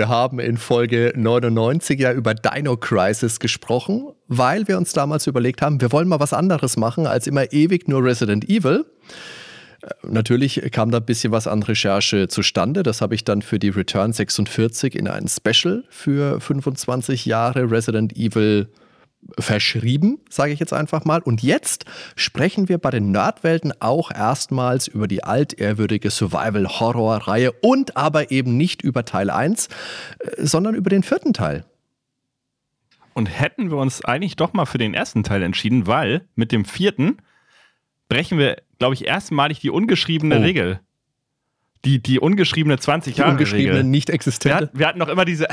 Wir haben in Folge 99 ja über Dino Crisis gesprochen, weil wir uns damals überlegt haben, wir wollen mal was anderes machen als immer ewig nur Resident Evil. Äh, natürlich kam da ein bisschen was an Recherche zustande. Das habe ich dann für die Return 46 in ein Special für 25 Jahre Resident Evil verschrieben, sage ich jetzt einfach mal. Und jetzt sprechen wir bei den Nerdwelten auch erstmals über die altehrwürdige Survival-Horror-Reihe und aber eben nicht über Teil 1, äh, sondern über den vierten Teil. Und hätten wir uns eigentlich doch mal für den ersten Teil entschieden, weil mit dem vierten brechen wir, glaube ich, erstmalig die ungeschriebene oh. Regel die, die ungeschriebene 20 Jahre. Die ungeschriebene, Regel. nicht existente. Wir, hatten noch immer diese.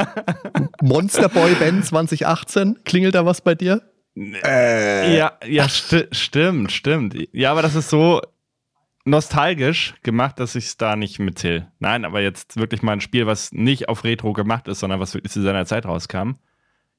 Monsterboy Band 2018. Klingelt da was bei dir? Äh. Ja, ja sti stimmt, stimmt. Ja, aber das ist so nostalgisch gemacht, dass ich es da nicht mitzähle. Nein, aber jetzt wirklich mal ein Spiel, was nicht auf Retro gemacht ist, sondern was wirklich zu seiner Zeit rauskam.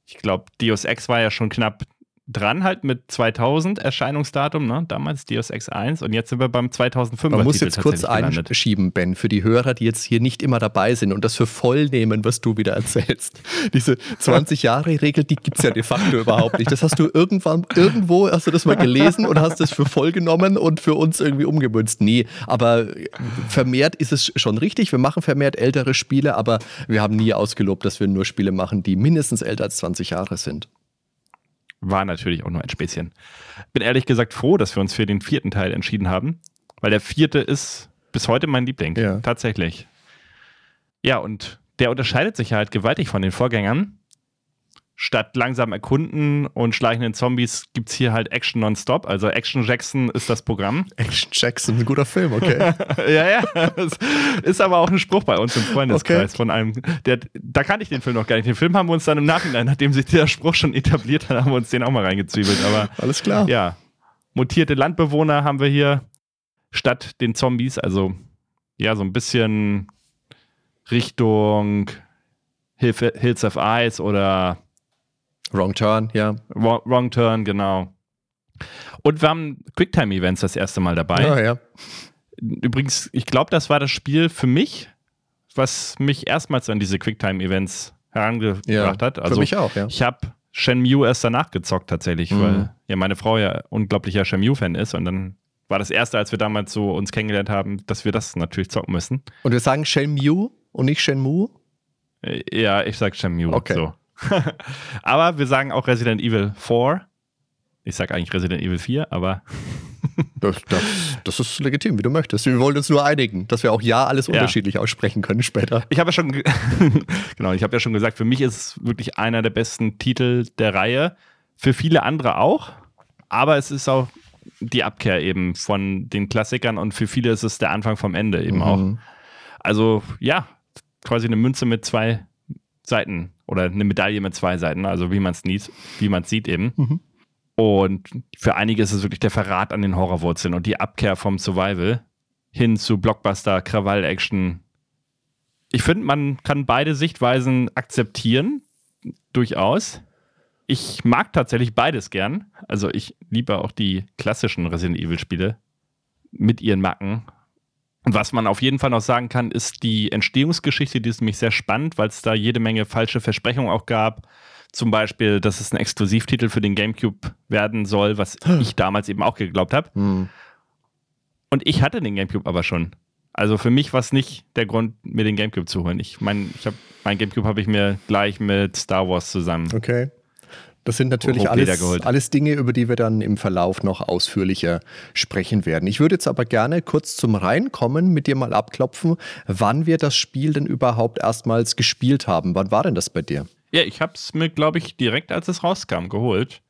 Ich glaube, Deus Ex war ja schon knapp dran halt mit 2000 Erscheinungsdatum, ne? damals Deus Ex 1 und jetzt sind wir beim 2005 Man muss jetzt kurz einschieben, Ben, für die Hörer, die jetzt hier nicht immer dabei sind und das für voll nehmen, was du wieder erzählst. Diese 20-Jahre-Regel, die gibt es ja de facto überhaupt nicht. Das hast du irgendwann, irgendwo hast du das mal gelesen und hast das für voll genommen und für uns irgendwie umgemünzt. Nee, aber vermehrt ist es schon richtig. Wir machen vermehrt ältere Spiele, aber wir haben nie ausgelobt, dass wir nur Spiele machen, die mindestens älter als 20 Jahre sind war natürlich auch nur ein Späßchen. Bin ehrlich gesagt froh, dass wir uns für den vierten Teil entschieden haben, weil der vierte ist bis heute mein Liebling. Ja. Tatsächlich. Ja, und der unterscheidet sich halt gewaltig von den Vorgängern statt langsam erkunden und schleichenden Zombies gibt es hier halt Action nonstop. Also Action Jackson ist das Programm. Action Jackson, ein guter Film, okay. ja, ja. Das ist aber auch ein Spruch bei uns im Freundeskreis okay. von einem, der, da kannte ich den Film noch gar nicht. Den Film haben wir uns dann im Nachhinein, nachdem sich der Spruch schon etabliert hat, haben wir uns den auch mal reingezwiebelt. Aber alles klar. Ja. Mutierte Landbewohner haben wir hier statt den Zombies. Also ja, so ein bisschen Richtung Hills of Ice oder Wrong Turn, ja. Wrong, wrong Turn, genau. Und wir haben Quicktime-Events das erste Mal dabei. Ja, ja. Übrigens, ich glaube, das war das Spiel für mich, was mich erstmals an diese Quicktime-Events herangebracht ja, hat. Also, für mich auch, ja. Ich habe Shenmue erst danach gezockt tatsächlich, mhm. weil ja meine Frau ja unglaublicher Shenmue-Fan ist und dann war das erste, als wir damals so uns kennengelernt haben, dass wir das natürlich zocken müssen. Und wir sagen Shenmue und nicht Shenmue? Äh, ja, ich sag Shenmue. Okay. So. aber wir sagen auch Resident Evil 4. Ich sage eigentlich Resident Evil 4, aber. das, das, das, ist legitim, wie du möchtest. Wir wollen uns nur einigen, dass wir auch ja alles ja. unterschiedlich aussprechen können später. Ich habe ja schon, genau, ich habe ja schon gesagt, für mich ist es wirklich einer der besten Titel der Reihe. Für viele andere auch, aber es ist auch die Abkehr eben von den Klassikern und für viele ist es der Anfang vom Ende eben mhm. auch. Also ja, quasi eine Münze mit zwei Seiten oder eine Medaille mit zwei Seiten, also wie man es wie man sieht eben. Mhm. Und für einige ist es wirklich der Verrat an den Horrorwurzeln und die Abkehr vom Survival hin zu Blockbuster, Krawall-Action. Ich finde, man kann beide Sichtweisen akzeptieren, durchaus. Ich mag tatsächlich beides gern. Also ich liebe auch die klassischen Resident Evil-Spiele mit ihren Macken was man auf jeden Fall noch sagen kann, ist die Entstehungsgeschichte, die ist nämlich sehr spannend, weil es da jede Menge falsche Versprechungen auch gab. Zum Beispiel, dass es ein Exklusivtitel für den GameCube werden soll, was ich damals eben auch geglaubt habe. Hm. Und ich hatte den GameCube aber schon. Also für mich war es nicht der Grund, mir den GameCube zu holen. Ich meine, ich hab, mein GameCube habe ich mir gleich mit Star Wars zusammen okay. Das sind natürlich alles, alles Dinge, über die wir dann im Verlauf noch ausführlicher sprechen werden. Ich würde jetzt aber gerne kurz zum Reinkommen mit dir mal abklopfen, wann wir das Spiel denn überhaupt erstmals gespielt haben. Wann war denn das bei dir? Ja, ich habe es mir, glaube ich, direkt als es rauskam geholt.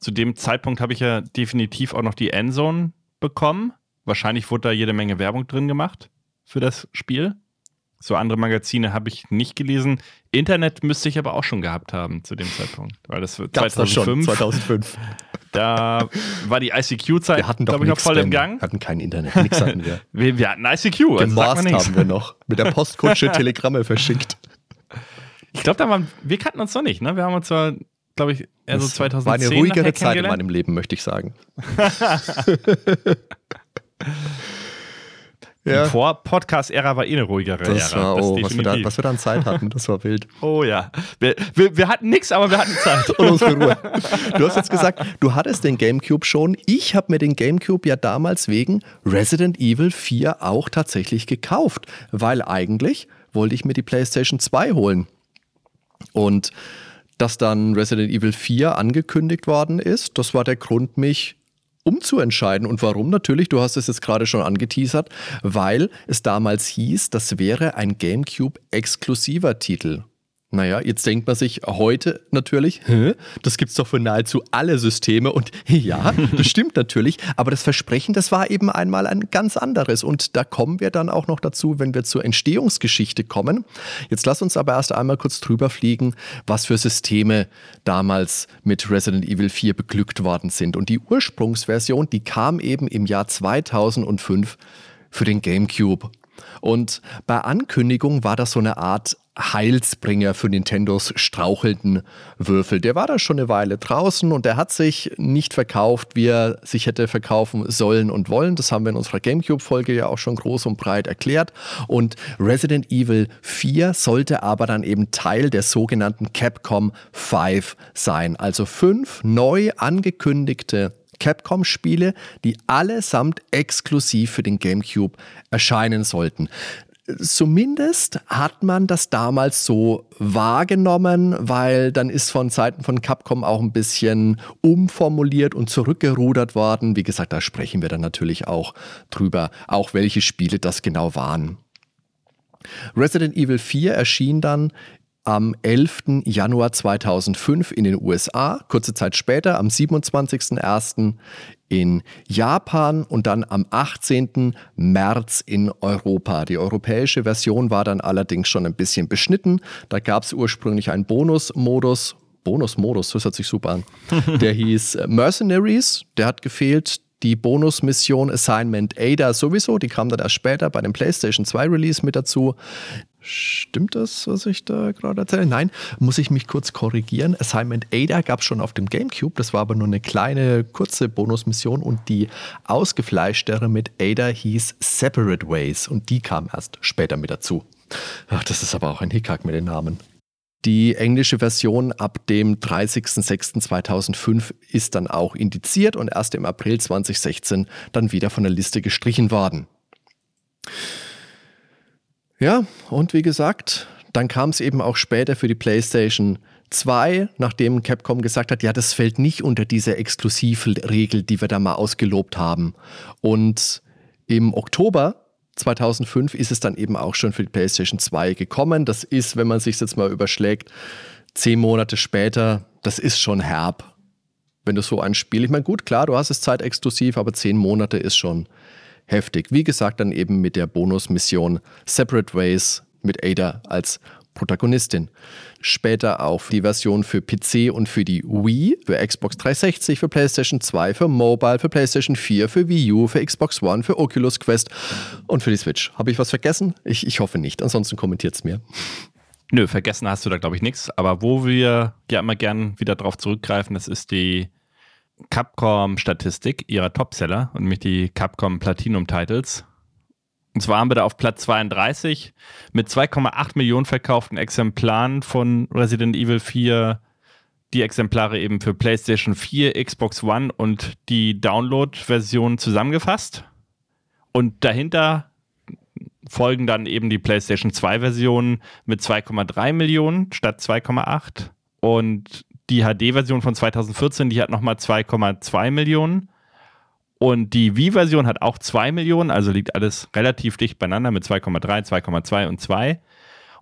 Zu dem Zeitpunkt habe ich ja definitiv auch noch die Endzone bekommen. Wahrscheinlich wurde da jede Menge Werbung drin gemacht für das Spiel. So andere Magazine habe ich nicht gelesen. Internet müsste ich aber auch schon gehabt haben zu dem Zeitpunkt. Weil das 2005, das schon, 2005. Da war die ICQ-Zeit, Wir hatten doch glaube ich, noch voll im. Gang. hatten kein Internet, nichts hatten wir. Wir, wir hatten ICQ, also Gemorst nichts. haben wir noch. Mit der Postkutsche Telegramme verschickt. Ich glaube, da waren, wir kannten uns noch nicht, ne? Wir haben uns zwar, glaube ich, eher so Das 2010 war eine ruhigere Zeit in meinem Leben, möchte ich sagen. Die Vor-Podcast-Ära war eh eine ruhigere Das Ära. war, das oh, was wir, da, was wir da an Zeit hatten, das war wild. oh ja. Wir, wir, wir hatten nichts, aber wir hatten Zeit. Und Ruhe. Du hast jetzt gesagt, du hattest den GameCube schon. Ich habe mir den GameCube ja damals wegen Resident Evil 4 auch tatsächlich gekauft, weil eigentlich wollte ich mir die PlayStation 2 holen. Und dass dann Resident Evil 4 angekündigt worden ist, das war der Grund, mich umzuentscheiden. Und warum? Natürlich, du hast es jetzt gerade schon angeteasert, weil es damals hieß, das wäre ein GameCube-exklusiver Titel. Naja, jetzt denkt man sich heute natürlich, Hä? das gibt's doch für nahezu alle Systeme. Und ja, das stimmt natürlich, aber das Versprechen, das war eben einmal ein ganz anderes. Und da kommen wir dann auch noch dazu, wenn wir zur Entstehungsgeschichte kommen. Jetzt lass uns aber erst einmal kurz drüber fliegen, was für Systeme damals mit Resident Evil 4 beglückt worden sind. Und die Ursprungsversion, die kam eben im Jahr 2005 für den GameCube. Und bei Ankündigung war das so eine Art Heilsbringer für Nintendos strauchelnden Würfel. Der war da schon eine Weile draußen und der hat sich nicht verkauft, wie er sich hätte verkaufen sollen und wollen. Das haben wir in unserer GameCube-Folge ja auch schon groß und breit erklärt. Und Resident Evil 4 sollte aber dann eben Teil der sogenannten Capcom 5 sein. Also fünf neu angekündigte Capcom-Spiele, die allesamt exklusiv für den GameCube erscheinen sollten. Zumindest hat man das damals so wahrgenommen, weil dann ist von Seiten von Capcom auch ein bisschen umformuliert und zurückgerudert worden. Wie gesagt, da sprechen wir dann natürlich auch drüber, auch welche Spiele das genau waren. Resident Evil 4 erschien dann am 11. Januar 2005 in den USA, kurze Zeit später am 27.01. in Japan und dann am 18. März in Europa. Die europäische Version war dann allerdings schon ein bisschen beschnitten. Da gab es ursprünglich einen Bonusmodus. Bonusmodus, das hört sich super an. Der hieß Mercenaries, der hat gefehlt. Die Bonusmission Assignment Ada sowieso, die kam dann erst später bei dem PlayStation 2 Release mit dazu. Stimmt das, was ich da gerade erzähle? Nein, muss ich mich kurz korrigieren. Assignment Ada gab es schon auf dem GameCube, das war aber nur eine kleine, kurze Bonusmission und die ausgefleischtere mit Ada hieß Separate Ways und die kam erst später mit dazu. Ach, das ist aber auch ein Hickhack mit den Namen. Die englische Version ab dem 30.06.2005 ist dann auch indiziert und erst im April 2016 dann wieder von der Liste gestrichen worden. Ja, und wie gesagt, dann kam es eben auch später für die PlayStation 2, nachdem Capcom gesagt hat, ja, das fällt nicht unter diese Exklusivregel, die wir da mal ausgelobt haben. Und im Oktober 2005 ist es dann eben auch schon für die PlayStation 2 gekommen. Das ist, wenn man sich jetzt mal überschlägt, zehn Monate später, das ist schon herb. Wenn du so ein Spiel, ich meine, gut, klar, du hast es zeitexklusiv, aber zehn Monate ist schon heftig. Wie gesagt, dann eben mit der Bonusmission Separate Ways mit Ada als Protagonistin. Später auch die Version für PC und für die Wii, für Xbox 360, für PlayStation 2, für Mobile, für PlayStation 4, für Wii U, für Xbox One, für Oculus Quest und für die Switch. Habe ich was vergessen? Ich, ich hoffe nicht. Ansonsten kommentiert es mir. Nö, vergessen hast du da, glaube ich, nichts. Aber wo wir ja immer gern wieder drauf zurückgreifen, das ist die Capcom-Statistik ihrer Topseller und nämlich die Capcom Platinum Titles. Und zwar haben wir da auf Platz 32 mit 2,8 Millionen verkauften Exemplaren von Resident Evil 4 die Exemplare eben für PlayStation 4, Xbox One und die Download-Version zusammengefasst. Und dahinter folgen dann eben die PlayStation 2-Version mit 2,3 Millionen statt 2,8. Und die HD-Version von 2014, die hat nochmal 2,2 Millionen. Und die Wii-Version hat auch 2 Millionen, also liegt alles relativ dicht beieinander mit 2,3, 2,2 und 2.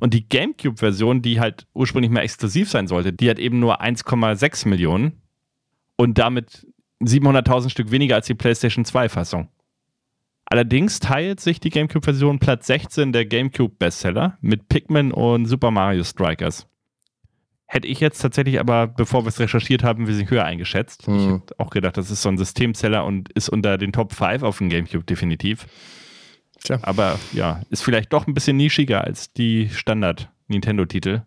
Und die GameCube-Version, die halt ursprünglich mal exklusiv sein sollte, die hat eben nur 1,6 Millionen und damit 700.000 Stück weniger als die PlayStation 2-Fassung. Allerdings teilt sich die GameCube-Version Platz 16 der GameCube-Bestseller mit Pikmin und Super Mario Strikers. Hätte ich jetzt tatsächlich aber, bevor wir es recherchiert haben, ein bisschen höher eingeschätzt. Hm. Ich hätte auch gedacht, das ist so ein Systemseller und ist unter den Top 5 auf dem GameCube definitiv. Tja. Aber ja, ist vielleicht doch ein bisschen nischiger als die Standard-Nintendo-Titel,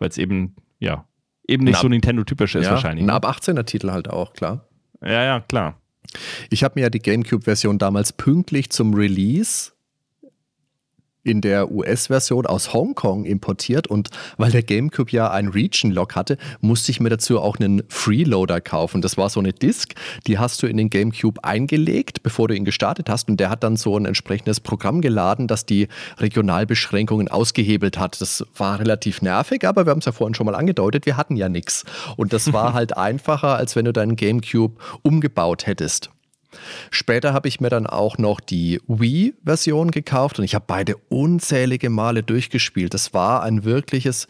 weil es eben, ja, eben nicht Na, so Nintendo-typisch ist ja, wahrscheinlich. Ein ne? ab 18er Titel halt auch, klar. Ja, ja, klar. Ich habe mir ja die GameCube-Version damals pünktlich zum Release in der US-Version aus Hongkong importiert und weil der GameCube ja ein Region-Lock hatte, musste ich mir dazu auch einen Freeloader kaufen. Das war so eine Disk, die hast du in den GameCube eingelegt, bevor du ihn gestartet hast und der hat dann so ein entsprechendes Programm geladen, das die Regionalbeschränkungen ausgehebelt hat. Das war relativ nervig, aber wir haben es ja vorhin schon mal angedeutet, wir hatten ja nichts. Und das war halt einfacher, als wenn du deinen GameCube umgebaut hättest. Später habe ich mir dann auch noch die Wii-Version gekauft und ich habe beide unzählige Male durchgespielt. Das war ein wirkliches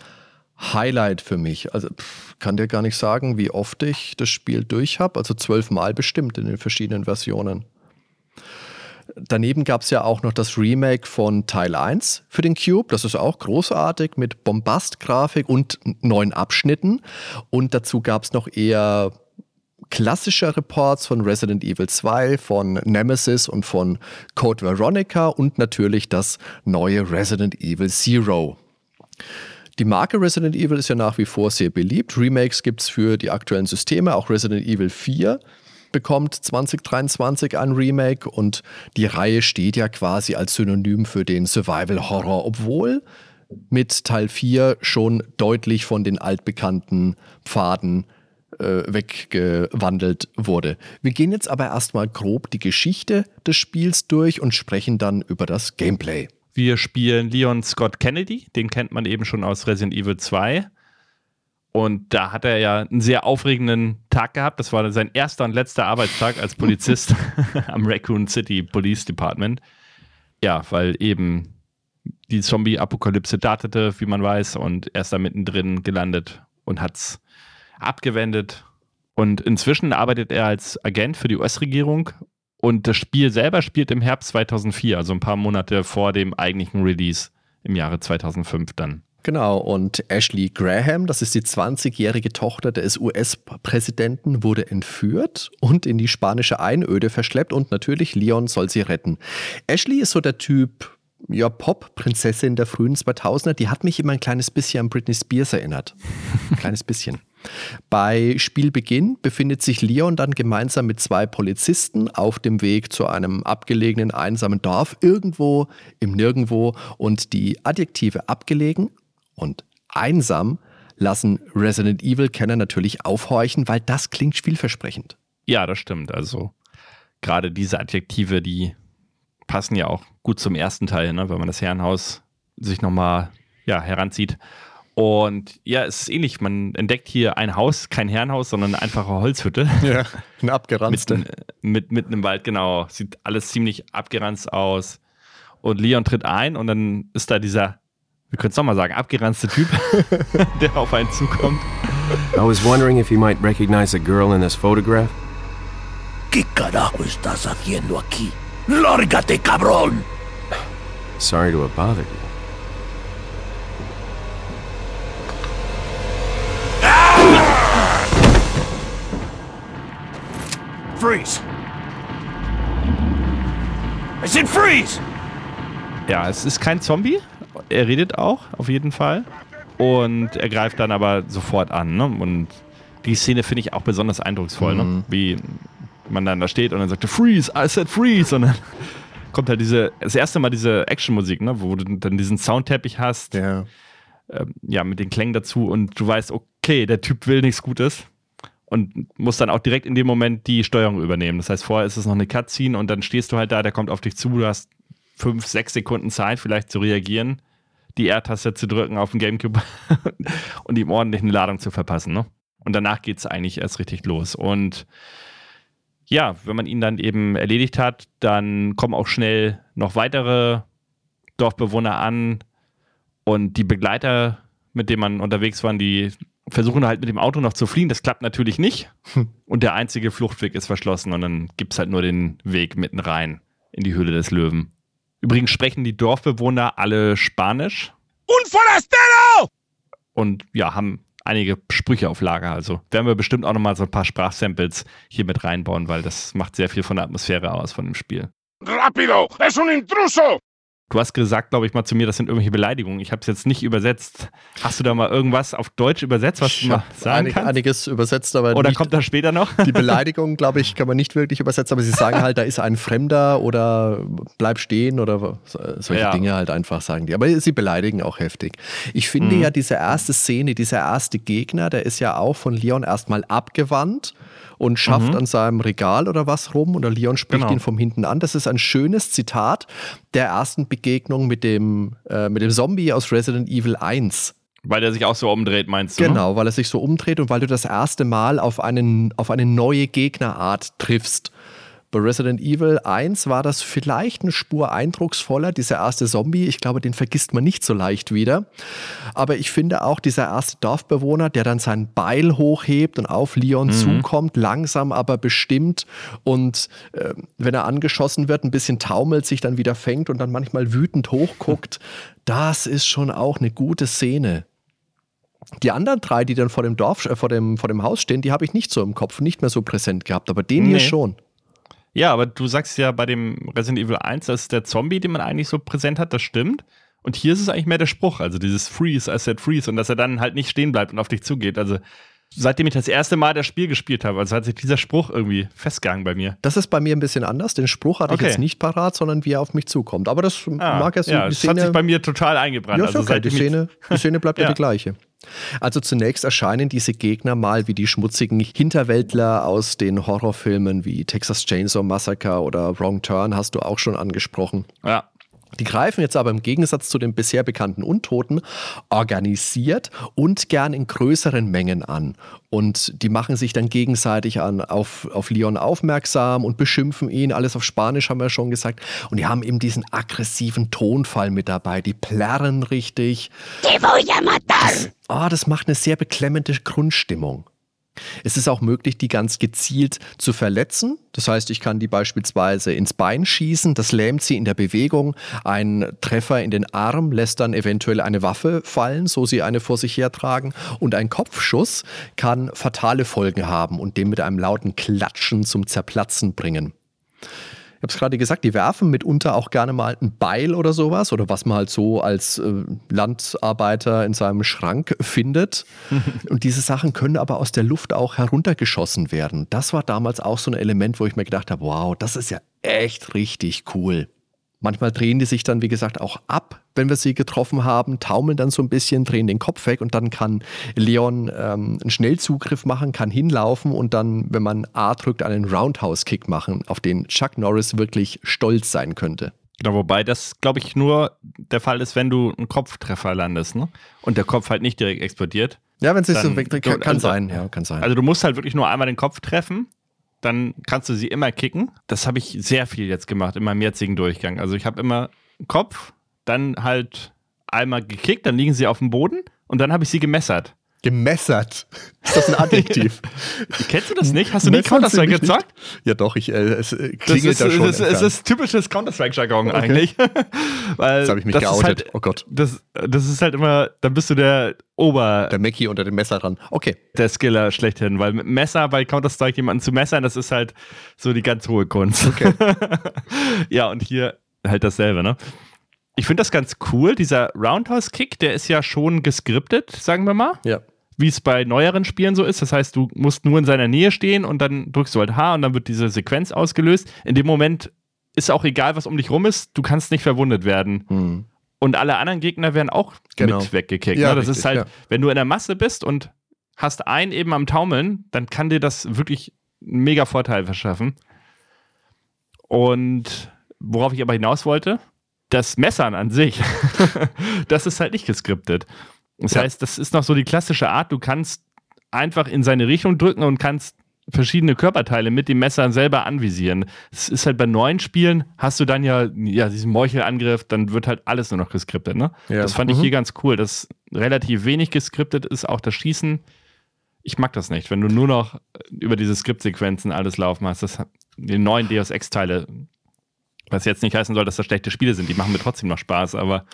Highlight für mich. Also pff, kann dir gar nicht sagen, wie oft ich das Spiel durch habe. Also zwölf Mal bestimmt in den verschiedenen Versionen. Daneben gab es ja auch noch das Remake von Teil 1 für den Cube. Das ist auch großartig mit Bombast-Grafik und neuen Abschnitten. Und dazu gab es noch eher klassische Reports von Resident Evil 2, von Nemesis und von Code Veronica und natürlich das neue Resident Evil Zero. Die Marke Resident Evil ist ja nach wie vor sehr beliebt. Remakes gibt es für die aktuellen Systeme. Auch Resident Evil 4 bekommt 2023 ein Remake und die Reihe steht ja quasi als Synonym für den Survival Horror, obwohl mit Teil 4 schon deutlich von den altbekannten Pfaden weggewandelt wurde. Wir gehen jetzt aber erstmal grob die Geschichte des Spiels durch und sprechen dann über das Gameplay. Wir spielen Leon Scott Kennedy, den kennt man eben schon aus Resident Evil 2. Und da hat er ja einen sehr aufregenden Tag gehabt. Das war sein erster und letzter Arbeitstag als Polizist am Raccoon City Police Department. Ja, weil eben die Zombie-Apokalypse datete, wie man weiß, und er ist da mittendrin gelandet und hat es abgewendet. Und inzwischen arbeitet er als Agent für die US-Regierung. Und das Spiel selber spielt im Herbst 2004, also ein paar Monate vor dem eigentlichen Release im Jahre 2005 dann. Genau, und Ashley Graham, das ist die 20-jährige Tochter des US-Präsidenten, wurde entführt und in die spanische Einöde verschleppt und natürlich Leon soll sie retten. Ashley ist so der Typ, ja, Pop-Prinzessin der frühen 2000er, die hat mich immer ein kleines bisschen an Britney Spears erinnert. Ein kleines bisschen. Bei Spielbeginn befindet sich Leon dann gemeinsam mit zwei Polizisten auf dem Weg zu einem abgelegenen, einsamen Dorf irgendwo im Nirgendwo und die Adjektive abgelegen und einsam lassen Resident Evil-Kenner natürlich aufhorchen, weil das klingt vielversprechend. Ja, das stimmt. Also gerade diese Adjektive, die passen ja auch gut zum ersten Teil, ne? wenn man das Herrenhaus sich nochmal ja, heranzieht. Und ja, es ist ähnlich. Man entdeckt hier ein Haus, kein Herrenhaus, sondern eine einfache Holzhütte. Ja, eine abgeranzte. Mitten, mit, mitten im Wald, genau. Sieht alles ziemlich abgeranzt aus. Und Leon tritt ein und dann ist da dieser, wir können es nochmal sagen, abgeranzte Typ, der auf einen zukommt. I was wondering if you might recognize a girl in this photograph. ¿Qué carajo estás haciendo aquí? ¡Lárgate, cabrón! Sorry to have bothered you. Freeze! I said freeze! Ja, es ist kein Zombie. Er redet auch, auf jeden Fall. Und er greift dann aber sofort an. Ne? Und die Szene finde ich auch besonders eindrucksvoll, ne? wie man dann da steht und dann sagt, Freeze, I said freeze. Und dann kommt halt diese, das erste Mal diese Actionmusik, ne? wo du dann diesen Soundteppich hast, Ja. ähm, ja, mit den Klängen dazu und du weißt, okay, der Typ will nichts Gutes. Und musst dann auch direkt in dem Moment die Steuerung übernehmen. Das heißt, vorher ist es noch eine Cutscene und dann stehst du halt da, der kommt auf dich zu, du hast fünf, sechs Sekunden Zeit, vielleicht zu reagieren, die R-Taste zu drücken auf dem Gamecube und ihm ordentlich eine Ladung zu verpassen. Ne? Und danach geht es eigentlich erst richtig los. Und ja, wenn man ihn dann eben erledigt hat, dann kommen auch schnell noch weitere Dorfbewohner an und die Begleiter, mit denen man unterwegs war, die versuchen halt mit dem Auto noch zu fliehen. Das klappt natürlich nicht. Und der einzige Fluchtweg ist verschlossen und dann gibt es halt nur den Weg mitten rein in die Höhle des Löwen. Übrigens sprechen die Dorfbewohner alle Spanisch ¡Un forastero! und ja, haben einige Sprüche auf Lager. Also werden wir bestimmt auch nochmal so ein paar Sprachsamples hier mit reinbauen, weil das macht sehr viel von der Atmosphäre aus von dem Spiel. ¡Rápido! ¡Es un intruso! Du hast gesagt, glaube ich, mal zu mir, das sind irgendwelche Beleidigungen. Ich habe es jetzt nicht übersetzt. Hast du da mal irgendwas auf Deutsch übersetzt, was du mal sagen Einig, kannst? einiges übersetzt, aber Oder nicht, kommt das später noch? die Beleidigung, glaube ich, kann man nicht wirklich übersetzen, aber sie sagen halt, da ist ein Fremder oder bleib stehen oder so- solche Ja. Dinge halt einfach sagen die. Aber sie beleidigen auch heftig. Ich finde ja, diese erste Szene, dieser erste Gegner, der ist ja auch von Leon erstmal abgewandt und schafft an seinem Regal oder was rum oder Leon spricht Genau. ihn von hinten an. Das ist ein schönes Zitat der ersten Begegnung mit dem, äh, mit dem Zombie aus Resident Evil 1. Weil der sich auch so umdreht, meinst du? Ne? Genau, weil er sich so umdreht und weil du das erste Mal auf, einen, auf eine neue Gegnerart triffst. Bei Resident Evil 1 war das vielleicht eine Spur eindrucksvoller, dieser erste Zombie. Ich glaube, den vergisst man nicht so leicht wieder. Aber ich finde auch dieser erste Dorfbewohner, der dann sein Beil hochhebt und auf Leon zukommt, langsam aber bestimmt. Und äh, wenn er angeschossen wird, ein bisschen taumelt, sich dann wieder fängt und dann manchmal wütend hochguckt, das ist schon auch eine gute Szene. Die anderen drei, die dann vor dem Dorf, äh, vor dem, vor dem Haus stehen, die habe ich nicht so im Kopf, nicht mehr so präsent gehabt, aber den hier Nee. schon. Ja, aber du sagst ja bei dem Resident Evil 1, das ist der Zombie, den man eigentlich so präsent hat, das stimmt. Und hier ist es eigentlich mehr der Spruch, also dieses Freeze, I said Freeze und dass er dann halt nicht stehen bleibt und auf dich zugeht. Also seitdem ich das erste Mal das Spiel gespielt habe, also hat sich dieser Spruch irgendwie festgehangen bei mir. Das ist bei mir ein bisschen anders. Den Spruch hatte Okay. ich jetzt nicht parat, sondern wie er auf mich zukommt. Aber das mag er so. ja, die das hat sich bei mir total eingebrannt. Ja, ist also okay. Die seitdem ich- Szene, die Szene bleibt. Ja. die gleiche. Also zunächst erscheinen diese Gegner mal wie die schmutzigen Hinterwäldler aus den Horrorfilmen wie Texas Chainsaw Massacre oder Wrong Turn, hast du auch schon angesprochen. ja, Die greifen jetzt aber im Gegensatz zu den bisher bekannten Untoten organisiert und gern in größeren Mengen an. Und die machen sich dann gegenseitig an, auf, auf Leon aufmerksam und beschimpfen ihn. Alles auf Spanisch haben wir schon gesagt. Und die haben eben diesen aggressiven Tonfall mit dabei. Die plärren richtig. Te voy a matar. Ah, das macht eine sehr beklemmende Grundstimmung. Es ist auch möglich, die ganz gezielt zu verletzen. Das heißt, ich kann die beispielsweise ins Bein schießen, das lähmt sie in der Bewegung. Ein Treffer in den Arm lässt dann eventuell eine Waffe fallen, so sie eine vor sich hertragen. Und ein Kopfschuss kann fatale Folgen haben und den mit einem lauten Klatschen zum Zerplatzen bringen. Ich habe es gerade gesagt, die werfen mitunter auch gerne mal ein Beil oder sowas oder was man halt so als äh, Landarbeiter in seinem Schrank findet. Und diese Sachen können aber aus der Luft auch heruntergeschossen werden. Das war damals auch so ein Element, wo ich mir gedacht habe, wow, das ist ja echt richtig cool. Manchmal drehen die sich dann, wie gesagt, auch ab, wenn wir sie getroffen haben, taumeln dann so ein bisschen, drehen den Kopf weg und dann kann Leon ähm, einen Schnellzugriff machen, kann hinlaufen und dann, wenn man A drückt, einen Roundhouse-Kick machen, auf den Chuck Norris wirklich stolz sein könnte. Genau, wobei das, glaube ich, nur der Fall ist, wenn du einen Kopftreffer landest, ne? Und der Kopf halt nicht direkt explodiert. Ja, wenn sie so Dann- wegdreht, kann, kann also- sein, ja, kann sein. Also du musst halt wirklich nur einmal den Kopf treffen, dann kannst du sie immer kicken. Das habe ich sehr viel jetzt gemacht in meinem jetzigen Durchgang. Also ich habe immer Kopf, dann halt einmal gekickt, dann liegen sie auf dem Boden und dann habe ich sie gemessert. Gemessert. Ist das ein Adjektiv? Kennst du das nicht? Hast du nie Messern Counter-Strike gezockt? nicht. Ja, doch, ich, äh, es äh, Das klingelt ist, da schon. das, es ist typisches Counter-Strike-Jargon Okay. eigentlich. Weil Jetzt habe ich mich geoutet. Halt, oh Gott. das, das ist halt immer, dann bist du der Ober, Der Mackie unter dem Messer dran. Okay. der Skiller schlechthin, weil mit Messer bei Counter-Strike jemanden zu messern, das ist halt so die ganz hohe Kunst. Okay. ja, und hier halt dasselbe, ne? Ich finde das ganz cool. Dieser Roundhouse-Kick, der ist ja schon geskriptet, sagen wir mal. Ja. Wie es bei neueren Spielen so ist. Das heißt, du musst nur in seiner Nähe stehen und dann drückst du halt H und dann wird diese Sequenz ausgelöst. In dem Moment ist auch egal, was um dich rum ist, du kannst nicht verwundet werden. Hm. Und alle anderen Gegner werden auch Genau. mit weggekickt. Ja, ne? Das richtig, ist halt, ja. wenn du in der Masse bist und hast einen eben am Taumeln, dann kann dir das wirklich einen mega Vorteil verschaffen. Und worauf ich aber hinaus wollte, das Messern an sich, das ist halt nicht geskriptet. Das Ja. heißt, das ist noch so die klassische Art, du kannst einfach in seine Richtung drücken und kannst verschiedene Körperteile mit dem Messer selber anvisieren. Das ist halt bei neuen Spielen, hast du dann ja, ja diesen Meuchelangriff, dann wird halt alles nur noch geskriptet. Ne? Ja. Das fand ich Mhm. hier ganz cool, dass relativ wenig geskriptet ist, auch das Schießen. Ich mag das nicht, wenn du nur noch über diese Skriptsequenzen alles laufen hast. Das, die neuen Deus Ex-Teile, was jetzt nicht heißen soll, dass das schlechte Spiele sind, die machen mir trotzdem noch Spaß, aber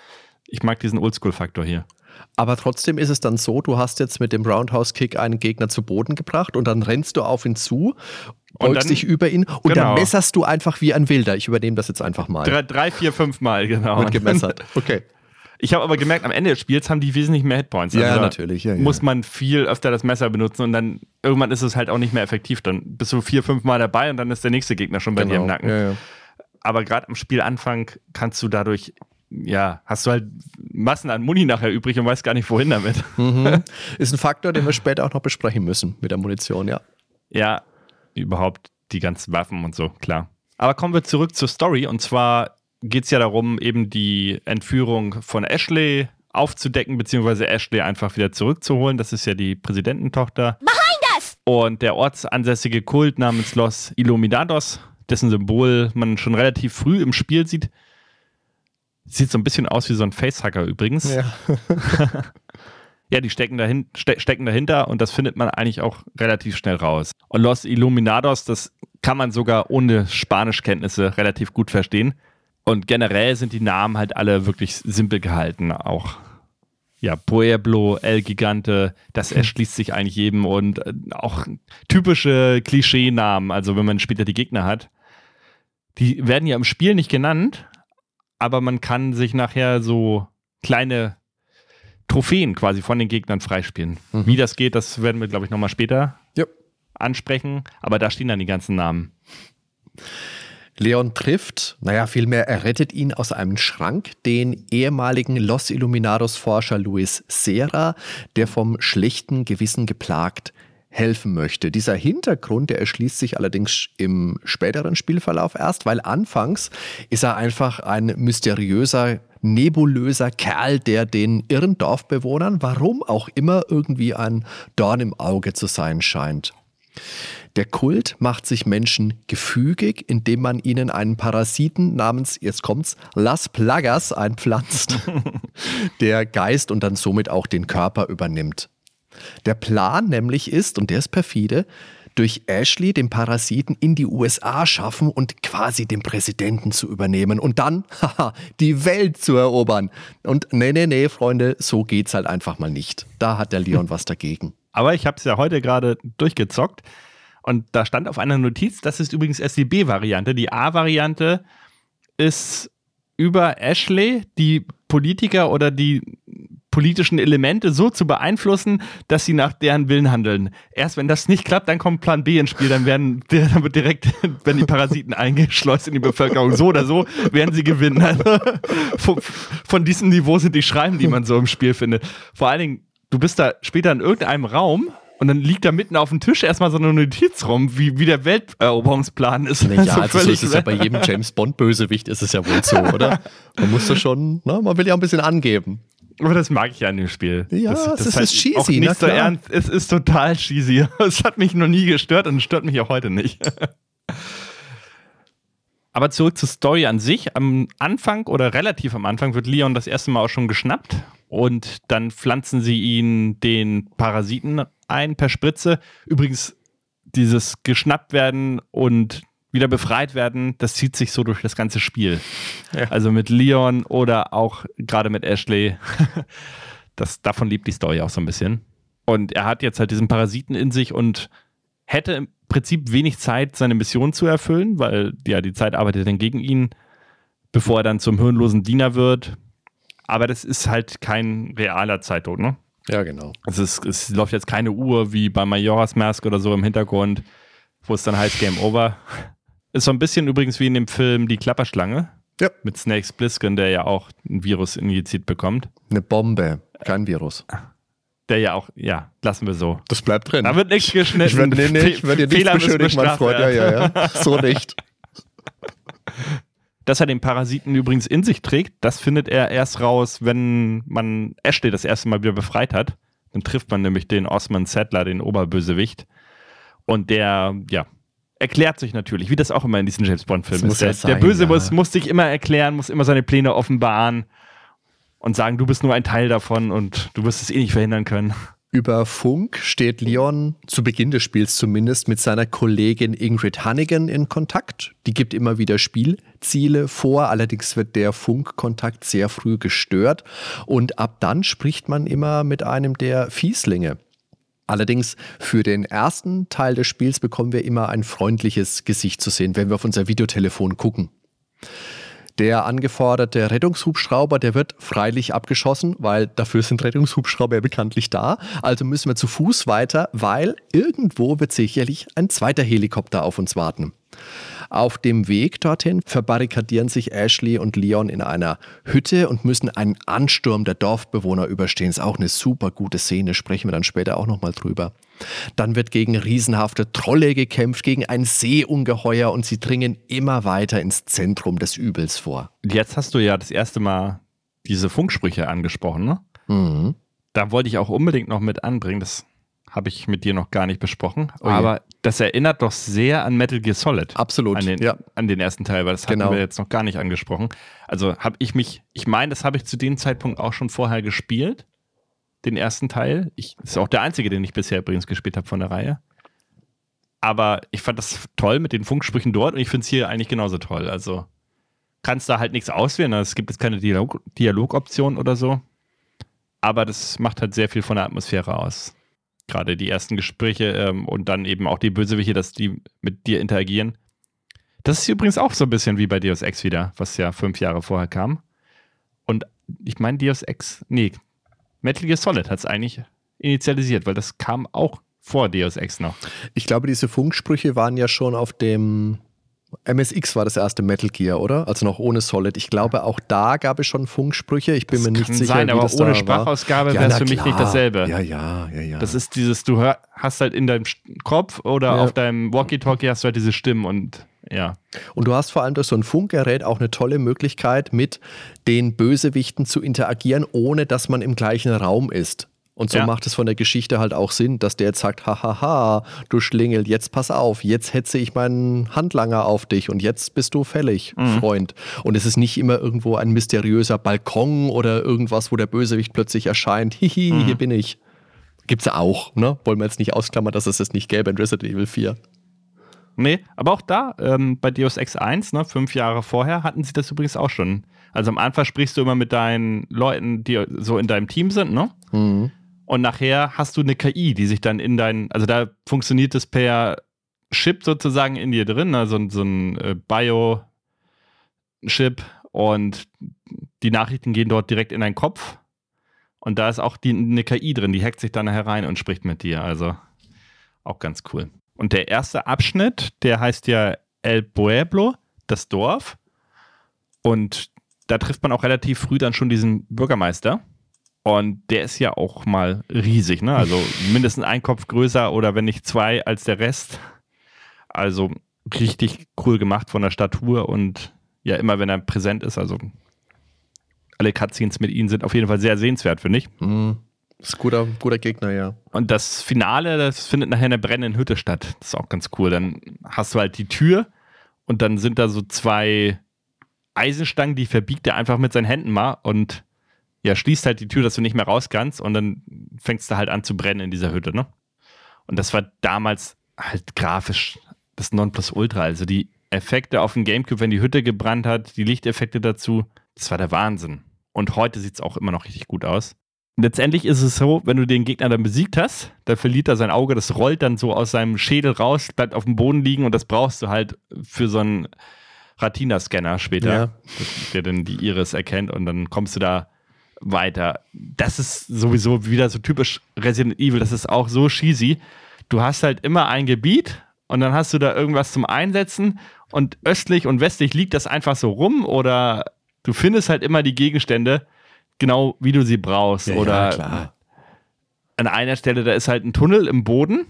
ich mag diesen Oldschool-Faktor hier. Aber trotzdem ist es dann so, du hast jetzt mit dem Roundhouse-Kick einen Gegner zu Boden gebracht und dann rennst du auf ihn zu, beugst dann- dich über ihn und genau. dann messerst du einfach wie ein Wilder. Ich übernehme das jetzt einfach mal. Drei, drei vier, fünf Mal, genau. Wird gemessert. Okay. Ich habe aber gemerkt, am Ende des Spiels haben die wesentlich mehr Hitpoints. Also Ja, natürlich, ja, ja. Muss man viel öfter das Messer benutzen und dann irgendwann ist es halt auch nicht mehr effektiv. Dann bist du vier, fünf Mal dabei und dann ist der nächste Gegner schon bei dir im Nacken. Genau. Ja. Aber gerade am Spielanfang kannst du dadurch, ja, hast du halt Massen an Muni nachher übrig und weißt gar nicht, wohin damit. Mhm. Ist ein Faktor, den wir später auch noch besprechen müssen mit der Munition, ja. Ja, überhaupt die ganzen Waffen und so, klar. Aber kommen wir zurück zur Story. Und zwar geht es ja darum, eben die Entführung von Ashley aufzudecken, beziehungsweise Ashley einfach wieder zurückzuholen. Das ist ja die Präsidententochter. Behind us! Und der ortsansässige Kult namens Los Illuminados, dessen Symbol man schon relativ früh im Spiel sieht. Sieht so ein bisschen aus wie so ein Facehacker übrigens. Ja. Ja, die stecken, dahin, ste stecken dahinter und das findet man eigentlich auch relativ schnell raus. Und Los Illuminados, das kann man sogar ohne Spanischkenntnisse relativ gut verstehen. Und generell sind die Namen halt alle wirklich simpel gehalten. Auch ja, Pueblo, El Gigante, das erschließt sich eigentlich jedem und äh, auch typische Klischeenamen, also wenn man später die Gegner hat. Die werden ja im Spiel nicht genannt, aber man kann sich nachher so kleine Trophäen quasi von den Gegnern freispielen. Wie das geht, das werden wir, glaube ich, nochmal später Ja. ansprechen. Aber da stehen dann die ganzen Namen. Leon trifft, naja, vielmehr er rettet ihn aus einem Schrank, den ehemaligen Los Illuminados-Forscher Luis Serra, der vom schlechten Gewissen geplagt helfen möchte. Dieser Hintergrund, der erschließt sich allerdings im späteren Spielverlauf erst, weil anfangs ist er einfach ein mysteriöser, nebulöser Kerl, der den irren Dorfbewohnern, warum auch immer, irgendwie ein Dorn im Auge zu sein scheint. Der Kult macht sich Menschen gefügig, indem man ihnen einen Parasiten namens, jetzt kommt's, Las Plagas einpflanzt, der Geist und dann somit auch den Körper übernimmt. Der Plan nämlich ist, und der ist perfide, durch Ashley den Parasiten in die USA schaffen und quasi den Präsidenten zu übernehmen und dann, haha, die Welt zu erobern. Und nee, nee, nee, Freunde, so geht's halt einfach mal nicht. Da hat der Leon was dagegen. Aber ich habe es ja heute gerade durchgezockt und da stand auf einer Notiz, das ist übrigens erst die B-Variante. Die A-Variante ist über Ashley die Politiker oder die politischen Elemente so zu beeinflussen, dass sie nach deren Willen handeln. Erst wenn das nicht klappt, dann kommt Plan B ins Spiel, dann werden dann wird direkt, wenn die Parasiten eingeschleust in die Bevölkerung, so oder so, werden sie gewinnen. Also, von, von diesem Niveau sind die Schreiben, die man so im Spiel findet. Vor allen Dingen, du bist da später in irgendeinem Raum und dann liegt da mitten auf dem Tisch erstmal so eine Notiz rum, wie, wie der Welteroberungsplan ist. Ja, Also also so ist es ja bei jedem James Bond Bösewicht ist es ja wohl so, oder? Man muss das schon, ne, man will ja ein bisschen angeben. Aber das mag ich ja an dem Spiel. Ja, es ist halt cheesy, auch nicht na so ernst. Es ist total cheesy. Es hat mich noch nie gestört und es stört mich auch heute nicht. Aber zurück zur Story an sich. Am Anfang oder relativ am Anfang wird Leon das erste Mal auch schon geschnappt und dann pflanzen sie ihn den Parasiten ein per Spritze. Übrigens, dieses geschnappt werden und wieder befreit werden, das zieht sich so durch das ganze Spiel. Also mit Leon oder auch gerade mit Ashley. Das, davon lebt die Story auch so ein bisschen. Und er hat jetzt halt diesen Parasiten in sich und hätte im Prinzip wenig Zeit, seine Mission zu erfüllen, weil ja die Zeit arbeitet dann gegen ihn, bevor er dann zum hirnlosen Diener wird. Aber das ist halt kein realer Zeitdruck, ne? Ja, genau. Es, ist, es läuft jetzt keine Uhr wie bei Majora's Mask oder so im Hintergrund, wo es dann heißt Game Over. Ist so ein bisschen übrigens wie in dem Film Die Klapperschlange Ja. mit Snake Plissken, der ja auch ein Virus injiziert bekommt. Eine Bombe, kein Virus. Der ja auch, ja, lassen wir so. Das bleibt drin. Da wird nichts ich geschnitten. werde nee, nee, ich werd dir nicht Fehler müssen beschuldigt, mein bestraft Freund. Ja, ja, ja. So nicht. Dass er den Parasiten übrigens in sich trägt, das findet er erst raus, wenn man Ashley das erste Mal wieder befreit hat. Dann trifft man nämlich den Osman Sattler, den Oberbösewicht. Und der, ja, erklärt sich natürlich, wie das auch immer in diesen James Bond-Filmen ist. Der, sein, der Böse ja. muss, muss sich immer erklären, muss immer seine Pläne offenbaren und sagen, du bist nur ein Teil davon und du wirst es eh nicht verhindern können. Über Funk steht Leon zu Beginn des Spiels zumindest mit seiner Kollegin Ingrid Hannigan in Kontakt. Die gibt immer wieder Spielziele vor, allerdings wird der Funkkontakt sehr früh gestört und ab dann spricht man immer mit einem der Fieslinge. Allerdings für den ersten Teil des Spiels bekommen wir immer ein freundliches Gesicht zu sehen, wenn wir auf unser Videotelefon gucken. Der angeforderte Rettungshubschrauber, der wird freilich abgeschossen, weil dafür sind Rettungshubschrauber ja bekanntlich da. Also müssen wir zu Fuß weiter, weil irgendwo wird sicherlich ein zweiter Helikopter auf uns warten. Auf dem Weg dorthin verbarrikadieren sich Ashley und Leon in einer Hütte und müssen einen Ansturm der Dorfbewohner überstehen. Ist auch eine super gute Szene, sprechen wir dann später auch nochmal drüber. Dann wird gegen riesenhafte Trolle gekämpft, gegen ein Seeungeheuer und sie dringen immer weiter ins Zentrum des Übels vor. Jetzt hast du ja das erste Mal diese Funksprüche angesprochen, ne? Mhm. Da wollte ich auch unbedingt noch mit anbringen. Das habe ich mit dir noch gar nicht besprochen. Oh aber das erinnert doch sehr an Metal Gear Solid. Absolut, An den, ja. an den ersten Teil, weil das Genau. hatten wir jetzt noch gar nicht angesprochen. Also habe ich mich, ich meine, das habe ich zu dem Zeitpunkt auch schon vorher gespielt. Den ersten Teil. Ich, das ist auch der einzige, den ich bisher übrigens gespielt habe von der Reihe. Aber ich fand das toll mit den Funksprüchen dort und ich finde es hier eigentlich genauso toll. Also kannst da halt nichts auswählen. Es gibt jetzt keine Dialog Dialogoption oder so. Aber das macht halt sehr viel von der Atmosphäre aus. Gerade die ersten Gespräche ähm, und dann eben auch die Bösewichte, dass die mit dir interagieren. Das ist übrigens auch so ein bisschen wie bei Deus Ex wieder, was ja fünf Jahre vorher kam. Und ich meine, Deus Ex, nee, Metal Gear Solid hat es eigentlich initialisiert, weil das kam auch vor Deus Ex noch. Ich glaube, diese Funksprüche waren ja schon auf dem MSX war das erste Metal Gear, oder? Also noch ohne Solid. Ich glaube, auch da gab es schon Funksprüche. Ich bin Das mir nicht kann sicher, sein, wie aber das ohne da Sprachausgabe wäre es für mich nicht dasselbe. Ja, ja, ja, ja. Das ist dieses, du hör, hast halt in deinem Kopf oder Ja. auf deinem Walkie-Talkie hast du halt diese Stimmen und ja. Und du hast vor allem durch so ein Funkgerät auch eine tolle Möglichkeit, mit den Bösewichten zu interagieren, ohne dass man im gleichen Raum ist. Und so Ja. macht es von der Geschichte halt auch Sinn, dass der jetzt sagt, hahaha, du Schlingel, jetzt pass auf, jetzt hetze ich meinen Handlanger auf dich und jetzt bist du fällig, Freund. Und es ist nicht immer irgendwo ein mysteriöser Balkon oder irgendwas, wo der Bösewicht plötzlich erscheint, hihi, hier bin ich. Gibt's ja auch, ne? Wollen wir jetzt nicht ausklammern, dass es das nicht gäbe in Resident Evil 4. Nee, aber auch da, ähm, bei Deus Ex 1, ne, fünf Jahre vorher, hatten sie das übrigens auch schon. Also am Anfang sprichst du immer mit deinen Leuten, die so in deinem Team sind, ne? Mhm. Und nachher hast du eine KI, die sich dann in dein, also da funktioniert es per Chip sozusagen in dir drin, also so ein äh, Bio-Chip und die Nachrichten gehen dort direkt in deinen Kopf. Und da ist auch die, eine KI drin, die hackt sich dann herein und spricht mit dir. Also auch ganz cool. Und der erste Abschnitt, der heißt ja El Pueblo, das Dorf. Und da trifft man auch relativ früh dann schon diesen Bürgermeister. Und der ist ja auch mal riesig, ne? Also mindestens ein Kopf größer oder wenn nicht zwei als der Rest. Also richtig cool gemacht von der Statur und ja, immer wenn er präsent ist, also alle Cutscenes mit ihm sind auf jeden Fall sehr sehenswert, finde ich. Mhm. Ist ein guter, guter Gegner, ja. Und das Finale, das findet nachher in der brennenden Hütte statt. Das ist auch ganz cool. Dann hast du halt die Tür und dann sind da so zwei Eisenstangen, die verbiegt er einfach mit seinen Händen mal und ja, schließt halt die Tür, dass du nicht mehr raus kannst und dann fängst du halt an zu brennen in dieser Hütte, ne? Und das war damals halt grafisch das Nonplusultra. Also die Effekte auf dem Gamecube, wenn die Hütte gebrannt hat, die Lichteffekte dazu, das war der Wahnsinn. Und heute sieht es auch immer noch richtig gut aus. Letztendlich ist es so, wenn du den Gegner dann besiegt hast, dann verliert er sein Auge, das rollt dann so aus seinem Schädel raus, bleibt auf dem Boden liegen und das brauchst du halt für so einen Retina-Scanner später, Ja. der dann die Iris erkennt und dann kommst du da weiter. Das ist sowieso wieder so typisch Resident Evil, das ist auch so cheesy. Du hast halt immer ein Gebiet und dann hast du da irgendwas zum Einsetzen und östlich und westlich liegt das einfach so rum oder du findest halt immer die Gegenstände genau wie du sie brauchst oder klar. an einer Stelle, da ist halt ein Tunnel im Boden,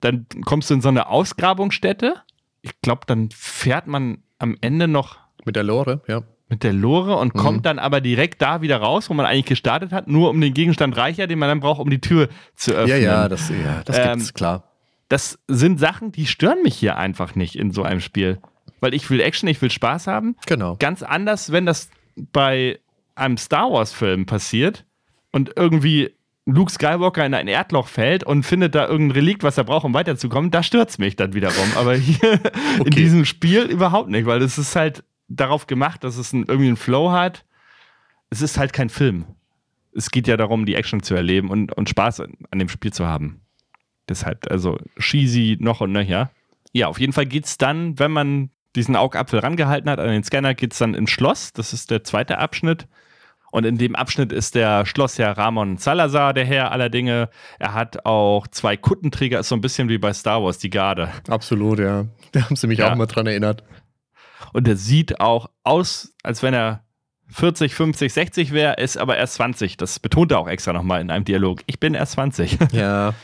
dann kommst du in so eine Ausgrabungsstätte. Ich glaube, dann fährt man am Ende noch Mit der Lore, ja. Mit der Lore und Mhm. kommt dann aber direkt da wieder raus, wo man eigentlich gestartet hat, nur um den Gegenstand reicher, den man dann braucht, um die Tür zu öffnen. Ja, ja, das, ja, das Ähm, gibt's, klar. Das sind Sachen, die stören mich hier einfach nicht in so einem Spiel. Weil ich will Action, ich will Spaß haben. Genau. Ganz anders, wenn das bei einem Star Wars-Film passiert und irgendwie Luke Skywalker in ein Erdloch fällt und findet da irgendein Relikt, was er braucht, um weiterzukommen, da stürzt mich dann wiederum. Aber hier in Okay. diesem Spiel überhaupt nicht, weil es ist halt darauf gemacht, dass es einen, irgendwie einen Flow hat. Es ist halt kein Film. Es geht ja darum, die Action zu erleben und, und Spaß an, dem Spiel zu haben. Deshalb, also cheesy noch und nöcher. Ja, auf jeden Fall geht's dann, wenn man diesen Augapfel rangehalten hat an den Scanner, geht's dann ins Schloss. Das ist der zweite Abschnitt. Und in dem Abschnitt ist der Schlossherr Ramon Salazar der Herr aller Dinge. Er hat auch zwei Kuttenträger, ist so ein bisschen wie bei Star Wars, die Garde. Absolut, ja. Da haben sie mich Ja. auch mal dran erinnert. Und er sieht auch aus, als wenn er 40, 50, 60 wäre, ist aber erst 20. Das betont er auch extra nochmal in einem Dialog. Ich bin erst 20. Ja.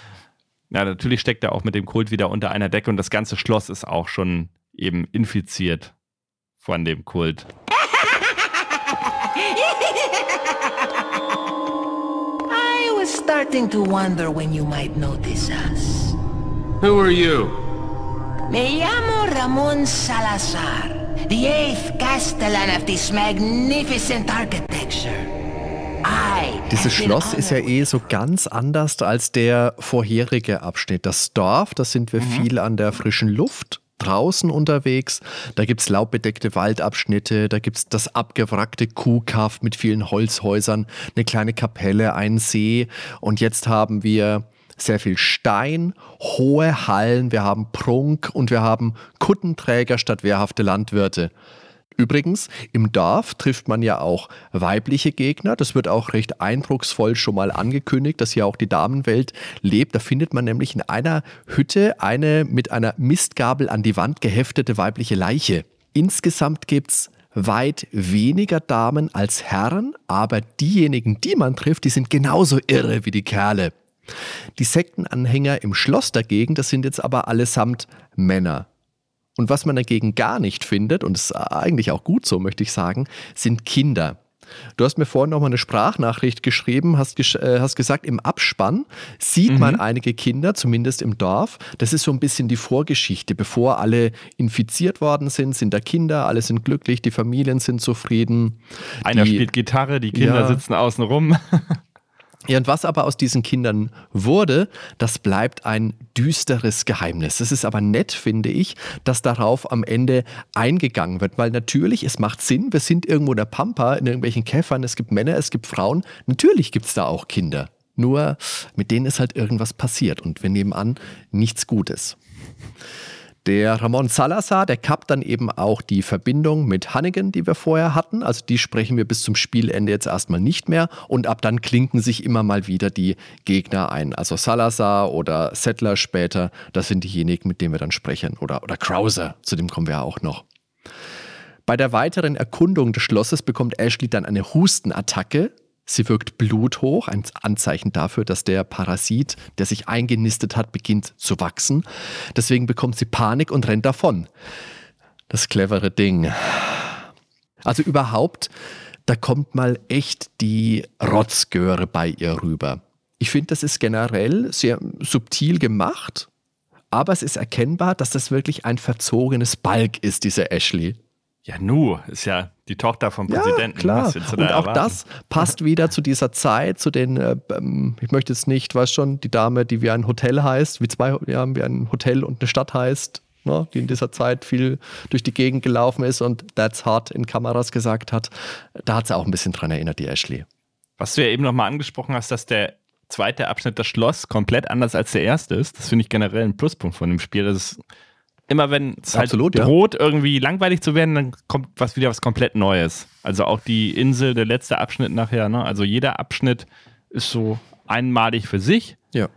Ja, natürlich steckt er auch mit dem Kult wieder unter einer Decke und das ganze Schloss ist auch schon eben infiziert von dem Kult. I was starting to wonder when you might notice us. Who are you? Me llamo Ramon Salazar, the eighth Castellan of this magnificent architecture. Dieses Schloss ist ja eh so ganz anders als der vorherige Abschnitt. Das Dorf, da sind wir viel an der frischen Luft, draußen unterwegs. Da gibt es laubbedeckte Waldabschnitte, da gibt es das abgewrackte Kuhkaff mit vielen Holzhäusern, eine kleine Kapelle, einen See. Und jetzt haben wir sehr viel Stein, hohe Hallen, wir haben Prunk und wir haben Kuttenträger statt wehrhafte Landwirte. Übrigens, im Dorf trifft man ja auch weibliche Gegner. Das wird auch recht eindrucksvoll schon mal angekündigt, dass hier auch die Damenwelt lebt. Da findet man nämlich in einer Hütte eine mit einer Mistgabel an die Wand geheftete weibliche Leiche. Insgesamt gibt's weit weniger Damen als Herren, aber diejenigen, die man trifft, die sind genauso irre wie die Kerle. Die Sektenanhänger im Schloss dagegen, das sind jetzt aber allesamt Männer. Und was man dagegen gar nicht findet, und es ist eigentlich auch gut so, möchte ich sagen, sind Kinder. Du hast mir vorhin noch mal eine Sprachnachricht geschrieben, hast, gesch äh, hast gesagt, im Abspann sieht man einige Kinder, zumindest im Dorf. Das ist so ein bisschen die Vorgeschichte. Bevor alle infiziert worden sind, sind da Kinder, alle sind glücklich, die Familien sind zufrieden. Einer die, spielt Gitarre, die Kinder Ja. sitzen außen rum. Ja, und was aber aus diesen Kindern wurde, das bleibt ein düsteres Geheimnis. Es ist aber nett, finde ich, dass darauf am Ende eingegangen wird, weil natürlich, es macht Sinn, wir sind irgendwo in der Pampa, in irgendwelchen Käfern, es gibt Männer, es gibt Frauen, natürlich gibt es da auch Kinder. Nur mit denen ist halt irgendwas passiert und wir nehmen an, nichts Gutes. Der Ramon Salazar, der kappt dann eben auch die Verbindung mit Hannigan, die wir vorher hatten. Also die sprechen wir bis zum Spielende jetzt erstmal nicht mehr. Und ab dann klinken sich immer mal wieder die Gegner ein. Also Salazar oder Settler später, das sind diejenigen, mit denen wir dann sprechen. Oder, oder Krauser, zu dem kommen wir auch noch. Bei der weiteren Erkundung des Schlosses bekommt Ashley dann eine Hustenattacke. Sie wirkt bluthoch, ein Anzeichen dafür, dass der Parasit, der sich eingenistet hat, beginnt zu wachsen. Deswegen bekommt sie Panik und rennt davon. Das clevere Ding. Also überhaupt, da kommt mal echt die Rotzgöre bei ihr rüber. Ich finde, das ist generell sehr subtil gemacht, aber es ist erkennbar, dass das wirklich ein verzogenes Balk ist, diese Ashley. Ja, Nu ist ja die Tochter vom Ja, Präsidenten. klar. Und auch das passt wieder zu dieser Zeit, zu den, äh, ähm, ich möchte jetzt nicht, weißt schon, die Dame, die wie ein Hotel heißt, wie zwei, ja, wie ein Hotel und eine Stadt heißt, ne, die in dieser Zeit viel durch die Gegend gelaufen ist und That's Hard in Kameras gesagt hat. Da hat sie auch ein bisschen dran erinnert, die Ashley. Was du ja eben nochmal angesprochen hast, dass der zweite Abschnitt, das Schloss, komplett anders als der erste ist. Das finde ich generell ein Pluspunkt von dem Spiel. Das ist immer, wenn es halt Absolut, ja. droht, irgendwie langweilig zu werden, dann kommt was wieder was komplett Neues. Also auch die Insel, der letzte Abschnitt nachher. Ne? Also jeder Abschnitt ist so einmalig für sich. Ja.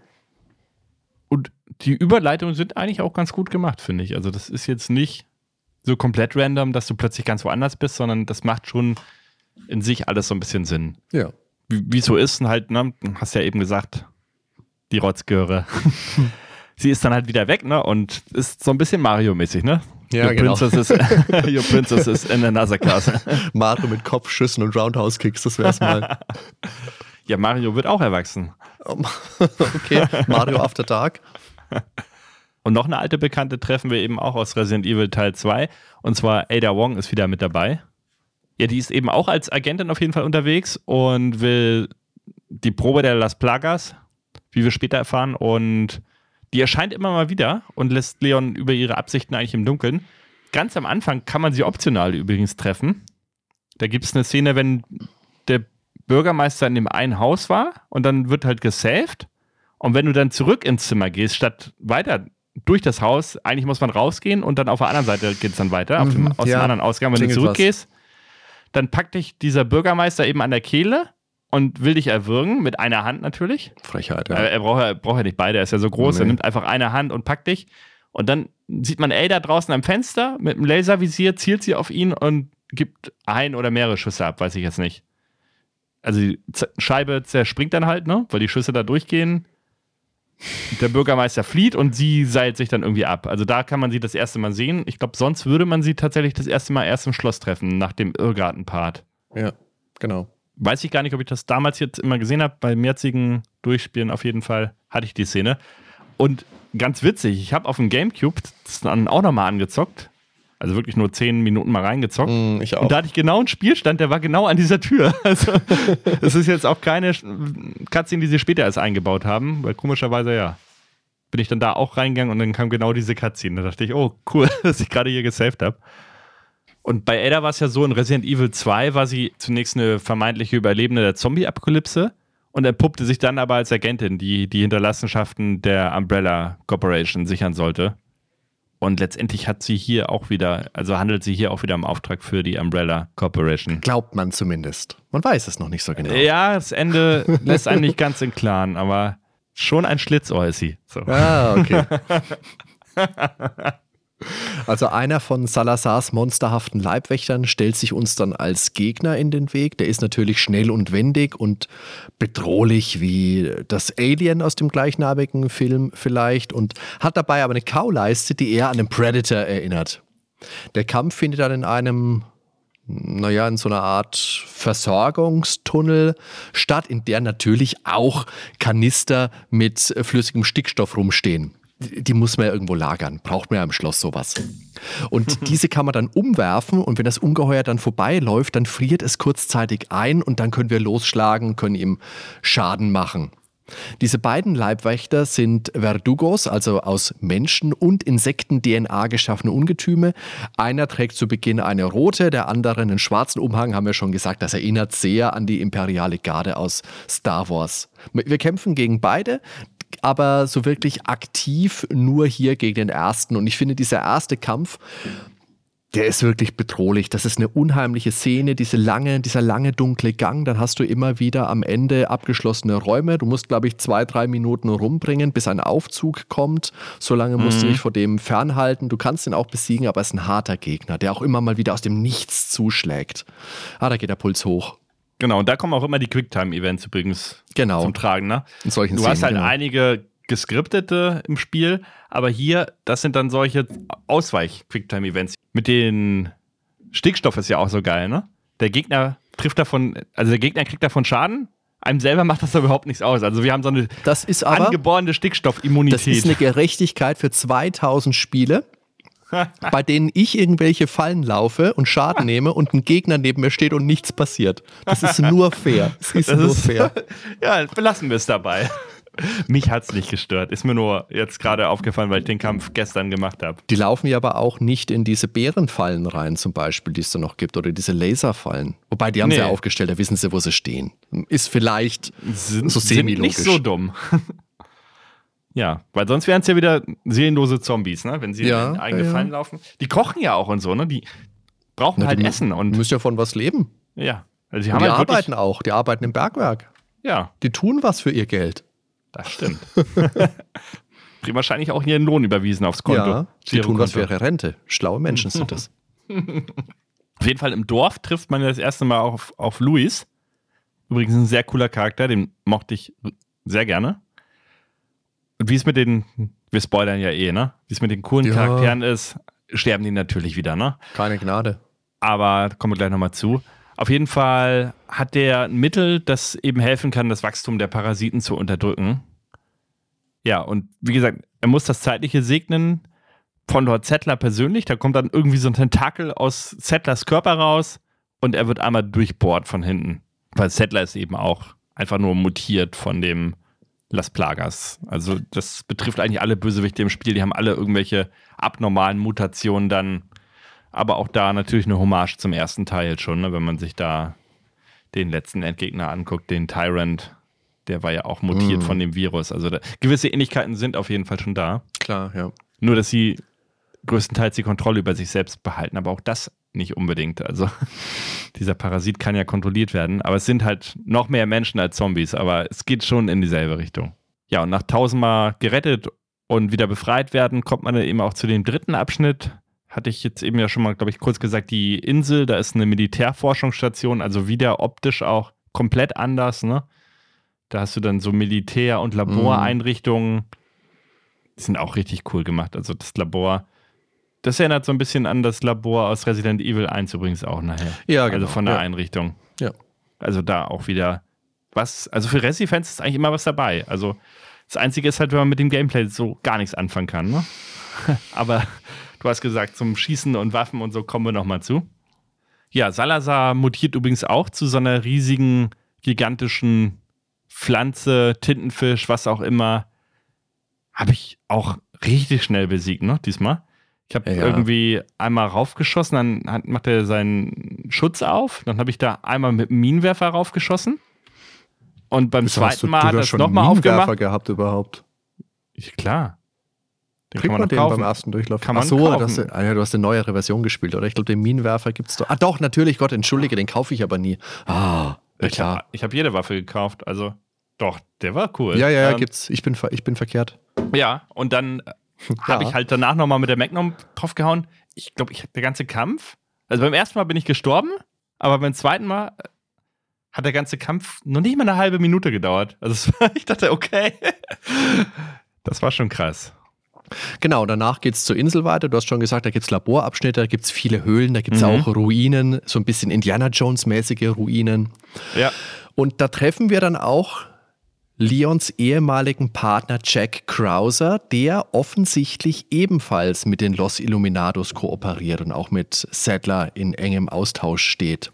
Und die Überleitungen sind eigentlich auch ganz gut gemacht, finde ich. Also das ist jetzt nicht so komplett random, dass du plötzlich ganz woanders bist, sondern das macht schon in sich alles so ein bisschen Sinn Ja. wie wie es so ist, halt, ne, hast ja eben gesagt, die Rotzgöre. Sie ist dann halt wieder weg, ne? Und ist so ein bisschen Mario-mäßig, ne? Ja, your genau. Princess is, your princess is in another class. Mario mit Kopfschüssen und Roundhouse-Kicks, das wär's mal. Ja, Mario wird auch erwachsen. okay, Mario After Dark. Und noch eine alte Bekannte treffen wir eben auch aus Resident Evil Teil 2. Und zwar Ada Wong ist wieder mit dabei. Ja, die ist eben auch als Agentin auf jeden Fall unterwegs und will die Probe der Las Plagas, wie wir später erfahren. Und die erscheint immer mal wieder und lässt Leon über ihre Absichten eigentlich im Dunkeln. Ganz am Anfang kann man sie optional übrigens treffen. Da gibt es eine Szene, wenn der Bürgermeister in dem einen Haus war und dann wird halt gesaved. Und wenn du dann zurück ins Zimmer gehst, statt weiter durch das Haus, eigentlich muss man rausgehen und dann auf der anderen Seite geht es dann weiter, auf dem, Mhm, aus ja. dem anderen Ausgang. Wenn du zurückgehst, dann packt dich dieser Bürgermeister eben an der Kehle und will dich erwürgen, mit einer Hand natürlich. Frechheit, Er, ja. er, braucht, er braucht ja nicht beide, er ist ja so groß, er Nee. nimmt einfach eine Hand und packt dich. Und dann sieht man Ada draußen am Fenster mit einem Laservisier, zielt sie auf ihn und gibt ein oder mehrere Schüsse ab, weiß ich jetzt nicht. Also die Z Scheibe zerspringt dann halt, ne? Weil die Schüsse da durchgehen. Der Bürgermeister flieht und sie seilt sich dann irgendwie ab. Also da kann man sie das erste Mal sehen. Ich glaube, sonst würde man sie tatsächlich das erste Mal erst im Schloss treffen, nach dem Irrgarten-Part. Ja, genau. Weiß ich gar nicht, ob ich das damals jetzt immer gesehen habe. Beim jetzigen Durchspielen auf jeden Fall hatte ich die Szene. Und ganz witzig, ich habe auf dem Gamecube das dann auch nochmal angezockt. Also wirklich nur zehn Minuten mal reingezockt. Mm, ich auch. Und da hatte ich genau einen Spielstand, der war genau an dieser Tür. Also, das ist jetzt auch keine Cutscene, die sie später erst eingebaut haben, weil komischerweise, ja, bin ich dann da auch reingegangen und dann kam genau diese Cutscene. Da dachte ich, oh, cool, dass ich gerade hier gesaved habe. Und bei Ada war es ja so, in Resident Evil 2 war sie zunächst eine vermeintliche Überlebende der Zombie-Apokalypse und entpuppte sich dann aber als Agentin, die die Hinterlassenschaften der Umbrella Corporation sichern sollte. Und letztendlich hat sie hier auch wieder, also handelt sie hier auch wieder im Auftrag für die Umbrella Corporation. Glaubt man zumindest. Man weiß es noch nicht so genau. Ja, das Ende lässt einen nicht ganz im Klaren, aber schon ein Schlitzohr ist sie. So. Ah, okay. Also einer von Salazars monsterhaften Leibwächtern stellt sich uns dann als Gegner in den Weg. Der ist natürlich schnell und wendig und bedrohlich wie das Alien aus dem gleichnamigen Film vielleicht und hat dabei aber eine Kauleiste, die eher an den Predator erinnert. Der Kampf findet dann in einem naja, in so einer Art Versorgungstunnel statt, in der natürlich auch Kanister mit flüssigem Stickstoff rumstehen. Die muss man ja irgendwo lagern. Braucht man ja im Schloss sowas. Und diese kann man dann umwerfen und wenn das Ungeheuer dann vorbeiläuft, dann friert es kurzzeitig ein und dann können wir losschlagen, können ihm Schaden machen. Diese beiden Leibwächter sind Verdugos, also aus Menschen- und Insekten-DNA geschaffene Ungetüme. Einer trägt zu Beginn eine rote, der andere einen schwarzen Umhang, haben wir schon gesagt. Das erinnert sehr an die imperiale Garde aus Star Wars. Wir kämpfen gegen beide, aber so wirklich aktiv nur hier gegen den ersten. Und ich finde, dieser erste Kampf, der ist wirklich bedrohlich. Das ist eine unheimliche Szene, diese lange, dieser lange dunkle Gang. Dann hast du immer wieder am Ende abgeschlossene Räume. Du musst, glaube ich, zwei, drei Minuten rumbringen, bis ein Aufzug kommt. So lange musst du dich vor dem fernhalten. Du kannst ihn auch besiegen, aber er ist ein harter Gegner, der auch immer mal wieder aus dem Nichts zuschlägt. Ah, da geht der Puls hoch. Genau, und da kommen auch immer die Quicktime-Events übrigens Genau. zum Tragen. Ne? In solchen Du Szenen, hast halt genau. einige geskriptete im Spiel, aber hier, das sind dann solche Ausweich-Quicktime-Events. Mit den Stickstoff ist ja auch so geil, ne? Der Gegner trifft davon, also der Gegner kriegt davon Schaden, einem selber macht das aber überhaupt nichts aus. Also wir haben so eine Das ist aber. angeborene Stickstoffimmunität. Das ist eine Gerechtigkeit für 2000 Spiele, bei denen ich irgendwelche Fallen laufe und Schaden nehme und ein Gegner neben mir steht und nichts passiert. Das ist nur fair. Das ist Das nur ist- fair. ja, belassen wir es dabei. Mich hat es nicht gestört. Ist mir nur jetzt gerade aufgefallen, weil ich den Kampf gestern gemacht habe. Die laufen ja aber auch nicht in diese Bärenfallen rein, zum Beispiel, die es da noch gibt, oder diese Laserfallen. Wobei, die haben sie Nee. ja aufgestellt, da wissen sie, wo sie stehen. Ist vielleicht Sind, so sind nicht semi-logisch. so dumm. Ja, weil sonst wären es ja wieder seelenlose Zombies, ne? wenn sie Ja, in eigene ja, ja. Fallen laufen. Die kochen ja auch und so, ne? Die brauchen Na, halt die Essen und müssen ja von was leben. ja. Also die die halt arbeiten auch, die arbeiten im Bergwerk. Ja, Die tun was für ihr Geld. das stimmt. Kriegen wahrscheinlich auch ihren Lohn überwiesen aufs Konto. Ja, die tun was für ihre Rente. Schlaue Menschen sind das. Auf jeden Fall im Dorf trifft man das erste Mal auf, auf Luis. Übrigens ein sehr cooler Charakter, den mochte ich sehr gerne. Und wie es mit den, wir spoilern ja eh, ne? Wie es mit den coolen Ja. Charakteren ist, sterben die natürlich wieder, ne? Keine Gnade. Aber kommen wir gleich nochmal zu. Auf jeden Fall hat der ein Mittel, das eben helfen kann, das Wachstum der Parasiten zu unterdrücken. Ja, und wie gesagt, er muss das Zeitliche segnen von Lord Zettler persönlich. Da kommt dann irgendwie so ein Tentakel aus Zettlers Körper raus und er wird einmal durchbohrt von hinten. Weil Zettler ist eben auch einfach nur mutiert von dem Las Plagas. Also das betrifft eigentlich alle Bösewichte im Spiel. Die haben alle irgendwelche abnormalen Mutationen dann. Aber auch da natürlich eine Hommage zum ersten Teil schon, ne? wenn man sich da den letzten Endgegner anguckt, den Tyrant. Der war ja auch mutiert Mm. von dem Virus. Also da, gewisse Ähnlichkeiten sind auf jeden Fall schon da. Klar, ja. Nur, dass sie größtenteils die Kontrolle über sich selbst behalten, aber auch das nicht unbedingt. Also dieser Parasit kann ja kontrolliert werden, aber es sind halt noch mehr Menschen als Zombies, aber es geht schon in dieselbe Richtung. Ja, und nach tausendmal gerettet und wieder befreit werden, kommt man dann eben auch zu dem dritten Abschnitt. Hatte ich jetzt eben ja schon mal, glaube ich, kurz gesagt, die Insel, da ist eine Militärforschungsstation, also wieder optisch auch komplett anders, ne? Da hast du dann so Militär- und Laboreinrichtungen. Die sind auch richtig cool gemacht. Also das Labor, das erinnert so ein bisschen an das Labor aus Resident Evil 1 übrigens auch nachher. Ja, genau. Also von der ja. Einrichtung. Ja. Also da auch wieder was, also für Resi-Fans ist eigentlich immer was dabei. Also das Einzige ist halt, wenn man mit dem Gameplay so gar nichts anfangen kann. Ne? Aber du hast gesagt, zum Schießen und Waffen und so kommen wir nochmal zu. Ja, Salazar mutiert übrigens auch zu so einer riesigen, gigantischen Pflanze, Tintenfisch, was auch immer. Habe ich auch richtig schnell besiegt, ne, diesmal. Ich habe Ja. irgendwie einmal raufgeschossen, dann hat, macht er seinen Schutz auf, dann habe ich da einmal mit dem Minenwerfer raufgeschossen. Und beim hast zweiten du- Mal du hat er es nochmal Minenwerfer aufgemacht. gehabt überhaupt. Ich, klar. Den Kriegt man, noch den beim ersten Durchlauf? Kann man Ach so, kaufen. das, ah ja, du hast eine neuere Version gespielt, oder? Ich glaube, den Minenwerfer gibt es doch. Ah, doch, natürlich, Gott, entschuldige, den kaufe ich aber nie. Ah, ja, Ich habe hab jede Waffe gekauft, also doch, der war cool. Ja, ja, ja, Ähm, gibt's. Ich bin, ich bin verkehrt. Ja, und dann habe Ja. ich halt danach nochmal mit der Magnum draufgehauen. Ich glaube, ich, der ganze Kampf, also beim ersten Mal bin ich gestorben, aber beim zweiten Mal äh, hat der ganze Kampf noch nicht mal eine halbe Minute gedauert. Also es war, ich dachte, okay. Das war schon krass. Genau, danach geht's zur Insel weiter. Du hast schon gesagt, da gibt's Laborabschnitte, da gibt's viele Höhlen, da gibt's Mhm. auch Ruinen, so ein bisschen Indiana Jones-mäßige Ruinen. Ja. Und da treffen wir dann auch Leons ehemaligen Partner Jack Krauser, der offensichtlich ebenfalls mit den Los Illuminados kooperiert und auch mit Sadler in engem Austausch steht.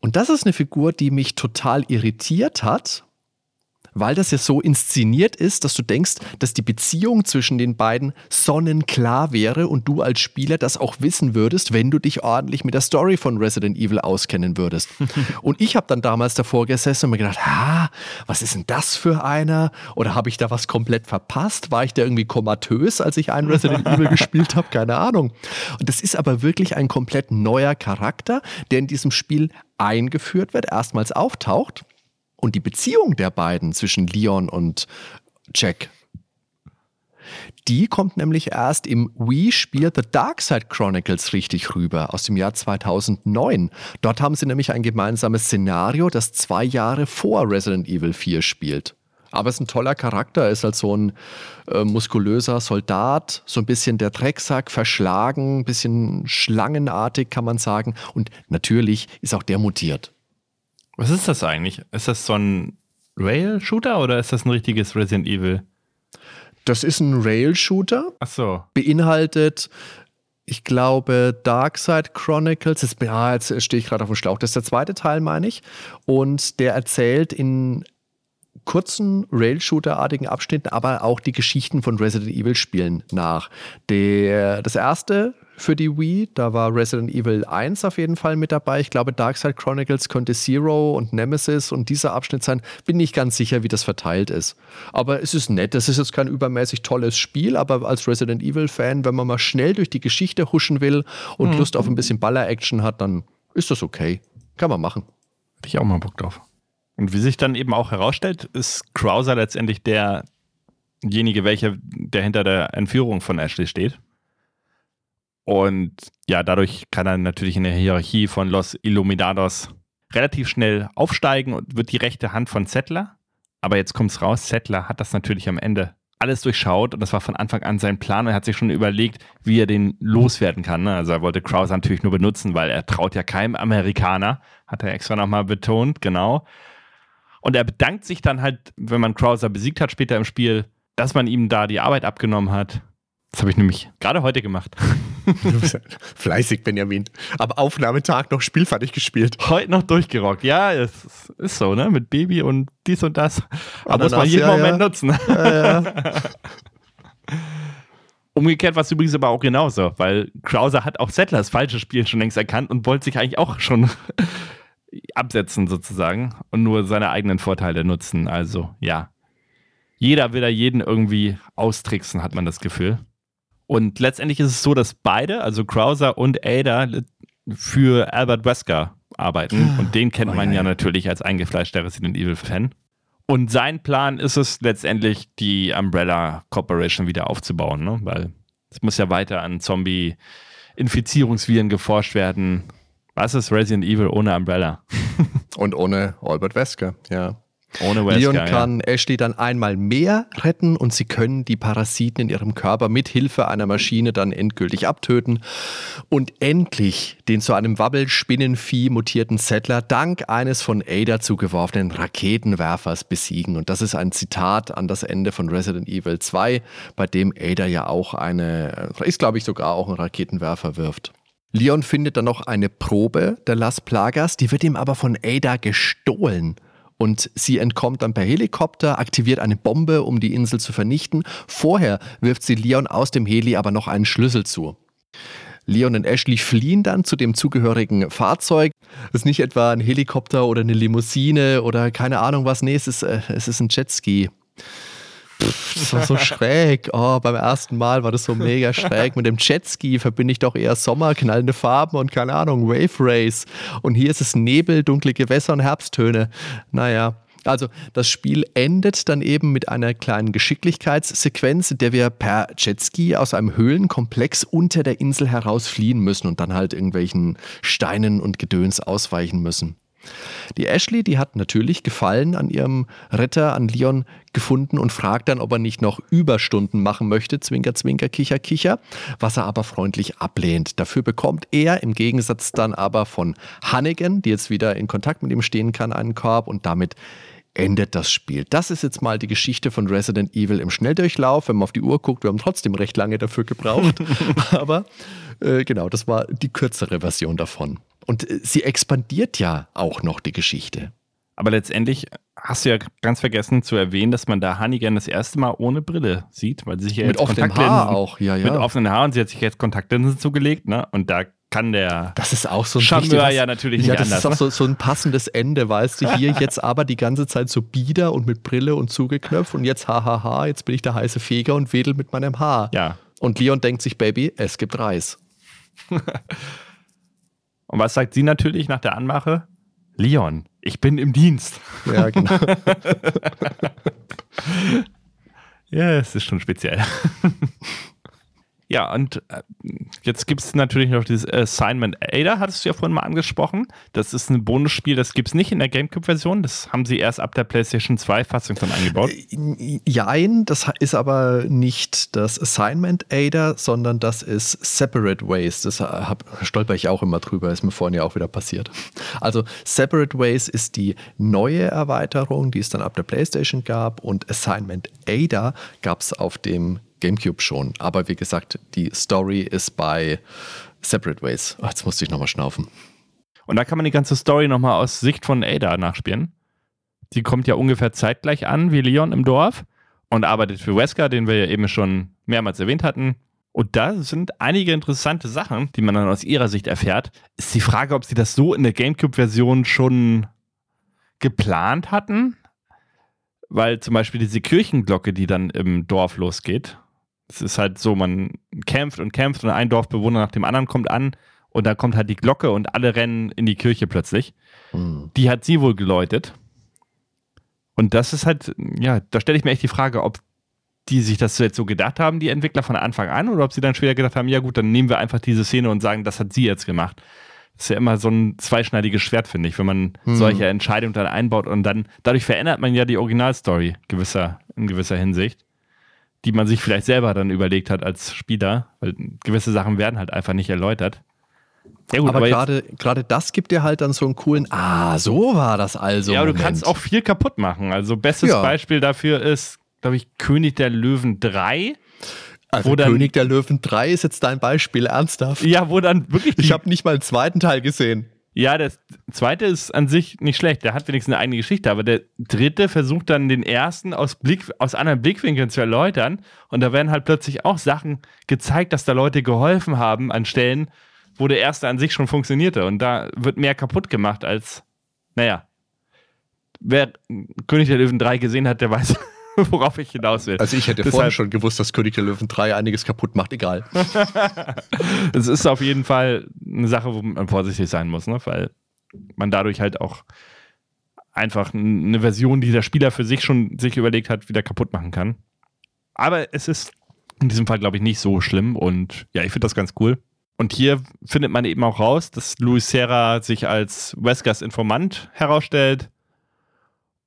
Und das ist eine Figur, die mich total irritiert hat, weil das ja so inszeniert ist, dass du denkst, dass die Beziehung zwischen den beiden sonnenklar wäre und du als Spieler das auch wissen würdest, wenn du dich ordentlich mit der Story von Resident Evil auskennen würdest. und ich habe dann damals davor gesessen und mir gedacht, ah, was ist denn das für einer? Oder habe ich da was komplett verpasst? War ich da irgendwie komatös, als ich einen Resident Evil gespielt habe? Keine Ahnung. Und das ist aber wirklich ein komplett neuer Charakter, der in diesem Spiel eingeführt wird, erstmals auftaucht. Und die Beziehung der beiden zwischen Leon und Jack, die kommt nämlich erst im Wii-Spiel The Dark Side Chronicles richtig rüber, aus dem Jahr 2009. Dort haben sie nämlich ein gemeinsames Szenario, das zwei Jahre vor Resident Evil 4 spielt. Aber es ist ein toller Charakter, er ist halt so ein äh, muskulöser Soldat, so ein bisschen der Drecksack, verschlagen, ein bisschen schlangenartig, kann man sagen. Und natürlich ist auch der mutiert. Was ist das eigentlich? Ist das so ein Rail-Shooter oder ist das ein richtiges Resident Evil? Das ist ein Rail-Shooter, Ach so. beinhaltet, ich glaube, Darkside Chronicles. Jetzt, ja, jetzt stehe ich gerade auf dem Schlauch. Das ist der zweite Teil, meine ich. Und der erzählt in kurzen Rail-Shooter-artigen Abschnitten, aber auch die Geschichten von Resident Evil-Spielen nach. Der, das erste für die Wii, da war Resident Evil 1 auf jeden Fall mit dabei. Ich glaube, Darkside Chronicles könnte Zero und Nemesis und dieser Abschnitt sein. Bin nicht ganz sicher, wie das verteilt ist. Aber es ist nett. Das ist jetzt kein übermäßig tolles Spiel, aber als Resident Evil-Fan, wenn man mal schnell durch die Geschichte huschen will und Lust auf ein bisschen Baller-Action hat, dann ist das okay. Kann man machen. Hätte ich auch mal Bock drauf. Und wie sich dann eben auch herausstellt, ist Krauser letztendlich derjenige, welcher der hinter der Entführung von Ashley steht. Und ja, dadurch kann er natürlich in der Hierarchie von Los Illuminados relativ schnell aufsteigen und wird die rechte Hand von Settler. Aber jetzt kommt's raus, Settler hat das natürlich am Ende alles durchschaut und das war von Anfang an sein Plan. Er hat sich schon überlegt, wie er den loswerden kann. ne? Also er wollte Krauser natürlich nur benutzen, weil er traut ja keinem Amerikaner, hat er extra nochmal betont, genau. Und er bedankt sich dann halt, wenn man Krauser besiegt hat später im Spiel, dass man ihm da die Arbeit abgenommen hat. Das habe ich nämlich gerade heute gemacht. Fleißig, Benjamin. Am Aufnahmetag noch spielfertig gespielt. Heute noch durchgerockt. Ja, es ist so, ne? Mit Baby und dies und das. Aber muss man jeden ja, Moment ja. nutzen. Umgekehrt war es übrigens aber auch genauso, weil Krauser hat auch Settlers falsches Spiel schon längst erkannt und wollte sich eigentlich auch schon absetzen sozusagen und nur seine eigenen Vorteile nutzen. Also ja, jeder will da jeden irgendwie austricksen, hat man das Gefühl. Und letztendlich ist es so, dass beide, also Krauser und Ada, für Albert Wesker arbeiten. Und den kennt Oh, man ja, ja ja. natürlich als eingefleischter Resident Evil-Fan. Und sein Plan ist es letztendlich, die Umbrella Corporation wieder aufzubauen, ne? weil es muss ja weiter an Zombie-Infizierungsviren geforscht werden. Was ist Resident Evil ohne Umbrella? Und ohne Albert Wesker, ja. Ohne Wesker, Leon ja. kann Ashley dann einmal mehr retten und sie können die Parasiten in ihrem Körper mit Hilfe einer Maschine dann endgültig abtöten und endlich den zu einem Wabbelspinnenvieh mutierten Settler dank eines von Ada zugeworfenen Raketenwerfers besiegen. Und das ist ein Zitat an das Ende von Resident Evil 2, bei dem Ada ja auch eine, ist glaube ich sogar auch einen Raketenwerfer wirft. Leon findet dann noch eine Probe der Las Plagas, die wird ihm aber von Ada gestohlen. Und sie entkommt dann per Helikopter, aktiviert eine Bombe, um die Insel zu vernichten. Vorher wirft sie Leon aus dem Heli aber noch einen Schlüssel zu. Leon und Ashley fliehen dann zu dem zugehörigen Fahrzeug. Das ist nicht etwa ein Helikopter oder eine Limousine oder keine Ahnung was. Nee, es ist, äh, es ist ein Jetski. Das war so schräg. Oh, beim ersten Mal war das so mega schräg. Mit dem Jetski verbinde ich doch eher Sommer, knallende Farben und keine Ahnung, Wave Race. Und hier ist es Nebel, dunkle Gewässer und Herbsttöne. Naja. Also das Spiel endet dann eben mit einer kleinen Geschicklichkeitssequenz, in der wir per Jetski aus einem Höhlenkomplex unter der Insel heraus fliehen müssen und dann halt irgendwelchen Steinen und Gedöns ausweichen müssen. Die Ashley, die hat natürlich Gefallen an ihrem Retter, an Leon gefunden und fragt dann, ob er nicht noch Überstunden machen möchte, Zwinker, Zwinker, Kicher, Kicher, was er aber freundlich ablehnt. Dafür bekommt er im Gegensatz dann aber von Hannigan, die jetzt wieder in Kontakt mit ihm stehen kann, einen Korb und damit endet das Spiel. Das ist jetzt mal die Geschichte von Resident Evil im Schnelldurchlauf. Wenn man auf die Uhr guckt, wir haben trotzdem recht lange dafür gebraucht. Aber äh, genau, das war die kürzere Version davon. Und äh, sie expandiert ja auch noch die Geschichte. Aber letztendlich hast du ja ganz vergessen zu erwähnen, dass man da Hannigan das erste Mal ohne Brille sieht, weil sie sich ja Mit jetzt offenem Kontaktlinsen, auch, ja, ja. Mit offenen Haaren, sie hat sich jetzt Kontaktlinsen zugelegt, ne? Und da kann der Das ist auch so ein Charmeur ja natürlich ja, nicht das anders, ist auch so, so ein passendes Ende, weißt du. Hier jetzt aber die ganze Zeit so bieder und mit Brille und zugeknöpft und jetzt hahaha, jetzt bin ich der heiße Feger und wedel mit meinem Haar. Ja. Und Leon denkt sich, Baby, es gibt Reis. Und was sagt sie natürlich nach der Anmache? Leon, ich bin im Dienst. Ja, genau. Ja, es ist schon speziell. Ja, und äh, jetzt gibt es natürlich noch dieses Assignment Ada, hattest du ja vorhin mal angesprochen. Das ist ein Bonusspiel, das gibt es nicht in der GameCube-Version. Das haben sie erst ab der PlayStation 2-Fassung dann eingebaut. Jein, das ist aber nicht das Assignment Ada, sondern das ist Separate Ways. Das hab, stolper ich auch immer drüber, ist mir vorhin ja auch wieder passiert. Also Separate Ways ist die neue Erweiterung, die es dann ab der PlayStation gab und Assignment Ada gab es auf dem GameCube schon. Aber wie gesagt, die Story ist bei Separate Ways. Ach, jetzt musste ich nochmal schnaufen. Und da kann man die ganze Story nochmal aus Sicht von Ada nachspielen. Die kommt ja ungefähr zeitgleich an wie Leon im Dorf und arbeitet für Wesker, den wir ja eben schon mehrmals erwähnt hatten. Und da sind einige interessante Sachen, die man dann aus ihrer Sicht erfährt. Ist die Frage, ob sie das so in der GameCube-Version schon geplant hatten. Weil zum Beispiel diese Kirchenglocke, die dann im Dorf losgeht, es ist halt so, man kämpft und kämpft und ein Dorfbewohner nach dem anderen kommt an und da kommt halt die Glocke und alle rennen in die Kirche plötzlich. Hm. Die hat sie wohl geläutet. Und das ist halt, ja, da stelle ich mir echt die Frage, ob die sich das jetzt so gedacht haben, die Entwickler von Anfang an, oder ob sie dann später gedacht haben, ja gut, dann nehmen wir einfach diese Szene und sagen, das hat sie jetzt gemacht. Das ist ja immer so ein zweischneidiges Schwert, finde ich, wenn man solche Entscheidungen dann einbaut und dann, dadurch verändert man ja die Originalstory gewisser, in gewisser Hinsicht, die man sich vielleicht selber dann überlegt hat als Spieler, weil gewisse Sachen werden halt einfach nicht erläutert. Ja gut, aber jetzt- gerade gerade das gibt dir halt dann so einen coolen, ah, so war das also. ja, aber du kannst auch viel kaputt machen. Also bestes Ja. Beispiel dafür ist, glaube ich, König der Löwen 3. Also Wo dann- König der Löwen 3 ist jetzt dein Beispiel, ernsthaft? Ja, wo dann wirklich. Ich habe nicht mal den zweiten Teil gesehen. Ja, der zweite ist an sich nicht schlecht. Der hat wenigstens eine eigene Geschichte, aber der dritte versucht dann den ersten aus, Blick, aus anderen Blickwinkeln zu erläutern. Und da werden halt plötzlich auch Sachen gezeigt, dass da Leute geholfen haben an Stellen, wo der erste an sich schon funktionierte. Und da wird mehr kaputt gemacht als, naja. Wer König der Löwen 3 gesehen hat, der weiß, worauf ich hinaus will. Also ich hätte Deshalb- vorhin schon gewusst, dass König der Löwen 3 einiges kaputt macht, egal. Es ist auf jeden Fall eine Sache, wo man vorsichtig sein muss, ne? weil man dadurch halt auch einfach eine Version, die der Spieler für sich schon sich überlegt hat, wieder kaputt machen kann. Aber es ist in diesem Fall, glaube ich, nicht so schlimm und ja, ich finde das ganz cool. Und hier findet man eben auch raus, dass Luis Serra sich als Weskers Informant herausstellt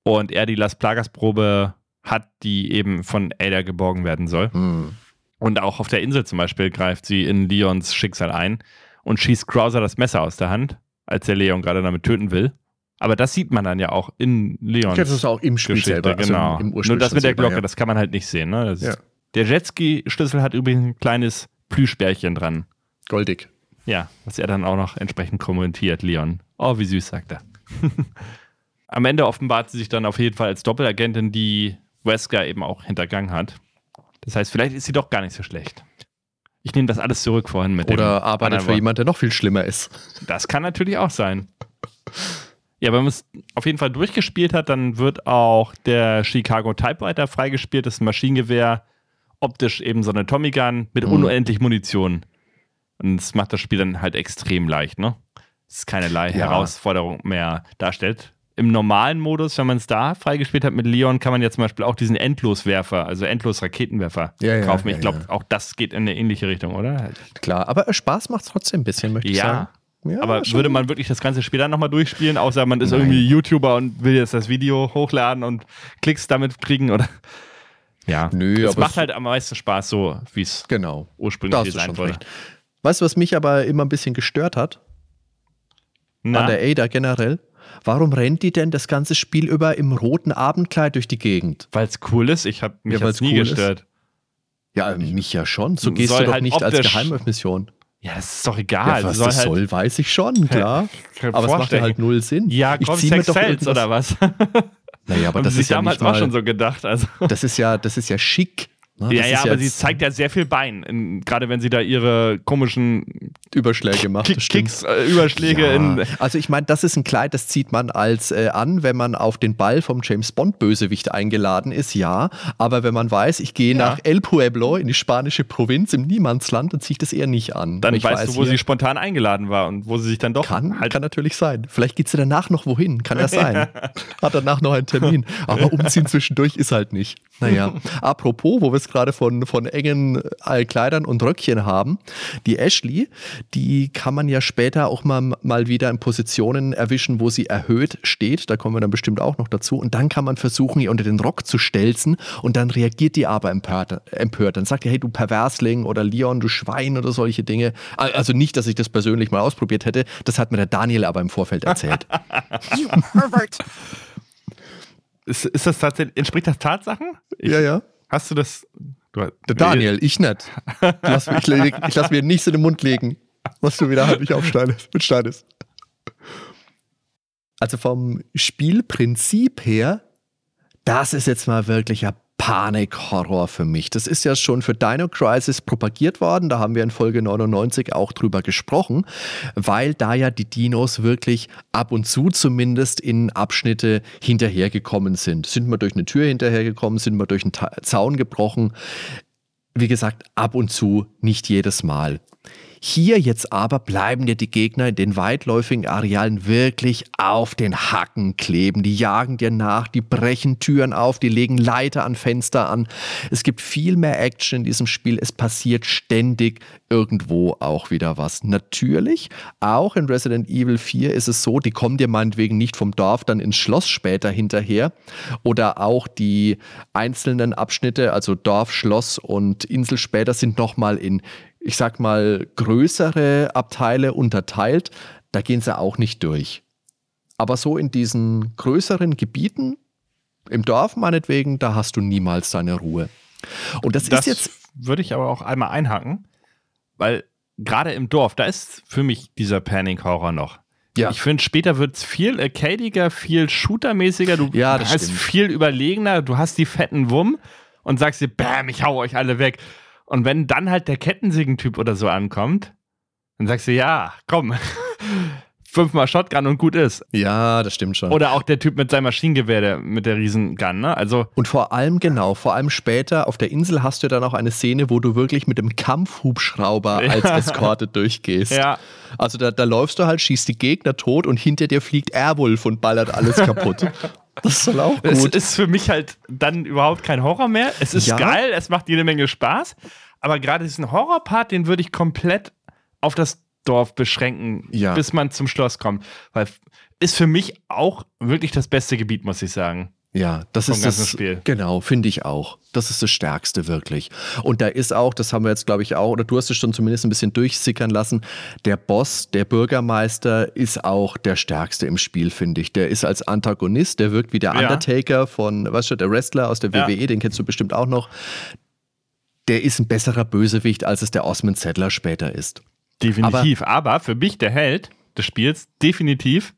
und er die Las Plagas Probe hat, die eben von Ada geborgen werden soll. Hm. Und auch auf der Insel zum Beispiel greift sie in Leons Schicksal ein und schießt Krauser das Messer aus der Hand, als der Leon gerade damit töten will. Aber das sieht man dann ja auch in Leons Das ist auch im Spiel Geschichte, selber. also genau. im, im Nur das mit der Glocke, ja. das kann man halt nicht sehen. Ne? Ja. ist, der Jetski-Schlüssel hat übrigens ein kleines Plüschbärchen dran. Goldig. Ja, was er dann auch noch entsprechend kommentiert, Leon. Oh, wie süß, sagt er. Am Ende offenbart sie sich dann auf jeden Fall als Doppelagentin, die Wesker eben auch hintergangen hat. Das heißt, vielleicht ist sie doch gar nicht so schlecht. Ich nehme das alles zurück vorhin mit dem Oder arbeitet für Wort. jemand, der noch viel schlimmer ist. Das kann natürlich auch sein. Ja, wenn man es auf jeden Fall durchgespielt hat, dann wird auch der Chicago Typewriter freigespielt. Das ist ein Maschinengewehr, optisch eben so eine Tommy Gun mit Mhm. unendlich Munition. Und das macht das Spiel dann halt extrem leicht, ne? Es ist keinerlei Ja. Herausforderung mehr darstellt. Im normalen Modus, wenn man es da freigespielt hat mit Leon, kann man ja zum Beispiel auch diesen Endloswerfer, also Endlos-Raketenwerfer Ja, ja, kaufen. Ich ja, glaube, ja. auch das geht in eine ähnliche Richtung, oder? Klar, aber Spaß macht es trotzdem ein bisschen, möchte ich sagen. Ja, Aber schon. würde man wirklich das ganze Spiel dann nochmal durchspielen, außer man ist Nein. irgendwie YouTuber und will jetzt das Video hochladen und Klicks damit kriegen oder? Ja, Nö, es macht halt am meisten Spaß so, wie es Genau. Ursprünglich sein recht. Weißt du, was mich aber immer ein bisschen gestört hat? Na, An der Ada generell? Warum rennt die denn das ganze Spiel über im roten Abendkleid durch die Gegend? weil es cool ist, ich habe mich Ja, ja, nie cool ist. gestört. Ja, mich ja schon. So Soll gehst du doch halt nicht als Geheimmission. Ja, das ist doch egal. ja, was soll das halt, soll, weiß ich schon, klar. kann Aber es macht ja halt null Sinn. Ja, ich komm, mir Sex irgendwas- oder was? Naja, aber Haben das sie ist ja damals nicht mal, auch schon so gedacht. Also. das ist ja, das ist ja schick. Ne? Ja, Das ja, aber sie zeigt ja sehr viel Bein, in, gerade wenn sie da ihre komischen Überschläge macht. Kick, das. Kicks, äh, Überschläge Ja. in. Also ich meine, das ist ein Kleid, das zieht man als äh, an, wenn man auf den Ball vom James Bond Bösewicht eingeladen ist, ja. Aber wenn man weiß, ich gehe Ja. nach El Pueblo in die spanische Provinz im Niemandsland, dann ziehe ich das eher nicht an. Dann Ich weißt weiß du, wo sie spontan eingeladen war und wo sie sich dann doch kann, halt kann natürlich sein. Vielleicht geht sie danach noch wohin, kann ja sein. Hat danach noch einen Termin. Aber umziehen zwischendurch ist halt nicht. Naja, apropos, wo wir es gerade von, von engen Kleidern und Röckchen haben, die Ashley, die kann man ja später auch mal, mal wieder in Positionen erwischen, wo sie erhöht steht. Da kommen wir dann bestimmt auch noch dazu. Und dann kann man versuchen, ihr unter den Rock zu stelzen und dann reagiert die aber empört. empört. Dann sagt ihr, hey, du Perversling oder Leon, du Schwein oder solche Dinge. Also nicht, dass ich das persönlich mal ausprobiert hätte. Das hat mir der Daniel aber im Vorfeld erzählt. Ist, ist das tatsächlich, entspricht das Tatsachen? Ich, ja. Hast du das? Du, Der Daniel, ich nicht. Lass, ich lasse mir nichts in den Mund legen, was du wieder halblich aufschneidest. Mit schneidest. Also vom Spielprinzip her, das ist jetzt mal wirklich ein Panik-Horror für mich. Das ist ja schon für Dino Crisis propagiert worden. Da haben wir in Folge 99 auch drüber gesprochen, weil da ja die Dinos wirklich ab und zu zumindest in Abschnitte hinterhergekommen sind. Sind wir durch eine Tür hinterhergekommen, sind wir durch einen Ta Zaun gebrochen. Wie gesagt, ab und zu, nicht jedes Mal. Hier jetzt aber bleiben dir die Gegner in den weitläufigen Arealen wirklich auf den Hacken kleben. Die jagen dir nach, die brechen Türen auf, die legen Leiter an Fenster an. Es gibt viel mehr Action in diesem Spiel. Es passiert ständig irgendwo auch wieder was. Natürlich, auch in Resident Evil 4 ist es so, die kommen dir meinetwegen nicht vom Dorf dann ins Schloss später hinterher. Oder auch die einzelnen Abschnitte, also Dorf, Schloss und Insel später sind nochmal in ich sag mal, größere Abteile unterteilt, da gehen sie auch nicht durch. Aber so in diesen größeren Gebieten, im Dorf meinetwegen, da hast du niemals deine Ruhe. Und das, Das ist jetzt würde ich aber auch einmal einhaken, weil gerade im Dorf, da ist für mich dieser Panic-Horror noch. Ja. Ich finde, später wird es viel arcadiger, viel shootermäßiger, du Ja, das hast stimmt. viel überlegener, du hast die fetten Wumm und sagst dir, bam, ich hau euch alle weg. Und wenn dann halt der Kettensägentyp oder so ankommt, dann sagst du, ja, komm, fünfmal Shotgun und gut ist. Ja, das stimmt schon. Oder auch der Typ mit seinem Maschinengewehr, der, mit der Riesengun, ne? Also, Und vor allem, genau, vor allem später auf der Insel hast du dann auch eine Szene, wo du wirklich mit dem Kampfhubschrauber Ja. als Eskorte durchgehst. Ja. Also da, da läufst du halt, schießt die Gegner tot und hinter dir fliegt Airwolf und ballert alles kaputt. Das soll auch Es gut. ist für mich halt dann überhaupt kein Horror mehr. Es ist Ja. geil, es macht jede Menge Spaß. Aber gerade diesen Horrorpart, den würde ich komplett auf das Dorf beschränken, Ja. bis man zum Schloss kommt. Weil ist für mich auch wirklich das beste Gebiet, muss ich sagen. Ja, das ist das Spiel. Genau, finde ich auch. Das ist das Stärkste wirklich. Und da ist auch, das haben wir jetzt, glaube ich, auch, oder du hast es schon zumindest ein bisschen durchsickern lassen, der Boss, der Bürgermeister, ist auch der Stärkste im Spiel, finde ich. Der ist als Antagonist, der wirkt wie der Ja. Undertaker von, weißt du, der Wrestler aus der Ja. WWE, den kennst du bestimmt auch noch. Der ist ein besserer Bösewicht, als es der Osmond Settler später ist. Definitiv. Aber, für mich der Held des Spiels, definitiv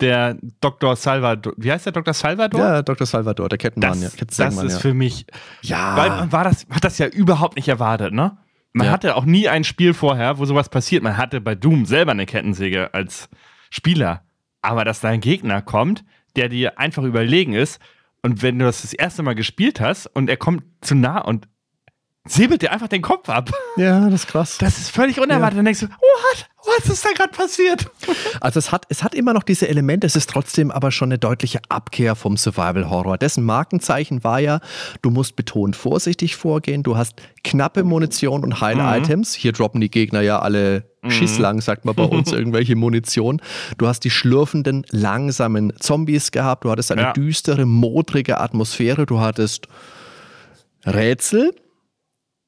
der Dr. Salvador. Wie heißt der Dr. Salvador? Ja, Dr. Salvador, der Kettenmann, ja. das, das Kettensägenmann, ist ja. für mich ja. Weil man war das, hat das ja überhaupt nicht erwartet, ne? Man Ja. hatte auch nie ein Spiel vorher, wo sowas passiert. Man hatte bei Doom selber eine Kettensäge als Spieler. Aber dass da ein Gegner kommt, der dir einfach überlegen ist, und wenn du das das erste Mal gespielt hast und er kommt zu nah und säbelt dir einfach den Kopf ab. ja, das ist krass. Das ist völlig unerwartet. Dann denkst du, what? Was ist da gerade passiert? Also es hat, es hat immer noch diese Elemente, es ist trotzdem aber schon eine deutliche Abkehr vom Survival Horror. Dessen Markenzeichen war ja, du musst betont vorsichtig vorgehen, du hast knappe Munition und Heil-Items. Hier droppen die Gegner ja alle schisslang, sagt man bei uns, irgendwelche Munition. Du hast die schlürfenden, langsamen Zombies gehabt, du hattest eine Ja. düstere, modrige Atmosphäre, du hattest Rätsel,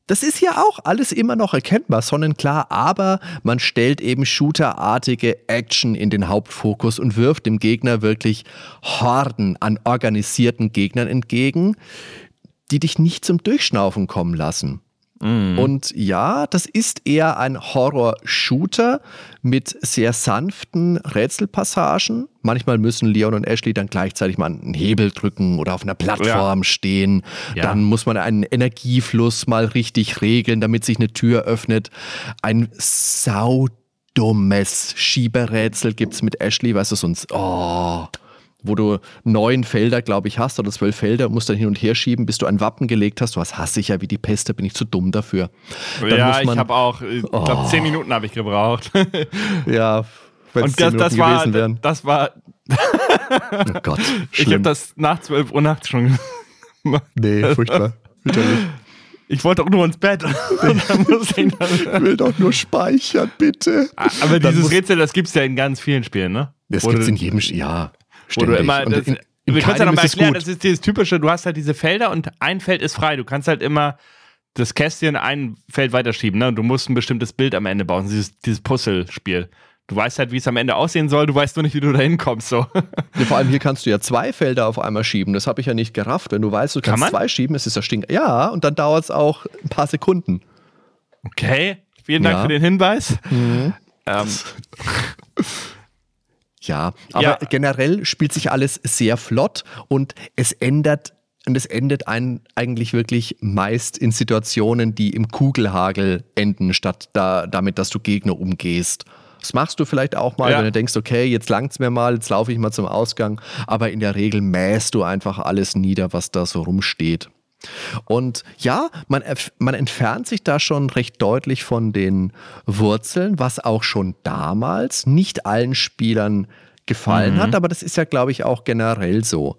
das ist ja auch alles immer noch erkennbar, sonnenklar, aber man stellt eben shooterartige Action in den Hauptfokus und wirft dem Gegner wirklich Horden an organisierten Gegnern entgegen, die dich nicht zum Durchschnaufen kommen lassen. Und ja, das ist eher ein Horror-Shooter mit sehr sanften Rätselpassagen. Manchmal müssen Leon und Ashley dann gleichzeitig mal einen Hebel drücken oder auf einer Plattform stehen. Ja. Dann muss man einen Energiefluss mal richtig regeln, damit sich eine Tür öffnet. Ein saudummes Schieberätsel gibt's mit Ashley, weißt du, so ein, oh, wo du neun Felder, glaube ich, hast oder zwölf Felder musst dann hin und her schieben, bis du ein Wappen gelegt hast. Du was hasse ich ja wie die Pest, da bin ich zu dumm dafür. Dann ja, muss man- ich habe auch, ich glaube, zehn Minuten habe ich gebraucht. Ja, wenn es das, das, war, gewesen wären. das war, Oh Gott, ich habe schlimm. das nach 12 Uhr nachts schon gemacht. nee, furchtbar. Ich wollte auch nur ins Bett. Ich will doch nur speichern, bitte. aber Dann dieses Rätsel, das gibt es ja in ganz vielen Spielen, ne? Das gibt's du- in jedem, Sch- ja, Wo du ständig. immer, das, in, in wir können es ja nochmal erklären, das ist dieses typische, du hast halt diese Felder und ein Feld ist frei. Du kannst halt immer das Kästchen ein Feld weiterschieben, ne? Und du musst ein bestimmtes Bild am Ende bauen, dieses, dieses Puzzle-Spiel. Du weißt halt, wie es am Ende aussehen soll, du weißt nur nicht, wie du da hinkommst. So. Ja, vor allem hier kannst du ja zwei Felder auf einmal schieben. Das habe ich ja nicht gerafft. Wenn du weißt, du Kann kannst man? zwei schieben, ist es ja stink. Ja, und dann dauert es auch ein paar Sekunden. Okay, vielen Dank Ja. für den Hinweis. Mhm. Ähm, Ja, aber Ja. generell spielt sich alles sehr flott und es ändert und es endet ein, eigentlich wirklich meist in Situationen, die im Kugelhagel enden, statt da, damit, dass du Gegner umgehst. Das machst du vielleicht auch mal, Ja. wenn du denkst, okay, jetzt langt's mir mal, jetzt laufe ich mal zum Ausgang, aber in der Regel mähst du einfach alles nieder, was da so rumsteht. Und ja, man, man entfernt sich da schon recht deutlich von den Wurzeln, was auch schon damals nicht allen Spielern gefallen Mhm. hat, aber das ist ja, glaube ich, auch generell so.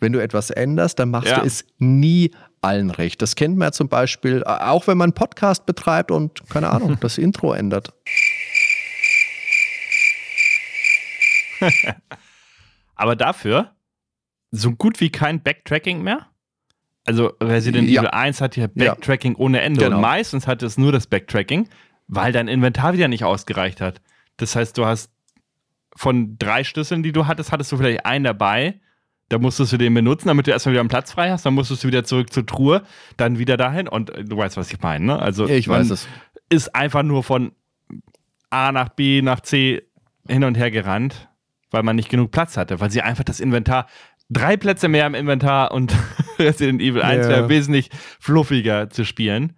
Wenn du etwas änderst, dann machst Ja. du es nie allen recht. Das kennt man ja zum Beispiel, äh, auch wenn man einen Podcast betreibt und, keine Ahnung, das Intro ändert. aber dafür so gut wie kein Backtracking mehr. Also Resident Ja. Evil 1 hat ja Ja. Backtracking ohne Ende Genau. und meistens hatte es nur das Backtracking, weil dein Inventar wieder nicht ausgereicht hat. Das heißt, du hast von drei Schlüsseln, die du hattest, hattest du vielleicht einen dabei. Da musstest du den benutzen, damit du erstmal wieder einen Platz frei hast. Dann musstest du wieder zurück zur Truhe, dann wieder dahin. Und äh, du weißt, was ich meine. Ne? Also Ja, ich weiß es. ist einfach nur von A nach B nach C hin und her gerannt, weil man nicht genug Platz hatte, weil sie einfach das Inventar, drei Plätze mehr im Inventar und Resident Evil 1 Ja. wäre wesentlich fluffiger zu spielen.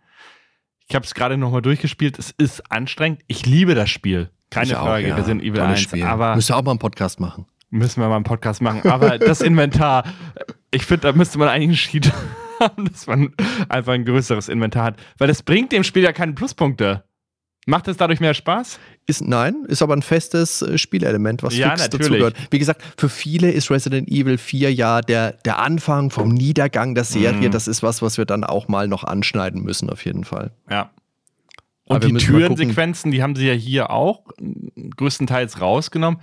Ich habe es gerade nochmal durchgespielt. Es ist anstrengend. Ich liebe das Spiel. Keine Ich auch, Frage, ja. Resident Evil Tolles 1. Spiel. Aber Müsst ihr auch mal einen Podcast machen. müssen wir mal einen Podcast machen. Aber das Inventar, ich finde, da müsste man eigentlich einen Sheet haben, dass man einfach ein größeres Inventar hat. Weil das bringt dem Spiel ja keine Pluspunkte. Macht es dadurch mehr Spaß? Ist, nein, ist aber ein festes äh, Spielelement, was Ja, fix natürlich. dazugehört. Wie gesagt, für viele ist Resident Evil 4 ja der, der Anfang vom Niedergang der Serie. Mhm. Das ist was, was wir dann auch mal noch anschneiden müssen, auf jeden Fall. Ja. Aber Und wir die. Türensequenzen, die haben sie ja hier auch äh, größtenteils rausgenommen.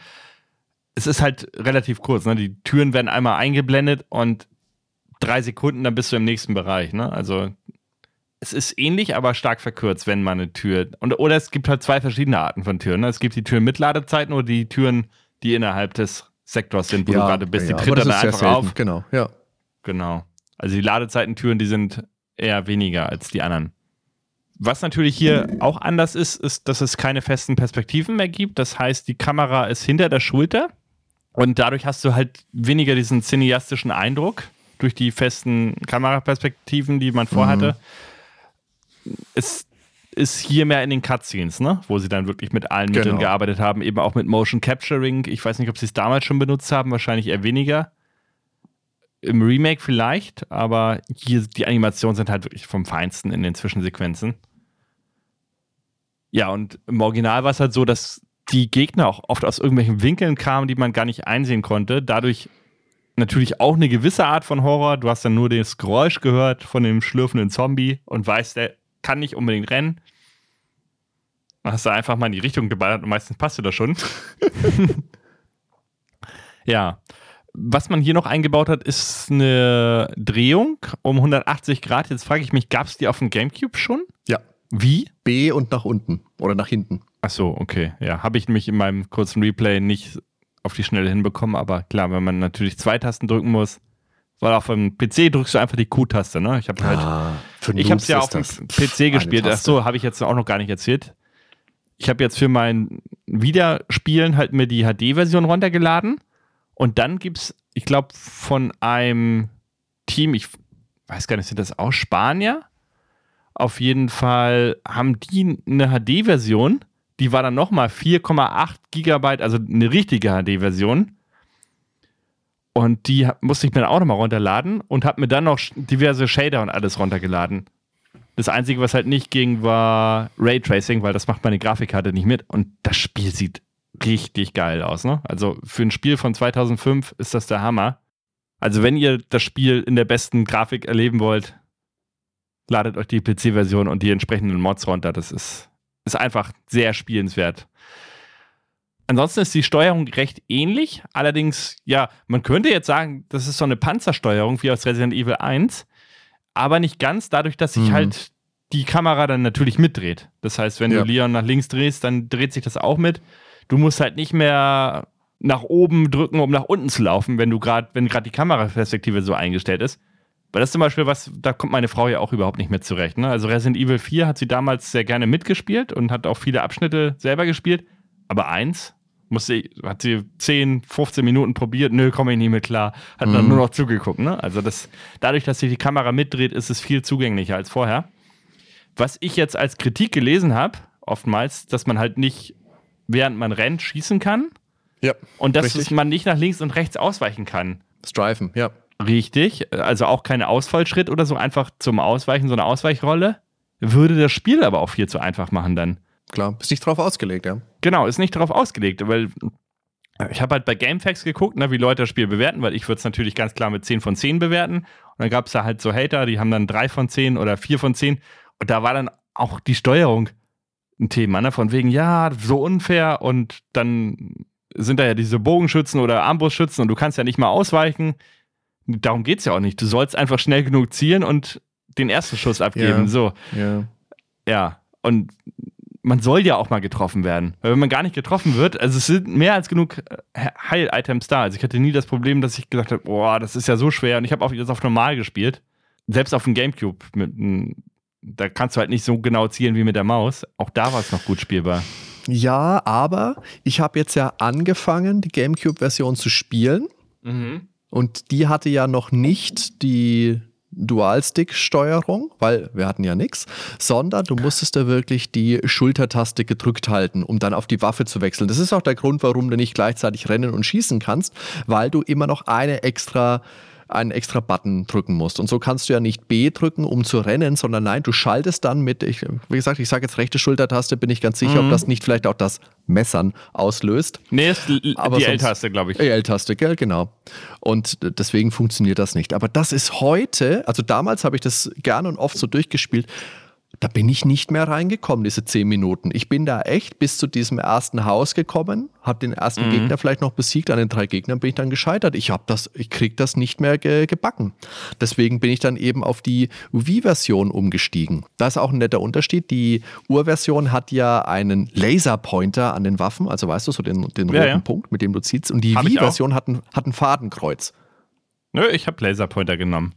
Es ist halt relativ kurz. Ne? Die Türen werden einmal eingeblendet und drei Sekunden, dann bist du im nächsten Bereich. Ne? Also es ist ähnlich, aber stark verkürzt, wenn man eine Tür. Und, oder es gibt halt zwei verschiedene Arten von Türen. Ne? Es gibt die Türen mit Ladezeiten oder die Türen, die innerhalb des Sektors sind, wo du gerade bist. Die ja, tritt aber das dann einfach auf. Genau, ja. Genau. Also die Ladezeitentüren, die sind eher weniger als die anderen. Was natürlich hier auch anders ist, ist, dass es keine festen Perspektiven mehr gibt. Das heißt, die Kamera ist hinter der Schulter und dadurch hast du halt weniger diesen cineastischen Eindruck durch die festen Kameraperspektiven, die man vorhatte. Es ist hier mehr in den Cutscenes, ne? wo sie dann wirklich mit allen Mitteln Genau. gearbeitet haben, eben auch mit Motion Capturing. Ich weiß nicht, ob sie es damals schon benutzt haben, wahrscheinlich eher weniger. Im Remake vielleicht, aber hier die Animationen sind halt wirklich vom Feinsten in den Zwischensequenzen. Ja, und im Original war es halt so, dass die Gegner auch oft aus irgendwelchen Winkeln kamen, die man gar nicht einsehen konnte. Dadurch natürlich auch eine gewisse Art von Horror. Du hast dann nur das Geräusch gehört von dem schlürfenden Zombie und weißt, der kann nicht unbedingt rennen. Dann hast du einfach mal in die Richtung geballert und meistens passt du das schon. ja. Was man hier noch eingebaut hat, ist eine Drehung um 180 Grad. Jetzt frage ich mich, gab es die auf dem Gamecube schon? Ja. Wie? B und nach unten oder nach hinten. Ach so, okay. Ja, habe ich nämlich in meinem kurzen Replay nicht auf die Schnelle hinbekommen, aber klar, wenn man natürlich zwei Tasten drücken muss, weil auf dem PC drückst du einfach die Q-Taste, ne? Ich habe halt, Ah, für ich habe es ja auf dem PC gespielt. eine Ach so, habe ich jetzt auch noch gar nicht erzählt. Ich habe jetzt für mein Wiederspielen halt mir die HD-Version runtergeladen und dann gibt's, ich glaube, von einem Team, ich weiß gar nicht, sind das auch Spanier? Auf jeden Fall haben die eine HD-Version, die war dann nochmal 4,8 Gigabyte, also eine richtige HD-Version. Und die musste ich mir dann auch nochmal runterladen und habe mir dann noch diverse Shader und alles runtergeladen. Das Einzige, was halt nicht ging, war Raytracing, weil das macht meine Grafikkarte nicht mit. Und das Spiel sieht richtig geil aus. Ne? Also für ein Spiel von 2005 ist das der Hammer. Also wenn ihr das Spiel in der besten Grafik erleben wollt, ladet euch die PC-Version und die entsprechenden Mods runter. Das ist, ist einfach sehr spielenswert. Ansonsten ist die Steuerung recht ähnlich. Allerdings, ja, man könnte jetzt sagen, das ist so eine Panzersteuerung wie aus Resident Evil 1, aber nicht ganz, dadurch, dass sich Mhm. halt die Kamera dann natürlich mitdreht. Das heißt, wenn Ja. du Leon nach links drehst, dann dreht sich das auch mit. Du musst halt nicht mehr nach oben drücken, um nach unten zu laufen, wenn du gerade, wenn gerade die Kameraperspektive so eingestellt ist. Weil das zum Beispiel was, da kommt meine Frau ja auch überhaupt nicht mit zurecht. Ne? Also Resident Evil 4 hat sie damals sehr gerne mitgespielt und hat auch viele Abschnitte selber gespielt. Aber eins musste, hat sie 10, 15 Minuten probiert, nö, komme ich nie mit klar. Hat dann Mhm. nur noch zugeguckt. Ne? Also das, dadurch, dass sich die Kamera mitdreht, ist es viel zugänglicher als vorher. Was ich jetzt als Kritik gelesen habe, oftmals, dass man halt nicht, während man rennt, schießen kann Ja. und dass Richtig. man nicht nach links und rechts ausweichen kann. Strifen, ja. Richtig, also auch keine Ausfallschritt oder so, einfach zum Ausweichen, so eine Ausweichrolle. Würde das Spiel aber auch viel zu einfach machen dann. Klar. Ist nicht drauf ausgelegt, ja. Genau, ist nicht darauf ausgelegt, weil ich habe halt bei GameFAQs geguckt, ne, wie Leute das Spiel bewerten, weil ich würde es natürlich ganz klar mit 10 von 10 bewerten. Und dann gab es da halt so Hater, die haben dann 3 von 10 oder 4 von 10. Und da war dann auch die Steuerung ein Thema, ne? Von wegen, ja, so unfair und dann sind da ja diese Bogenschützen oder Armbrustschützen und du kannst ja nicht mal ausweichen. Darum geht es ja auch nicht. Du sollst einfach schnell genug zielen und den ersten Schuss abgeben. Ja. So. Ja. Ja, und man soll ja auch mal getroffen werden. Weil wenn man gar nicht getroffen wird, also es sind mehr als genug äh, Heil-Items da. Also ich hatte nie das Problem, dass ich gesagt habe, boah, das ist ja so schwer. Und ich habe auch jetzt auf normal gespielt. Selbst auf dem Gamecube. Mit, da kannst du halt nicht so genau zielen wie mit der Maus. Auch da war es noch gut spielbar. Ja, aber ich habe jetzt ja angefangen, die GameCube-Version zu spielen. Mhm. Und die hatte ja noch nicht die Dual-Stick-Steuerung, weil wir hatten ja nichts, sondern du musstest da wirklich die Schultertaste gedrückt halten, um dann auf die Waffe zu wechseln. Das ist auch der Grund, warum du nicht gleichzeitig rennen und schießen kannst, weil du immer noch eine extra einen extra Button drücken musst. Und so kannst du ja nicht B drücken, um zu rennen, sondern nein, du schaltest dann mit, ich, wie gesagt, ich sage jetzt rechte Schultertaste, bin ich ganz sicher, Mhm. ob das nicht vielleicht auch das Messern auslöst. Nee, ist Aber die L-Taste, glaube ich. Die L-Taste, gell, genau. Und deswegen funktioniert das nicht. Aber das ist heute, also damals habe ich das gerne und oft so durchgespielt. Da bin ich nicht mehr reingekommen, diese zehn Minuten. Ich bin da echt bis zu diesem ersten Haus gekommen, habe den ersten Mhm. Gegner vielleicht noch besiegt, an den drei Gegnern bin ich dann gescheitert. Ich habe das, ich krieg das nicht mehr ge gebacken. Deswegen bin ich dann eben auf die Wii-Version umgestiegen. Da ist auch ein netter Unterschied. Die Urversion hat ja einen Laserpointer an den Waffen, also weißt du, so den, den Ja, roten ja. Punkt, mit dem du ziehst. Und die. Wii-Version hat ein, hat ein Fadenkreuz. Nö, ich habe Laserpointer genommen.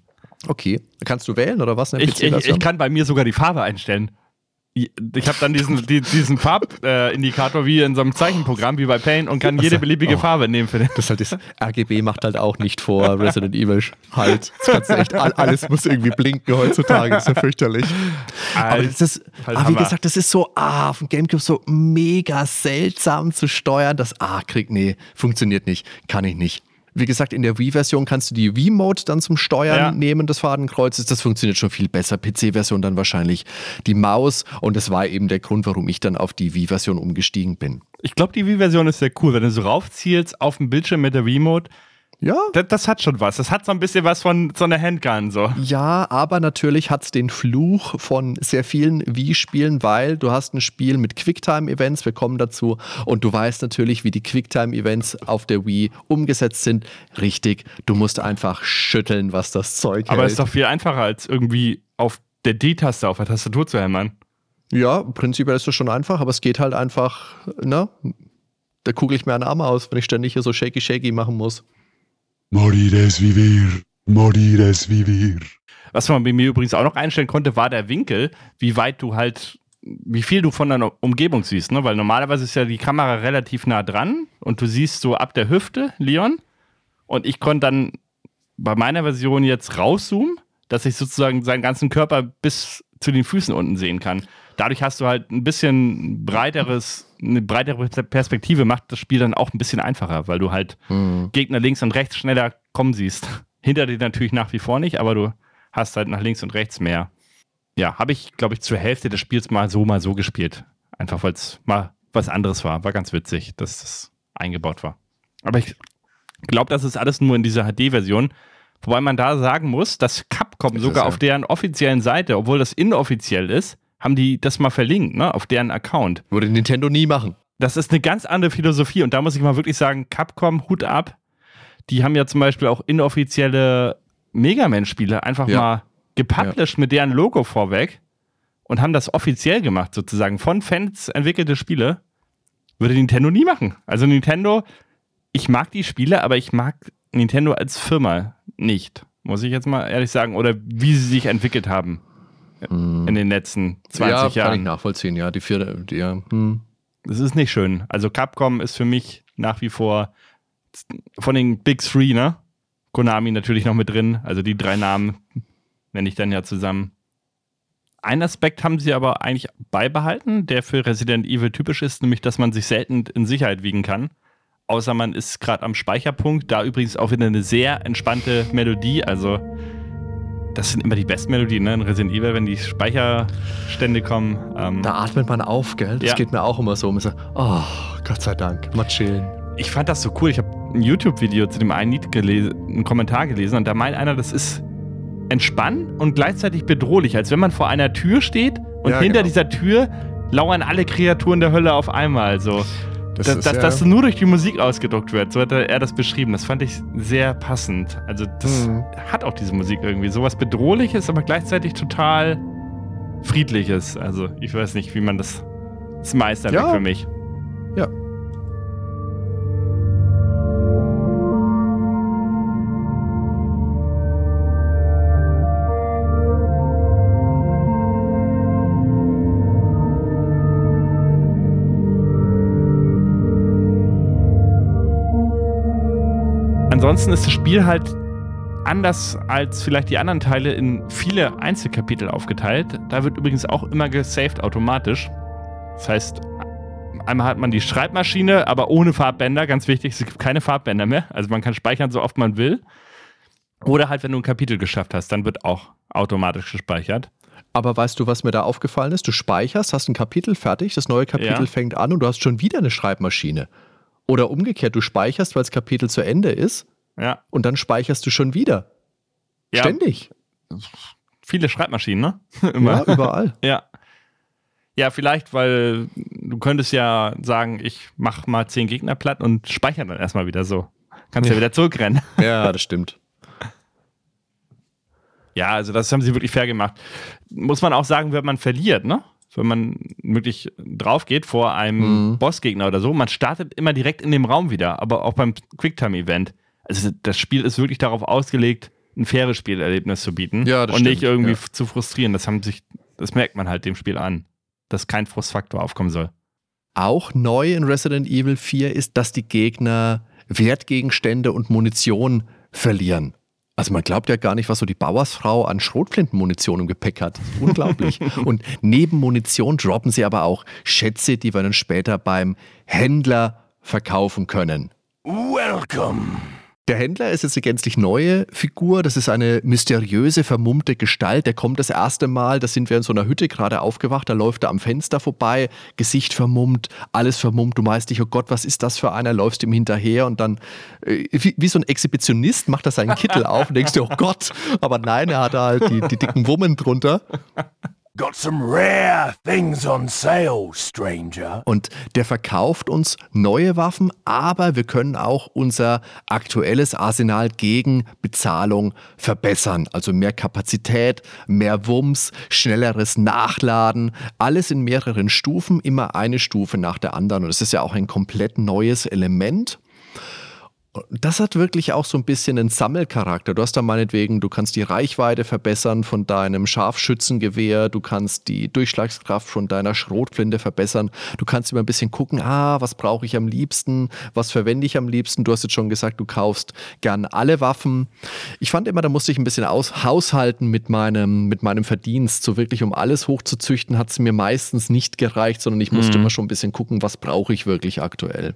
Okay. Kannst du wählen oder was? Ich, ich, ich kann bei mir sogar die Farbe einstellen. Ich habe dann diesen, die, diesen Farbindikator äh, wie in so einem Zeichenprogramm wie bei Paint und kann jede beliebige Oh. Farbe nehmen für den. Das, halt das RGB macht halt auch nicht vor Resident Evil halt. Das kannst du echt, all- alles muss irgendwie blinken heutzutage. Das ist ja fürchterlich. Aber, das ist, Halt aber wie gesagt, das ist so, ah, auf dem Gamecube so mega seltsam zu steuern. Das, ah, krieg, nee, funktioniert nicht. Kann ich nicht. Wie gesagt, in der Wii-Version kannst du die Wii-Mode dann zum Steuern Ja. nehmen des Fadenkreuzes. Das funktioniert schon viel besser. PC-Version dann wahrscheinlich die Maus. Und das war eben der Grund, warum ich dann auf die Wii-Version umgestiegen bin. Ich glaube, die Wii-Version ist sehr cool, wenn du so raufzielst auf dem Bildschirm mit der Remote. Ja, Das, das hat schon was. Das hat so ein bisschen was von so einer Handgun. So. Ja, aber natürlich hat es den Fluch von sehr vielen Wii-Spielen, weil du hast ein Spiel mit Quicktime-Events, wir kommen dazu, und du weißt natürlich, wie die Quicktime-Events auf der Wii umgesetzt sind. Richtig, du musst einfach schütteln, was das Zeug Aber es ist doch viel einfacher, als irgendwie auf der D-Taste auf der Tastatur zu hämmern. ja, prinzipiell ist das schon einfach, aber es geht halt einfach, ne? Da kugel ich mir einen Arm aus, wenn ich ständig hier so shaky-shaky machen muss. Morires vivir, morires vivir. Was man bei mir übrigens auch noch einstellen konnte, war der Winkel, wie weit du halt, wie viel du von deiner Umgebung siehst, ne? Weil normalerweise ist ja die Kamera relativ nah dran und du siehst so ab der Hüfte Leon. Und ich konnte dann bei meiner Version jetzt rauszoomen, dass ich sozusagen seinen ganzen Körper bis zu den Füßen unten sehen kann. Dadurch hast du halt ein bisschen breiteres, eine breitere Perspektive, macht das Spiel dann auch ein bisschen einfacher, weil du halt Gegner links und rechts schneller kommen siehst. Hinter dir natürlich nach wie vor nicht, aber du hast halt nach links und rechts mehr. Ja, habe ich, glaube ich, zur Hälfte des Spiels mal so, mal so gespielt. Einfach weil es mal was anderes war. War ganz witzig, dass das eingebaut war. Aber ich glaube, das ist alles nur in dieser HD-Version. Wobei man da sagen muss, dass Capcom Ist sogar ja. auf deren offiziellen Seite, obwohl das inoffiziell ist, haben die das mal verlinkt, ne, auf deren Account. Würde Nintendo nie machen. Das ist eine ganz andere Philosophie und da muss ich mal wirklich sagen, Capcom, Hut ab. Die haben ja zum Beispiel auch inoffizielle Mega Man-Spiele einfach Ja. mal gepublished mit deren Logo vorweg und haben das offiziell gemacht, sozusagen. Von Fans entwickelte Spiele. Würde Nintendo nie machen. Also Nintendo, ich mag die Spiele, aber ich mag Nintendo als Firma nicht. Muss ich jetzt mal ehrlich sagen. Oder wie sie sich entwickelt haben in den letzten 20 ja, kann ich Jahren. nachvollziehen, ja. Die vierte, die, ja. Hm. Das ist nicht schön. Also Capcom ist für mich nach wie vor von den Big Three, ne? Konami natürlich noch mit drin. Also die drei Namen nenne ich dann ja zusammen. Ein Aspekt haben sie aber eigentlich beibehalten, der für Resident Evil typisch ist, nämlich, dass man sich selten in Sicherheit wiegen kann. Außer man ist gerade am Speicherpunkt. Da übrigens auch wieder eine sehr entspannte Melodie. Also, das sind immer die besten Melodien, ne? In Resident Evil, wenn die Speicherstände kommen. Ähm, Da atmet man auf, gell? Das Ja. geht mir auch immer so. Man sagt, oh, Gott sei Dank, mal chillen. ich fand das so cool. Ich habe ein YouTube-Video zu dem einen Lied gelesen, einen Kommentar gelesen und da meint einer, das ist entspannt und gleichzeitig bedrohlich, als wenn man vor einer Tür steht und Ja, hinter genau. dieser Tür lauern alle Kreaturen der Hölle auf einmal. So. Das dass, dass ja- das nur durch die Musik ausgedruckt wird. So hat er das beschrieben. Das fand ich sehr passend. Also, das Mhm. hat auch diese Musik irgendwie. Sowas Bedrohliches, aber gleichzeitig total Friedliches. Also, ich weiß nicht, wie man das Das ist Meisterwerk Ja. für mich. Ansonsten ist das Spiel halt anders als vielleicht die anderen Teile in viele Einzelkapitel aufgeteilt. Da wird übrigens auch immer gesaved automatisch. Das heißt, einmal hat man die Schreibmaschine, aber ohne Farbbänder. Ganz wichtig, es gibt keine Farbbänder mehr. Also man kann speichern, so oft man will. Oder halt, wenn du ein Kapitel geschafft hast, dann wird auch automatisch gespeichert. Aber weißt du, was mir da aufgefallen ist? Du speicherst, hast ein Kapitel fertig, das neue Kapitel Ja. fängt an und du hast schon wieder eine Schreibmaschine. Oder umgekehrt, du speicherst, weil das Kapitel zu Ende ist Ja. und dann speicherst du schon wieder. ja Ständig. Viele Schreibmaschinen, ne? Immer. Ja, überall. Ja. Ja, vielleicht, weil du könntest ja sagen, ich mach mal zehn Gegner platt und speichere dann erstmal wieder so. Kannst ja, Ja. wieder zurückrennen. ja, das stimmt. Ja, also das haben sie wirklich fair gemacht. Muss man auch sagen, wenn man verliert, ne? Wenn man wirklich drauf geht vor einem Mhm. Bossgegner oder so, man startet immer direkt in dem Raum wieder, aber auch beim Quicktime-Event. Also das Spiel ist wirklich darauf ausgelegt, ein faires Spielerlebnis zu bieten Ja, das und nicht stimmt, irgendwie ja. zu frustrieren. Das haben sich, das merkt man halt dem Spiel an, dass kein Frustfaktor aufkommen soll. Auch neu in Resident Evil 4 ist, dass die Gegner Wertgegenstände und Munition verlieren. Also man glaubt ja gar nicht, was so die Bauersfrau an Schrotflintenmunition im Gepäck hat. Unglaublich. und neben Munition droppen sie aber auch Schätze, die wir dann später beim Händler verkaufen können. Welcome. Der Händler ist jetzt eine gänzlich neue Figur. Das ist eine mysteriöse, vermummte Gestalt. Der kommt das erste Mal, da sind wir in so einer Hütte gerade aufgewacht, da läuft er am Fenster vorbei, Gesicht vermummt, alles vermummt. Du meinst dich, oh Gott, was ist das für einer? Läufst ihm hinterher und dann, äh, wie, wie so ein Exhibitionist, macht er seinen Kittel auf und denkst dir, oh Gott. Aber nein, er hat da halt die, die dicken Wummen drunter. Got some rare things on sale, stranger. Und der verkauft uns neue Waffen, aber wir können auch unser aktuelles Arsenal gegen Bezahlung verbessern. Also mehr Kapazität, mehr Wumms, schnelleres Nachladen, alles in mehreren Stufen, immer eine Stufe nach der anderen. Und das ist ja auch ein komplett neues Element. Das hat wirklich auch so ein bisschen einen Sammelcharakter. Du hast da meinetwegen, du kannst die Reichweite verbessern von deinem Scharfschützengewehr, du kannst die Durchschlagskraft von deiner Schrotflinte verbessern, du kannst immer ein bisschen gucken, ah, was brauche ich am liebsten, was verwende ich am liebsten. Du hast jetzt schon gesagt, du kaufst gern alle Waffen. Ich fand immer, da musste ich ein bisschen aus, haushalten mit meinem, mit meinem Verdienst. So wirklich, um alles hochzuzüchten, hat es mir meistens nicht gereicht, sondern ich musste Mhm. immer schon ein bisschen gucken, was brauche ich wirklich aktuell.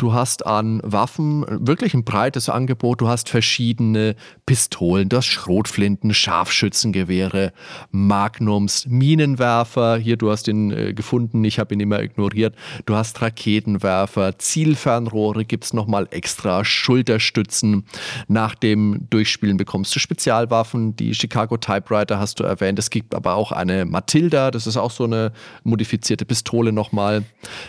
Du hast an Waffen wirklich ein breites Angebot. Du hast verschiedene Pistolen, du hast Schrotflinten, Scharfschützengewehre, Magnums, Minenwerfer. Hier, du hast ihn äh, gefunden, ich habe ihn immer ignoriert. Du hast Raketenwerfer, Zielfernrohre gibt es nochmal extra, Schulterstützen. Nach dem Durchspielen bekommst du Spezialwaffen. Die Chicago Typewriter hast du erwähnt. Es gibt aber auch eine Matilda, das ist auch so eine modifizierte Pistole nochmal.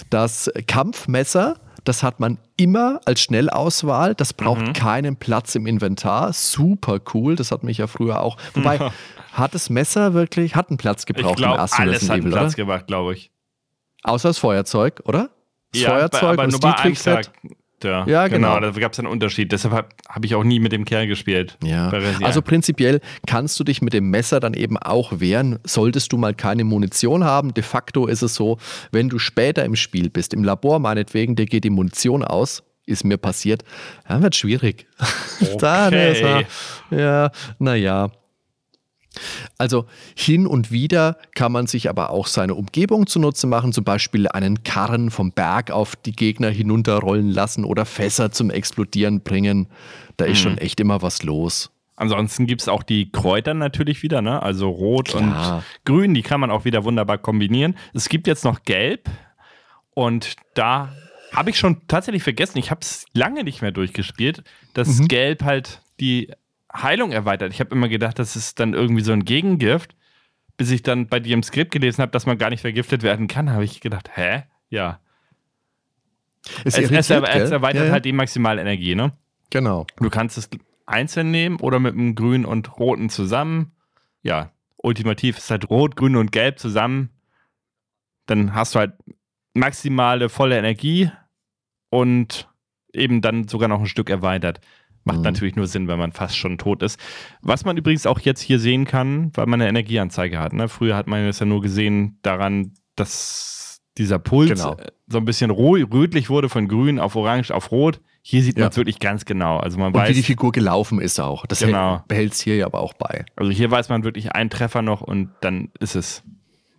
Das Kampfmesser. Das hat man immer als Schnellauswahl. Das braucht Mhm. keinen Platz im Inventar. Super cool. Das hat mich ja früher auch. Wobei, hat das Messer wirklich, hat einen Platz gebraucht im glaube, ersten alles Resident hat Evil, Platz oder? gemacht, glaube ich. Außer das Feuerzeug, oder? Das Feuerzeug aber und nur das Dietrich-Set. Ja, Ja, genau. Da gab es einen Unterschied. Deshalb habe hab ich auch nie mit dem Kerl gespielt. Ja, also prinzipiell kannst du dich mit dem Messer dann eben auch wehren, solltest du mal keine Munition haben. De facto ist es so, wenn du später im Spiel bist, im Labor meinetwegen, dir geht die Munition aus, ist mir passiert, dann wird schwierig. ist er, ja, naja. Also hin und wieder kann man sich aber auch seine Umgebung zunutze machen, zum Beispiel einen Karren vom Berg auf die Gegner hinunterrollen lassen oder Fässer zum Explodieren bringen. Da ist schon echt immer was los. Ansonsten gibt es auch die Kräuter natürlich wieder, ne? Also rot Klar. und grün, die kann man auch wieder wunderbar kombinieren. Es gibt jetzt noch gelb und da habe ich schon tatsächlich vergessen, ich habe es lange nicht mehr durchgespielt, dass Mhm. gelb halt die Heilung erweitert. Ich habe immer gedacht, das ist dann irgendwie so ein Gegengift. Bis ich dann bei dir im Skript gelesen habe, dass man gar nicht vergiftet werden kann, habe ich gedacht, hä? Ja. Es, Es, es, irritiert, es erweitert Ja, halt die Maximalenergie, ne? Genau. Du kannst es einzeln nehmen oder mit dem Grün und Roten zusammen. Ja, ultimativ ist halt Rot, Grün und Gelb zusammen. dann hast du halt maximale volle Energie und eben dann sogar noch ein Stück erweitert. Macht Mhm. natürlich nur Sinn, wenn man fast schon tot ist. Was man übrigens auch jetzt hier sehen kann, weil man eine Energieanzeige hat. Ne? Früher hat man es ja nur gesehen daran, dass dieser Puls Genau. äh, so ein bisschen rötlich wurde von grün auf orange auf rot. Hier sieht man Ja. es wirklich ganz genau. Also man Und weiß, wie die Figur gelaufen ist auch. Das Genau. behält es hier ja aber auch bei. also hier weiß man wirklich einen Treffer noch und dann ist es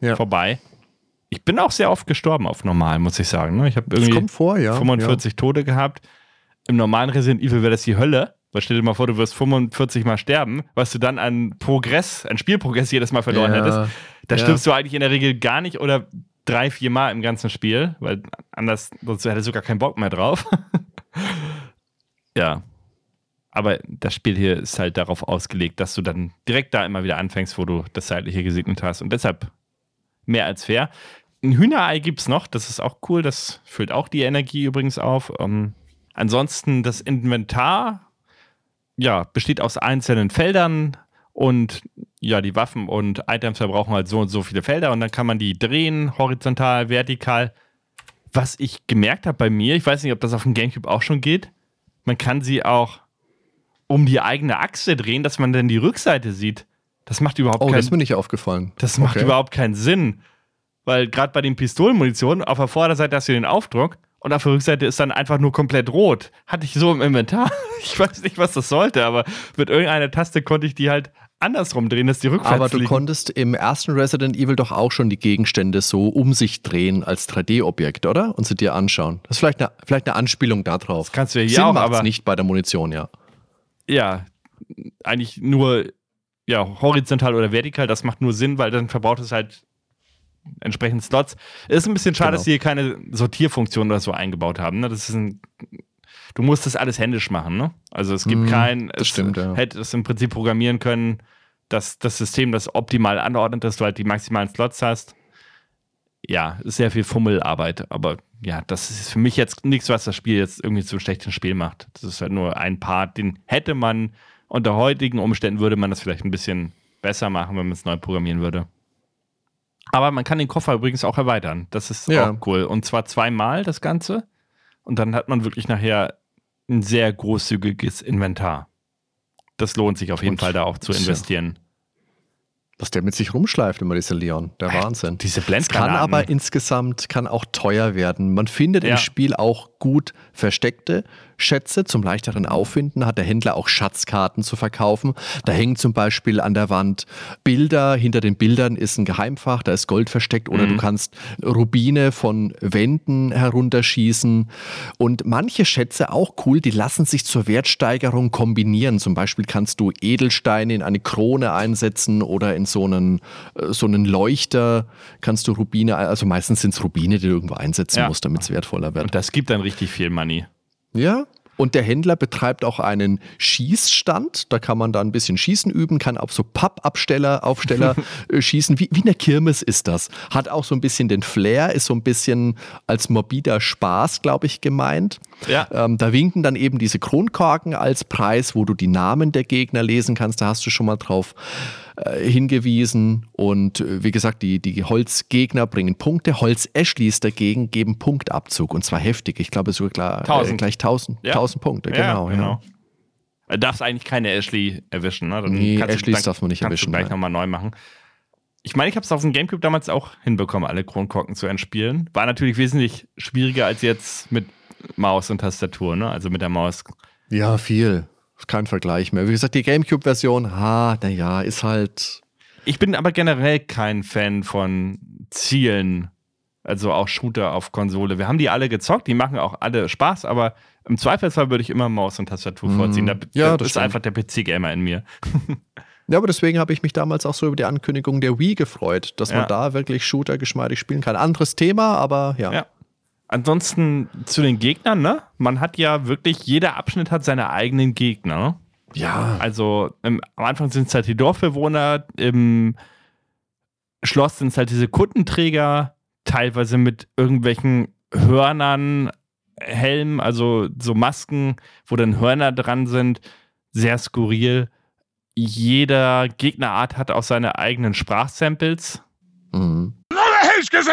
Ja. vorbei. Ich bin auch sehr oft gestorben auf normal, muss ich sagen. ne? Ich habe Das irgendwie vor, ja. 45 Tote gehabt. Im normalen Resident Evil wäre das die Hölle. Weil stell dir mal vor, du wirst 45 Mal sterben, was du dann an Progress, an Spielprogress jedes Mal verloren Ja. hättest. Da Ja. stirbst du eigentlich in der Regel gar nicht oder drei, vier Mal im ganzen Spiel, weil anders, sonst hättest du gar keinen Bock mehr drauf. ja. Aber das Spiel hier ist halt darauf ausgelegt, dass du dann direkt da immer wieder anfängst, wo du das Seitliche gesegnet hast. Und deshalb mehr als fair. Ein Hühnerei gibt es noch, das ist auch cool, das füllt auch die Energie übrigens auf. Ähm, ansonsten das Inventar ja, besteht aus einzelnen Feldern und ja, die Waffen und Items verbrauchen halt so und so viele Felder und dann kann man die drehen, horizontal, vertikal. Was ich gemerkt habe bei mir, ich weiß nicht, ob das auf dem Gamecube auch schon geht, man kann sie auch um die eigene Achse drehen, dass man dann die Rückseite sieht. Das macht überhaupt Oh, keinen das ist mir nicht aufgefallen. das macht Okay. überhaupt keinen Sinn. Weil gerade bei den Pistolenmunitionen auf der Vorderseite hast du den Aufdruck und auf der Rückseite ist dann einfach nur komplett rot. Hatte ich so im Inventar. Ich weiß nicht, was das sollte, aber mit irgendeiner Taste konnte ich die halt andersrum drehen, dass die rückwärts Aber du liegen. konntest im ersten Resident Evil doch auch schon die Gegenstände so um sich drehen als 3D-Objekt, oder? Und sie dir anschauen. Das ist vielleicht eine, vielleicht eine Anspielung darauf. Das kannst du ja hier Sinn auch, aber nicht bei der Munition, ja. ja, eigentlich nur ja, horizontal oder vertikal. Das macht nur Sinn, weil dann verbraucht es halt entsprechend Slots. Ist ein bisschen schade, Genau. dass sie hier keine Sortierfunktion oder so eingebaut haben. Ne? Das ist ein, du musst das alles händisch machen. Ne? Also es gibt Mm, kein, das es stimmt, ja. hätte es im Prinzip programmieren können, dass das System das optimal anordnet, dass du halt die maximalen Slots hast. Ja, ist sehr viel Fummelarbeit, aber ja, das ist für mich jetzt nichts, was das Spiel jetzt irgendwie zu einem schlechten Spiel macht. Das ist halt nur ein Part, den hätte man unter heutigen Umständen würde man das vielleicht ein bisschen besser machen, wenn man es neu programmieren würde. Aber man kann den Koffer übrigens auch erweitern. Das ist Ja. auch cool. Und zwar zweimal das Ganze. Und dann hat man wirklich nachher ein sehr großzügiges Inventar. Das lohnt sich auf jeden Und- Fall da auch zu investieren. Was der mit sich rumschleift, immer dieser Leon. Der Wahnsinn. Diese Es kann Blendgranaten. aber insgesamt kann auch teuer werden. Man findet Ja. im Spiel auch gut versteckte Schätze. Zum leichteren Auffinden hat der Händler auch Schatzkarten zu verkaufen. Da hängen zum Beispiel an der Wand Bilder. Hinter den Bildern ist ein Geheimfach, da ist Gold versteckt. Oder Mhm. du kannst Rubine von Wänden herunterschießen. Und manche Schätze, auch cool, die lassen sich zur Wertsteigerung kombinieren. Zum Beispiel kannst du Edelsteine in eine Krone einsetzen oder in so einen, äh, so einen Leuchter kannst du Rubine, also meistens sind es Rubine, die du irgendwo einsetzen Ja. musst, damit es wertvoller wird. Und das gibt dann richtig viel Money. Ja. Und der Händler betreibt auch einen Schießstand. Da kann man da ein bisschen Schießen üben, kann auf so Pappabsteller, Aufsteller äh, schießen. Wie, wie eine Kirmes ist das. Hat auch so ein bisschen den Flair, ist so ein bisschen als morbider Spaß, glaube ich, gemeint. Ja. Ähm, da winken dann eben diese Kronkorken als Preis, wo du die Namen der Gegner lesen kannst. Da hast du schon mal drauf äh, hingewiesen. Und äh, wie gesagt, die, die Holzgegner bringen Punkte. Holz-Ashleys dagegen geben Punktabzug und zwar heftig. Ich glaube sogar klar, äh, 1000. gleich 1000, Ja. 1000 Punkte. Genau, ja. Du darfst eigentlich keine Ashley erwischen. Ne? Dann Nee, du- Ashleys darf man nicht kannst erwischen, Du gleich nochmal neu machen. Ich meine, ich habe es auf dem Gamecube damals auch hinbekommen, alle Kronkorken zu entspielen. War natürlich wesentlich schwieriger als jetzt mit Maus und Tastatur, ne? Also mit der Maus. Ja, viel. Kein Vergleich mehr. Wie gesagt, die Gamecube-Version, ha, naja, ist halt. Ich bin aber generell kein Fan von Zielen, also auch Shooter auf Konsole. Wir haben die alle gezockt, die machen auch alle Spaß, aber im Zweifelsfall würde ich immer Maus und Tastatur vorziehen. Da, Mhm. Ja, das das ist stimmt. einfach der PC-Gamer in mir. Ja, aber deswegen habe ich mich damals auch so über die Ankündigung der Wii gefreut, dass Ja. man da wirklich Shooter geschmeidig spielen kann. Anderes Thema, aber ja. Ja. Ansonsten zu den Gegnern, ne? Man hat ja wirklich, jeder Abschnitt hat seine eigenen Gegner. Ne? Ja. Also im, am Anfang sind es halt die Dorfbewohner, im Schloss sind es halt diese Kuttenträger, teilweise mit irgendwelchen Hörnern, Helmen, also so Masken, wo dann Hörner dran sind. Sehr skurril. Jeder Gegnerart hat auch seine eigenen Sprachsamples. Mhm.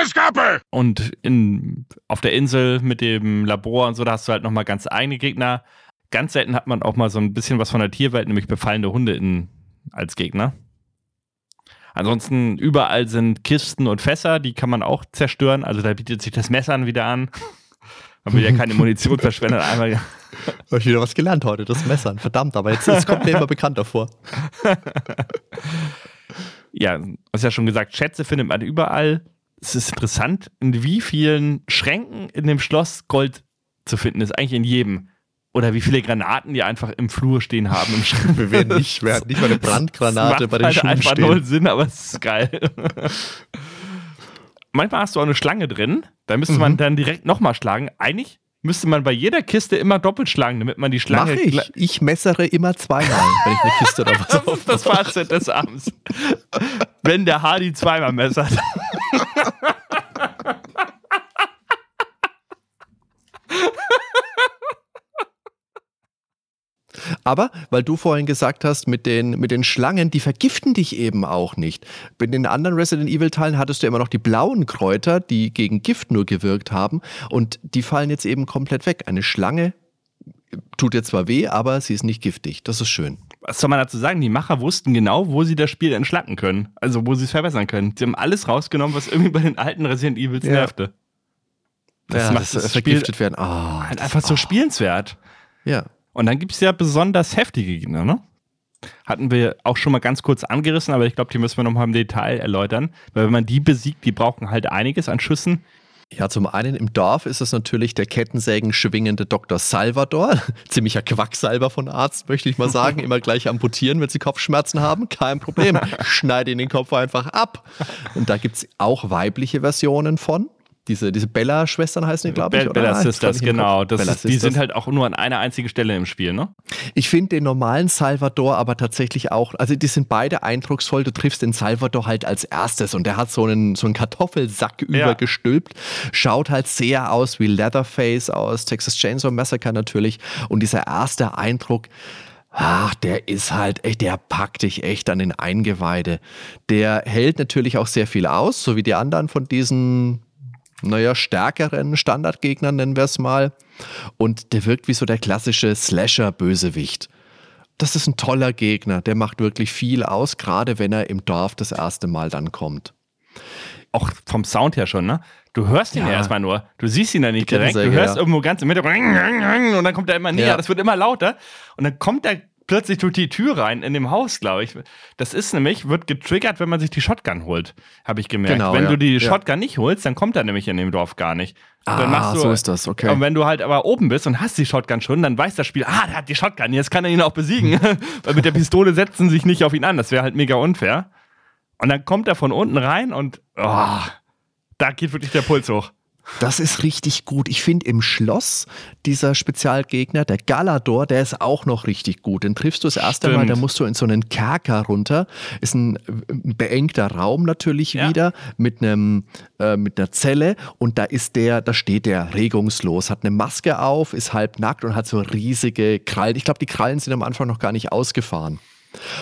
Escape! Und in, auf der Insel mit dem Labor und so, da hast du halt nochmal ganz eigene Gegner. Ganz selten hat man auch mal so ein bisschen was von der Tierwelt, nämlich befallene Hunde in, als Gegner. Ansonsten überall sind Kisten und Fässer, die kann man auch zerstören. Also da bietet sich das Messern wieder an. Man will ja keine Munition verschwenden. Einmal Habe ich wieder was gelernt heute, das Messern. Verdammt, aber jetzt, jetzt kommt mir immer bekannter vor. ja, hast ja schon gesagt, Schätze findet man überall. Es ist interessant, in wie vielen Schränken in dem Schloss Gold zu finden ist. Eigentlich in jedem. Oder wie viele Granaten die einfach im Flur stehen haben im Schrank. Wir werden nicht, wir hatten nicht mal eine Brandgranate bei den halt Schuhen einfach stehen. null Sinn, aber es ist geil. Manchmal hast du auch eine Schlange drin, da müsste Mhm. man dann direkt nochmal schlagen. Eigentlich müsste man bei jeder Kiste immer doppelt schlagen, damit man die Mach Schlange. ich. gla- Ich messere immer zweimal, wenn ich eine Kiste oder was Das ist das Fazit des Abends. Wenn der Hardy zweimal messert. Aber, weil du vorhin gesagt hast, mit den, mit den Schlangen, die vergiften dich eben auch nicht. Bei den anderen Resident Evil-Teilen hattest du immer noch die blauen Kräuter, die gegen Gift nur gewirkt haben. Und die fallen jetzt eben komplett weg. Eine Schlange tut dir zwar weh, aber sie ist nicht giftig. Das ist schön. Was soll man dazu sagen? Die Macher wussten genau, wo sie das Spiel entschlacken können. Also, wo sie es verbessern können. Sie haben alles rausgenommen, was irgendwie bei den alten Resident Evils Ja. nervte. Das macht das, das äh, Spiel vergiftet werden. Ah, Halt einfach so ah. spielenswert. Ja. Und dann gibt es ja besonders heftige Gegner, ne? Hatten wir auch schon mal ganz kurz angerissen, aber ich glaube, die müssen wir nochmal im Detail erläutern. Weil wenn man die besiegt, die brauchen halt einiges an Schüssen. Ja, zum einen im Dorf ist es natürlich der Kettensägen schwingende Dr. Salvador. Ziemlicher Quacksalber von Arzt, möchte ich mal sagen. Immer gleich amputieren, wenn sie Kopfschmerzen haben. Kein Problem. Schneide ihnen den Kopf einfach ab. Und da gibt es auch weibliche Versionen von. Diese, diese Bella-Schwestern heißen die, glaube ich. Oder? Bella Ah, jetzt Sisters, genau. Das Bella ist, die Sisters. sind halt auch nur an einer einzigen Stelle im Spiel, ne? Ich finde den normalen Salvador aber tatsächlich auch, also die sind beide eindrucksvoll. Du triffst den Salvador halt als erstes und der hat so einen, so einen Kartoffelsack Ja. übergestülpt. Schaut halt sehr aus wie Leatherface aus Texas Chainsaw Massacre natürlich. Und dieser erste Eindruck, Ach, der ist halt echt, der packt dich echt an den Eingeweide. Der hält natürlich auch sehr viel aus, so wie die anderen von diesen, naja, stärkeren Standardgegnern, nennen wir es mal. Und der wirkt wie so der klassische Slasher-Bösewicht. Das ist ein toller Gegner, der macht wirklich viel aus, gerade wenn er im Dorf das erste Mal dann kommt. Auch vom Sound her schon, ne? Du hörst ihn ja, Ja. erstmal nur. Du siehst ihn dann nicht direkt. Du hörst ja. irgendwo ganz im Hintergrund und dann kommt er immer näher. Ja. Das wird immer lauter. Und dann kommt er plötzlich durch die Tür rein in dem Haus, glaube ich. Das ist nämlich, wird getriggert, wenn man sich die Shotgun holt, habe ich gemerkt. Genau, wenn ja. du die Ja. Shotgun nicht holst, dann kommt er nämlich in dem Dorf gar nicht. Und Ah, so ist das, okay. Und wenn du halt aber oben bist und hast die Shotgun schon, dann weiß das Spiel, ah, der hat die Shotgun, jetzt kann er ihn auch besiegen. Weil mit der Pistole setzen sie sich nicht auf ihn an. Das wäre halt mega unfair. Und dann kommt er von unten rein und oh, da geht wirklich der Puls hoch. Das ist richtig gut. Ich finde im Schloss dieser Spezialgegner, der Galador, der ist auch noch richtig gut. Den triffst du das erste Mal, Stimmt. da musst du in so einen Kerker runter. Ist ein äh, beengter Raum natürlich Ja. wieder mit einem äh, mit einer Zelle und da ist der, da steht der regungslos, hat eine Maske auf, ist halb nackt und hat so riesige Krallen. Ich glaube, die Krallen sind am Anfang noch gar nicht ausgefahren.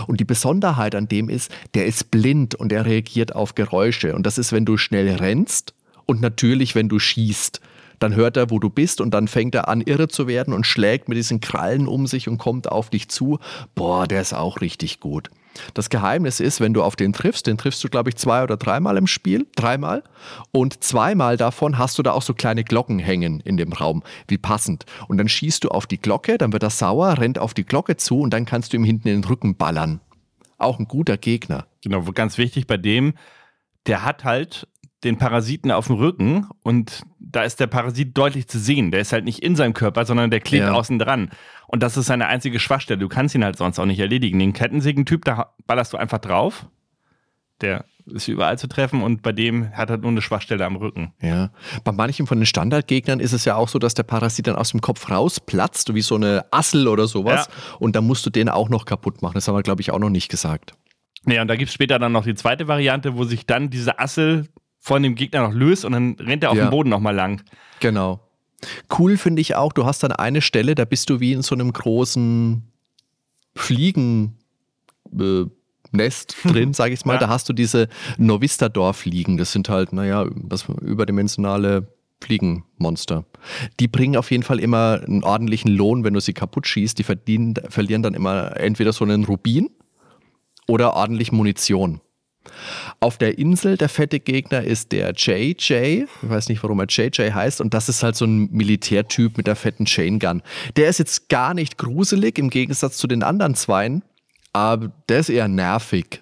Und die Besonderheit an dem ist, der ist blind und er reagiert auf Geräusche. Und das ist, wenn du schnell rennst und natürlich, wenn du schießt. Dann hört er, wo du bist und dann fängt er an, irre zu werden und schlägt mit diesen Krallen um sich und kommt auf dich zu. Boah, der ist auch richtig gut. Das Geheimnis ist, wenn du auf den triffst, den triffst du, glaube ich, zwei oder dreimal im Spiel, dreimal. Und zweimal davon hast du da auch so kleine Glocken hängen in dem Raum, wie passend. Und dann schießt du auf die Glocke, dann wird er sauer, rennt auf die Glocke zu und dann kannst du ihm hinten in den Rücken ballern. Auch ein guter Gegner. Genau, ganz wichtig bei dem, der hat halt den Parasiten auf dem Rücken und da ist der Parasit deutlich zu sehen. Der ist halt nicht in seinem Körper, sondern der klebt Ja. außen dran. Und das ist seine einzige Schwachstelle. Du kannst ihn halt sonst auch nicht erledigen. Den Kettensägentyp, da ballerst du einfach drauf. Der ist überall zu treffen und bei dem hat er nur eine Schwachstelle am Rücken. Ja. Bei manchen von den Standardgegnern ist es ja auch so, dass der Parasit dann aus dem Kopf rausplatzt, wie so eine Assel oder sowas. Und dann musst du den auch noch kaputt machen. Das haben wir, glaube ich, auch noch nicht gesagt. Ja, und da gibt es später dann noch die zweite Variante, wo sich dann diese Assel von dem Gegner noch löst und dann rennt er auf Ja. dem Boden nochmal lang. Genau. Cool finde ich auch, du hast dann eine Stelle, da bist du wie in so einem großen Fliegen, äh, Nest drin, sage ich mal. Ja. Da hast du diese Novistador-Fliegen. Das sind halt, naja, was überdimensionale Fliegenmonster. Die bringen auf jeden Fall immer einen ordentlichen Lohn, wenn du sie kaputt schießt. Die verdienen, verlieren dann immer entweder so einen Rubin oder ordentlich Munition. Auf der Insel der fette Gegner ist der JJ. Ich weiß nicht, warum er JJ heißt. Und das ist halt so ein Militärtyp mit der fetten Chain Gun. Der ist jetzt gar nicht gruselig im Gegensatz zu den anderen Zweien, aber der ist eher nervig.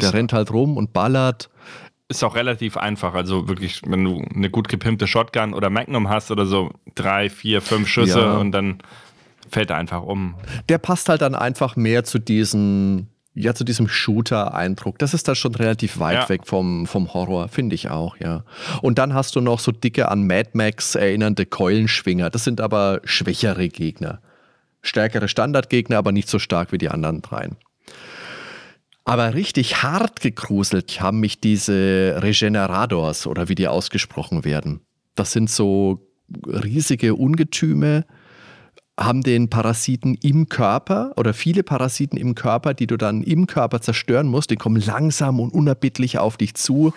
Der rennt halt rum und ballert. Ist auch relativ einfach. Also wirklich, wenn du eine gut gepimpte Shotgun oder Magnum hast oder so, drei, vier, fünf Schüsse Ja. und dann fällt er einfach um. Der passt halt dann einfach mehr zu diesem, ja, zu diesem Shooter-Eindruck. Das ist da schon relativ weit Ja. weg vom, vom Horror, finde ich auch, ja. Und dann hast du noch so dicke an Mad Max erinnernde Keulenschwinger. Das sind aber schwächere Gegner. Stärkere Standardgegner, aber nicht so stark wie die anderen dreien. Aber richtig hart gegruselt haben mich diese Regeneradors oder wie die ausgesprochen werden. Das sind so riesige Ungetüme, haben den Parasiten im Körper oder viele Parasiten im Körper, die du dann im Körper zerstören musst. Die kommen langsam und unerbittlich auf dich zu.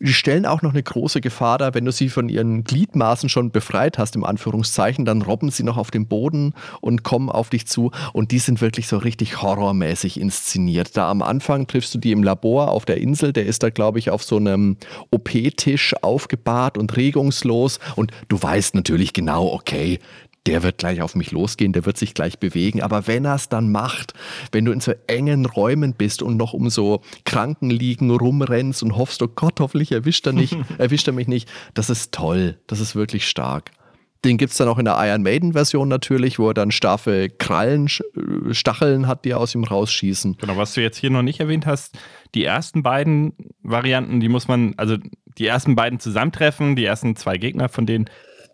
Die stellen auch noch eine große Gefahr dar, wenn du sie von ihren Gliedmaßen schon befreit hast, im Anführungszeichen, dann robben sie noch auf den Boden und kommen auf dich zu. Und die sind wirklich so richtig horrormäßig inszeniert. Da am Anfang triffst du die im Labor auf der Insel. Der ist da, glaube ich, auf so einem OP-Tisch aufgebahrt und regungslos. Und du weißt natürlich genau, okay, der wird gleich auf mich losgehen, der wird sich gleich bewegen. Aber wenn er es dann macht, wenn du in so engen Räumen bist und noch um so Krankenliegen rumrennst und hoffst, oh Gott, hoffentlich erwischt er, nicht, erwischt er mich nicht, das ist toll, das ist wirklich stark. Den gibt es dann auch in der Iron Maiden-Version natürlich, wo er dann starfe Krallen, äh, Stacheln hat, die aus ihm rausschießen. Genau, was du jetzt hier noch nicht erwähnt hast, die ersten beiden Varianten, die muss man, also die ersten beiden zusammentreffen, die ersten zwei Gegner von denen,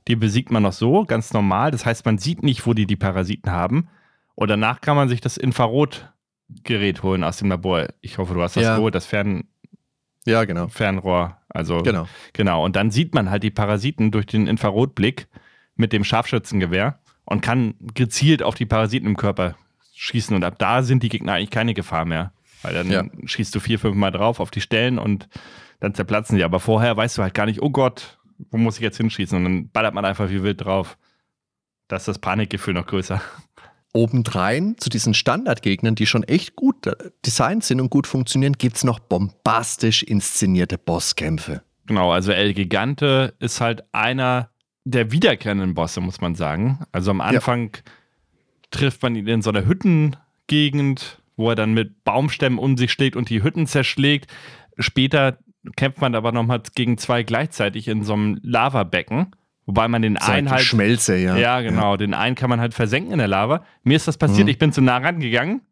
die besiegt man noch so, ganz normal. Das heißt, man sieht nicht, wo die die Parasiten haben. Und danach kann man sich das Infrarotgerät holen aus dem Labor. Ich hoffe, du hast das Ja. geholt, das Fern, Ja, genau. Fernrohr. Also Genau. Genau, und dann sieht man halt die Parasiten durch den Infrarotblick mit dem Scharfschützengewehr und kann gezielt auf die Parasiten im Körper schießen. Und ab da sind die Gegner eigentlich keine Gefahr mehr. Weil dann Ja. schießt du vier, fünf Mal drauf auf die Stellen und dann zerplatzen die. Aber vorher weißt du halt gar nicht, oh Gott, wo muss ich jetzt hinschießen? Und dann ballert man einfach wie wild drauf. Da ist das Panikgefühl noch größer. Obendrein zu diesen Standardgegnern, die schon echt gut äh, designt sind und gut funktionieren, gibt es noch bombastisch inszenierte Bosskämpfe. Genau, also El Gigante ist halt einer der wiederkehrenden Bosse, muss man sagen. Also am Anfang trifft man ihn in so einer Hüttengegend, wo er dann mit Baumstämmen um sich schlägt und die Hütten zerschlägt. Später kämpft man aber nochmal gegen zwei gleichzeitig in so einem Lavabecken, wobei man den einen Seit halt. Schmelze, ja. Ja, genau. Den einen kann man halt versenken in der Lava. Mir ist das passiert, Mhm. ich bin zu nah rangegangen.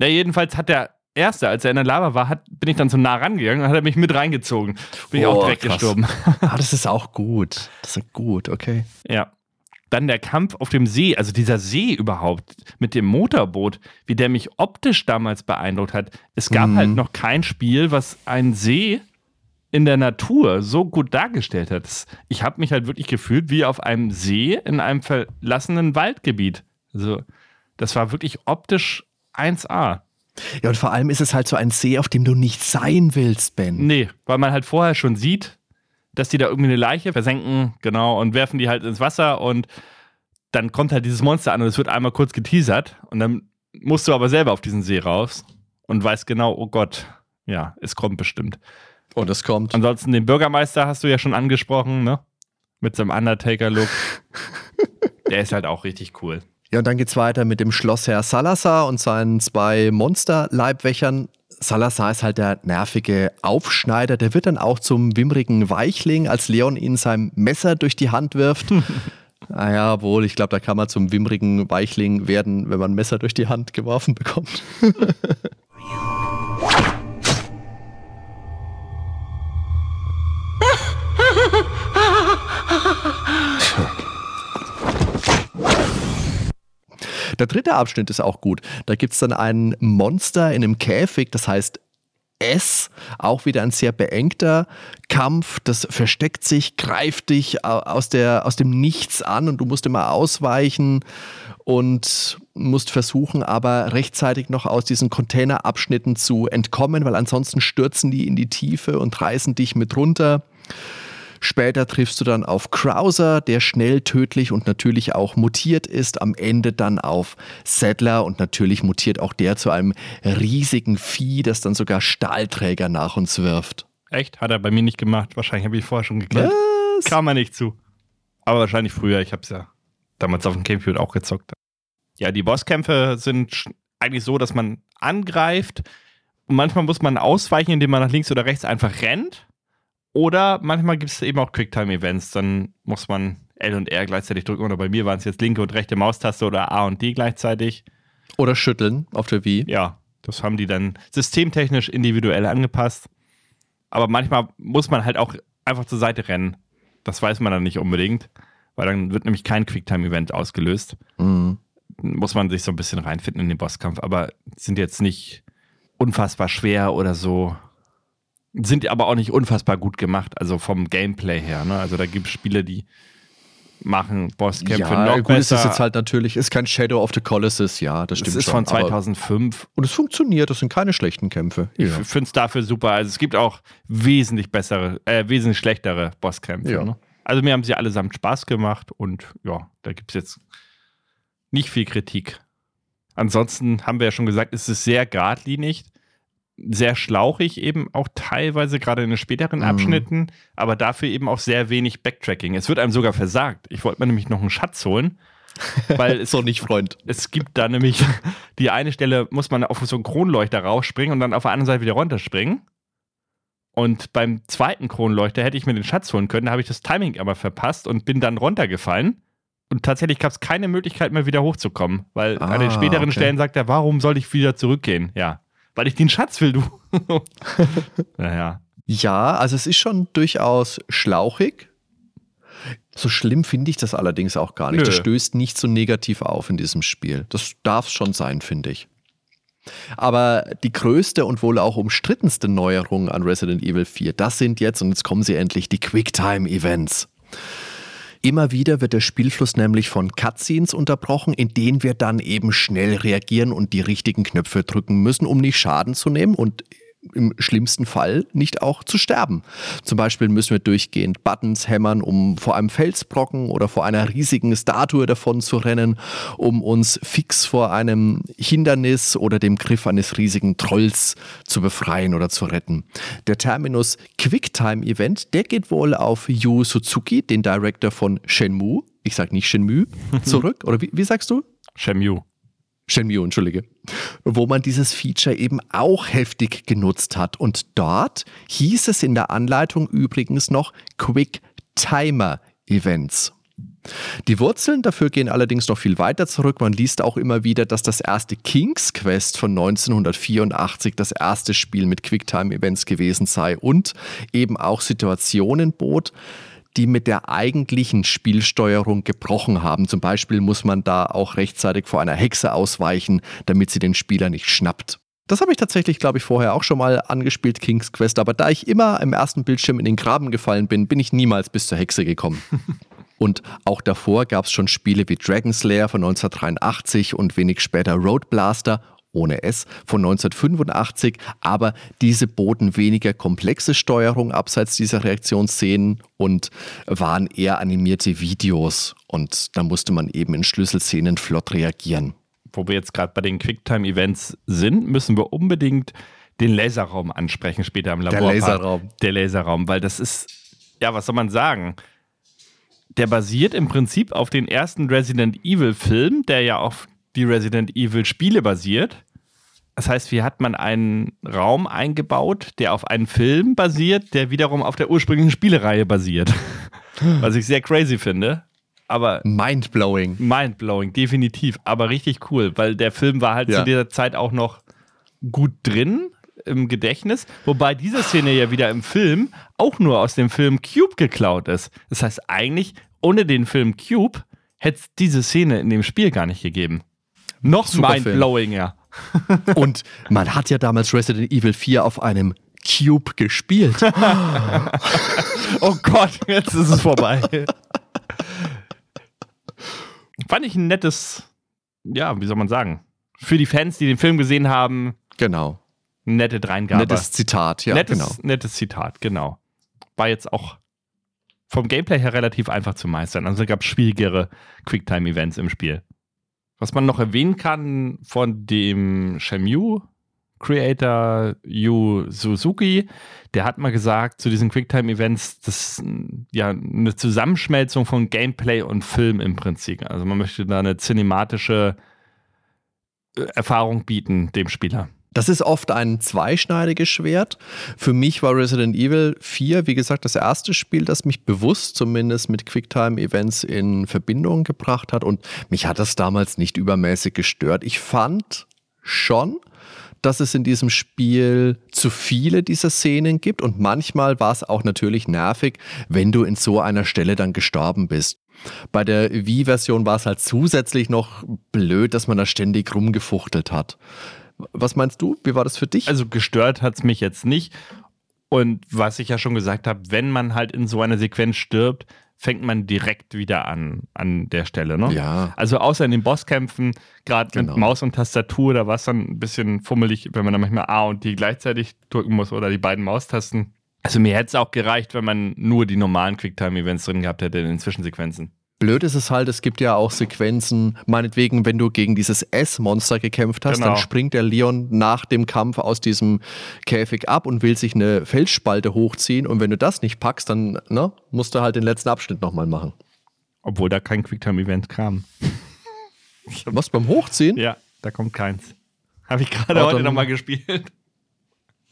Ja, jedenfalls hat der Erste, als er in der Lava war, hat, bin ich dann zu nah rangegangen und hat er mich mit reingezogen. Bin ich auch Oh, direkt krass. gestorben. Ah, das ist auch gut. Das ist gut, okay. Ja. Dann der Kampf auf dem See, also dieser See überhaupt mit dem Motorboot, wie der mich optisch damals beeindruckt hat. Es gab Mhm. halt noch kein Spiel, was einen See in der Natur so gut dargestellt hat. Ich habe mich halt wirklich gefühlt wie auf einem See in einem verlassenen Waldgebiet. Also das war wirklich optisch 1A. Ja, und vor allem ist es halt so ein See, auf dem du nicht sein willst, Ben. Nee, weil man halt vorher schon sieht, dass die da irgendwie eine Leiche versenken, genau, und werfen die halt ins Wasser und dann kommt halt dieses Monster an und es wird einmal kurz geteasert und dann musst du aber selber auf diesen See raus und weißt genau, oh Gott, ja, es kommt bestimmt. Und es kommt. Ansonsten den Bürgermeister hast du ja schon angesprochen, ne? Mit seinem Undertaker-Look. Der ist halt auch richtig cool. Ja, und dann geht's weiter mit dem Schlossherr Salazar und seinen zwei Monster-Leibwächern. Salazar ist halt der nervige Aufschneider. Der wird dann auch zum wimmrigen Weichling, als Leon ihn sein Messer durch die Hand wirft. naja, wohl, ich glaube, da kann man zum wimmrigen Weichling werden, wenn man ein Messer durch die Hand geworfen bekommt. Der dritte Abschnitt ist auch gut. Da gibt es dann ein Monster in einem Käfig, das heißt S, auch wieder ein sehr beengter Kampf. Das versteckt sich, greift dich au- aus, der, aus dem Nichts an und du musst immer ausweichen. und musst versuchen, aber rechtzeitig noch aus diesen Containerabschnitten zu entkommen, weil ansonsten stürzen die in die Tiefe und reißen dich mit runter. Später triffst du dann auf Krauser, der schnell, tödlich und natürlich auch mutiert ist. Am Ende dann auf Saddler und natürlich mutiert auch der zu einem riesigen Vieh, das dann sogar Stahlträger nach uns wirft. Echt? Hat er bei mir nicht gemacht. Wahrscheinlich habe ich vorher schon geklärt. Was? Kam er nicht zu. Aber wahrscheinlich früher. Ich habe es ja damals auf dem Gamecube auch gezockt. Ja, die Bosskämpfe sind eigentlich so, dass man angreift und manchmal muss man ausweichen, indem man nach links oder rechts einfach rennt. Oder manchmal gibt es eben auch Quicktime-Events. Dann muss man L und R gleichzeitig drücken. Oder bei mir waren es jetzt linke und rechte Maustaste oder A und D gleichzeitig. Oder schütteln auf der Wii. Ja, das haben die dann systemtechnisch individuell angepasst. Aber manchmal muss man halt auch einfach zur Seite rennen. Das weiß man dann nicht unbedingt, weil dann wird nämlich kein Quicktime-Event ausgelöst. Mhm. Muss man sich so ein bisschen reinfinden in den Bosskampf, aber sind jetzt nicht unfassbar schwer oder so. Sind aber auch nicht unfassbar gut gemacht, also vom Gameplay her. Ne? Also da gibt es Spiele, die machen Bosskämpfe ja, noch gut, besser. es ist jetzt halt natürlich, ist kein Shadow of the Colossus, ja, das es stimmt ist schon. von aber- 2005 Und es funktioniert, das sind keine schlechten Kämpfe. Ich Ja. finde es dafür super. Also es gibt auch wesentlich bessere, äh, wesentlich schlechtere Bosskämpfe. Ja. Ne? Also mir haben sie allesamt Spaß gemacht und ja, da gibt es jetzt nicht viel Kritik. Ansonsten haben wir ja schon gesagt, es ist sehr geradlinig, sehr schlauchig eben auch teilweise, gerade in den späteren Mhm. Abschnitten, aber dafür eben auch sehr wenig Backtracking. Es wird einem sogar versagt. Ich wollte mir nämlich noch einen Schatz holen, weil es So nicht, Freund. es gibt da nämlich die eine Stelle, muss man auf so einen Kronleuchter rausspringen und dann auf der anderen Seite wieder runterspringen. Und beim zweiten Kronleuchter hätte ich mir den Schatz holen können, da habe ich das Timing aber verpasst und bin dann runtergefallen. Und tatsächlich gab es keine Möglichkeit mehr wieder hochzukommen, weil Ah, an den späteren okay. Stellen sagt er, warum soll ich wieder zurückgehen? Ja, weil ich den Schatz will, du. naja. Ja, also es ist schon durchaus schlauchig. So schlimm finde ich das allerdings auch gar nicht. Nö. Das stößt nicht so negativ auf in diesem Spiel. Das darf schon sein, finde ich. Aber die größte und wohl auch umstrittenste Neuerung an Resident Evil 4, das sind jetzt, und jetzt kommen sie endlich, die Quicktime-Events. Immer wieder wird der Spielfluss nämlich von Cutscenes unterbrochen, in denen wir dann eben schnell reagieren und die richtigen Knöpfe drücken müssen, um nicht Schaden zu nehmen. Und im schlimmsten Fall nicht auch zu sterben. Zum Beispiel müssen wir durchgehend Buttons hämmern, um vor einem Felsbrocken oder vor einer riesigen Statue davon zu rennen, um uns fix vor einem Hindernis oder dem Griff eines riesigen Trolls zu befreien oder zu retten. Der Terminus Quicktime Event, der geht wohl auf Yu Suzuki, den Director von Shenmue, ich sag nicht Shenmue, zurück. Oder wie, wie sagst du? Shenmue. Shenmue, entschuldige, wo man dieses Feature eben auch heftig genutzt hat. Und dort hieß es in der Anleitung übrigens noch Quick Timer Events. Die Wurzeln dafür gehen allerdings noch viel weiter zurück. Man liest auch immer wieder, dass das erste King's Quest von 1984 das erste Spiel mit Quicktime-Events gewesen sei und eben auch Situationen bot, die mit der eigentlichen Spielsteuerung gebrochen haben. Zum Beispiel muss man da auch rechtzeitig vor einer Hexe ausweichen, damit sie den Spieler nicht schnappt. Das habe ich tatsächlich, glaube ich, vorher auch schon mal angespielt, King's Quest, aber da ich immer im ersten Bildschirm in den Graben gefallen bin, bin ich niemals bis zur Hexe gekommen. Und auch davor gab es schon Spiele wie Dragon Slayer von 1983 und wenig später Road Blaster ohne S von 1985, aber diese boten weniger komplexe Steuerung abseits dieser Reaktionsszenen und waren eher animierte Videos und da musste man eben in Schlüsselszenen flott reagieren. Wo wir jetzt gerade bei den Quicktime-Events sind, müssen wir unbedingt den Laserraum ansprechen später im Labor. Laserraum. Der Laserraum, weil das ist, ja, was soll man sagen? Der basiert im Prinzip auf den ersten Resident Evil-Film, der ja auf die Resident Evil-Spiele basiert. Das heißt, hier hat man einen Raum eingebaut, der auf einen Film basiert, der wiederum auf der ursprünglichen Spielereihe basiert. Was ich sehr crazy finde. Aber Mindblowing. mindblowing, definitiv. Aber richtig cool, weil der Film war halt Ja. zu dieser Zeit auch noch gut drin im Gedächtnis. Wobei diese Szene ja wieder im Film auch nur aus dem Film Cube geklaut ist. Das heißt, eigentlich ohne den Film Cube hätte es diese Szene in dem Spiel gar nicht gegeben. Noch mindblowing, ja. Und man hat ja damals Resident Evil 4 auf einem Cube gespielt. Oh Gott, jetzt ist es vorbei. Fand ich ein nettes, ja, wie soll man sagen, für die Fans, die den Film gesehen haben, Genau. nette Dreingabe. Nettes Zitat, ja, nettes, genau. nettes Zitat, genau. War jetzt auch vom Gameplay her relativ einfach zu meistern. Also gab es schwierigere Quicktime-Events im Spiel. Was man noch erwähnen kann von dem Shenmue Creator Yu Suzuki, der hat mal gesagt zu diesen Quicktime-Events, das ja eine Zusammenschmelzung von Gameplay und Film im Prinzip. Also man möchte da eine cinematische äh, Erfahrung bieten dem Spieler. Das ist oft ein zweischneidiges Schwert. Für mich war Resident Evil 4, wie gesagt, das erste Spiel, das mich bewusst zumindest mit Quicktime-Events in Verbindung gebracht hat. Und mich hat das damals nicht übermäßig gestört. Ich fand schon, dass es in diesem Spiel zu viele dieser Szenen gibt. Und manchmal war es auch natürlich nervig, wenn du in so einer Stelle dann gestorben bist. Bei der Wii-Version war es halt zusätzlich noch blöd, dass man da ständig rumgefuchtelt hat. Was meinst du? Wie war das für dich? Also gestört hat es mich jetzt nicht. Und was ich ja schon gesagt habe, wenn man halt in so einer Sequenz stirbt, fängt man direkt wieder an, an der Stelle. Ne? Ja. Also außer in den Bosskämpfen, gerade Genau. mit Maus und Tastatur, da war es dann ein bisschen fummelig, wenn man dann manchmal A und D gleichzeitig drücken muss oder die beiden Maustasten. Also mir hätte es auch gereicht, wenn man nur die normalen Quicktime-Events drin gehabt hätte in den Zwischensequenzen. Blöd ist es halt, es gibt ja auch Sequenzen, meinetwegen, wenn du gegen dieses S-Monster gekämpft hast, Genau. dann springt der Leon nach dem Kampf aus diesem Käfig ab und will sich eine Felsspalte hochziehen. Und wenn du das nicht packst, dann ne, musst du halt den letzten Abschnitt nochmal machen. Obwohl da kein Quicktime-Event kam. Was beim Hochziehen? Ja, da kommt keins. Habe ich gerade Oh, heute nochmal gespielt.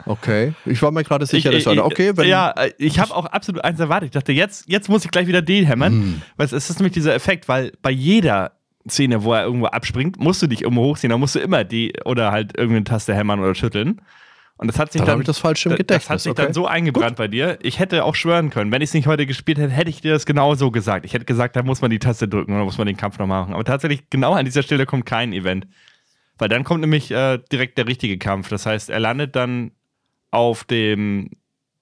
Okay. Ich war mir gerade sicher, ich, dass ich, okay, wenn. ja, ich habe auch absolut eins erwartet. Ich dachte, jetzt, jetzt muss ich gleich wieder den hämmern. Hm. Weil es ist nämlich dieser Effekt, weil bei jeder Szene, wo er irgendwo abspringt, musst du dich irgendwo hochziehen. Da musst du immer die oder halt irgendeine Taste hämmern oder schütteln. Und das hat sich Dann dann, das falsch im Gedächtnis, Das hat sich okay. dann so eingebrannt bei dir. Ich hätte auch schwören können, wenn ich es nicht heute gespielt hätte, hätte ich dir das genau so gesagt. Ich hätte gesagt, da muss man die Taste drücken oder muss man den Kampf noch machen. Aber tatsächlich, genau an dieser Stelle kommt kein Event. Weil dann kommt nämlich äh, direkt der richtige Kampf. Das heißt, er landet dann auf dem